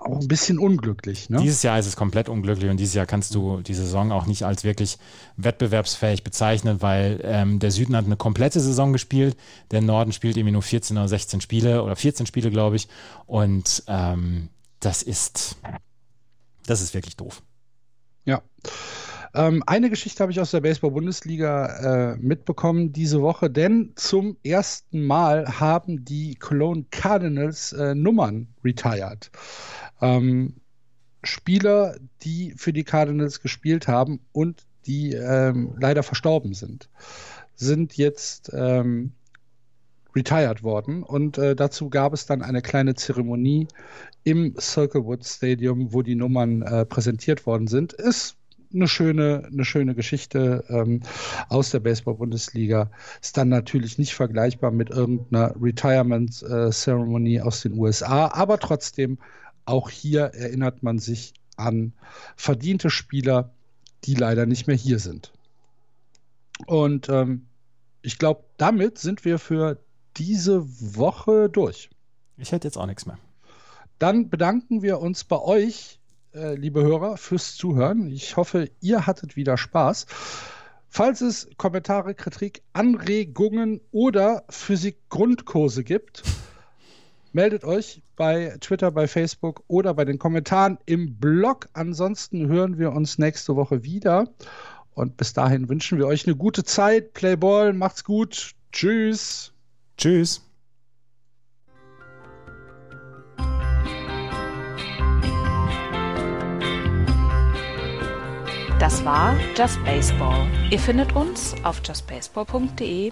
auch ein bisschen unglücklich. Ne? Dieses Jahr ist es komplett unglücklich und dieses Jahr kannst du die Saison auch nicht als wirklich wettbewerbsfähig bezeichnen, weil ähm, der Süden hat eine komplette Saison gespielt, der Norden spielt irgendwie nur 14 oder 16 Spiele oder 14 Spiele, glaube ich. Und ähm, das ist, das ist wirklich doof. Ja. Ähm, eine Geschichte habe ich aus der Baseball-Bundesliga äh, mitbekommen diese Woche, denn zum ersten Mal haben die Cologne Cardinals äh, Nummern retired. Ähm, Spieler, die für die Cardinals gespielt haben und die ähm, leider verstorben sind, sind jetzt ähm, retired worden. Und äh, dazu gab es dann eine kleine Zeremonie im Circlewood Stadium, wo die Nummern äh, präsentiert worden sind. Ist eine schöne, eine schöne Geschichte ähm, aus der Baseball-Bundesliga. Ist dann natürlich nicht vergleichbar mit irgendeiner Retirement-Ceremony äh, aus den USA, aber trotzdem auch hier erinnert man sich an verdiente Spieler, die leider nicht mehr hier sind. Und ähm, ich glaube, damit sind wir für diese Woche durch. Ich hätte jetzt auch nichts mehr. Dann bedanken wir uns bei euch, äh, liebe Hörer, fürs Zuhören. Ich hoffe, ihr hattet wieder Spaß. Falls es Kommentare, Kritik, Anregungen oder Physik-Grundkurse gibt, meldet euch bei Twitter, bei Facebook oder bei den Kommentaren im Blog. Ansonsten hören wir uns nächste Woche wieder. Und bis dahin wünschen wir euch eine gute Zeit. Playball, macht's gut. Tschüss. Tschüss. Das war Just Baseball. Ihr findet uns auf justbaseball.de,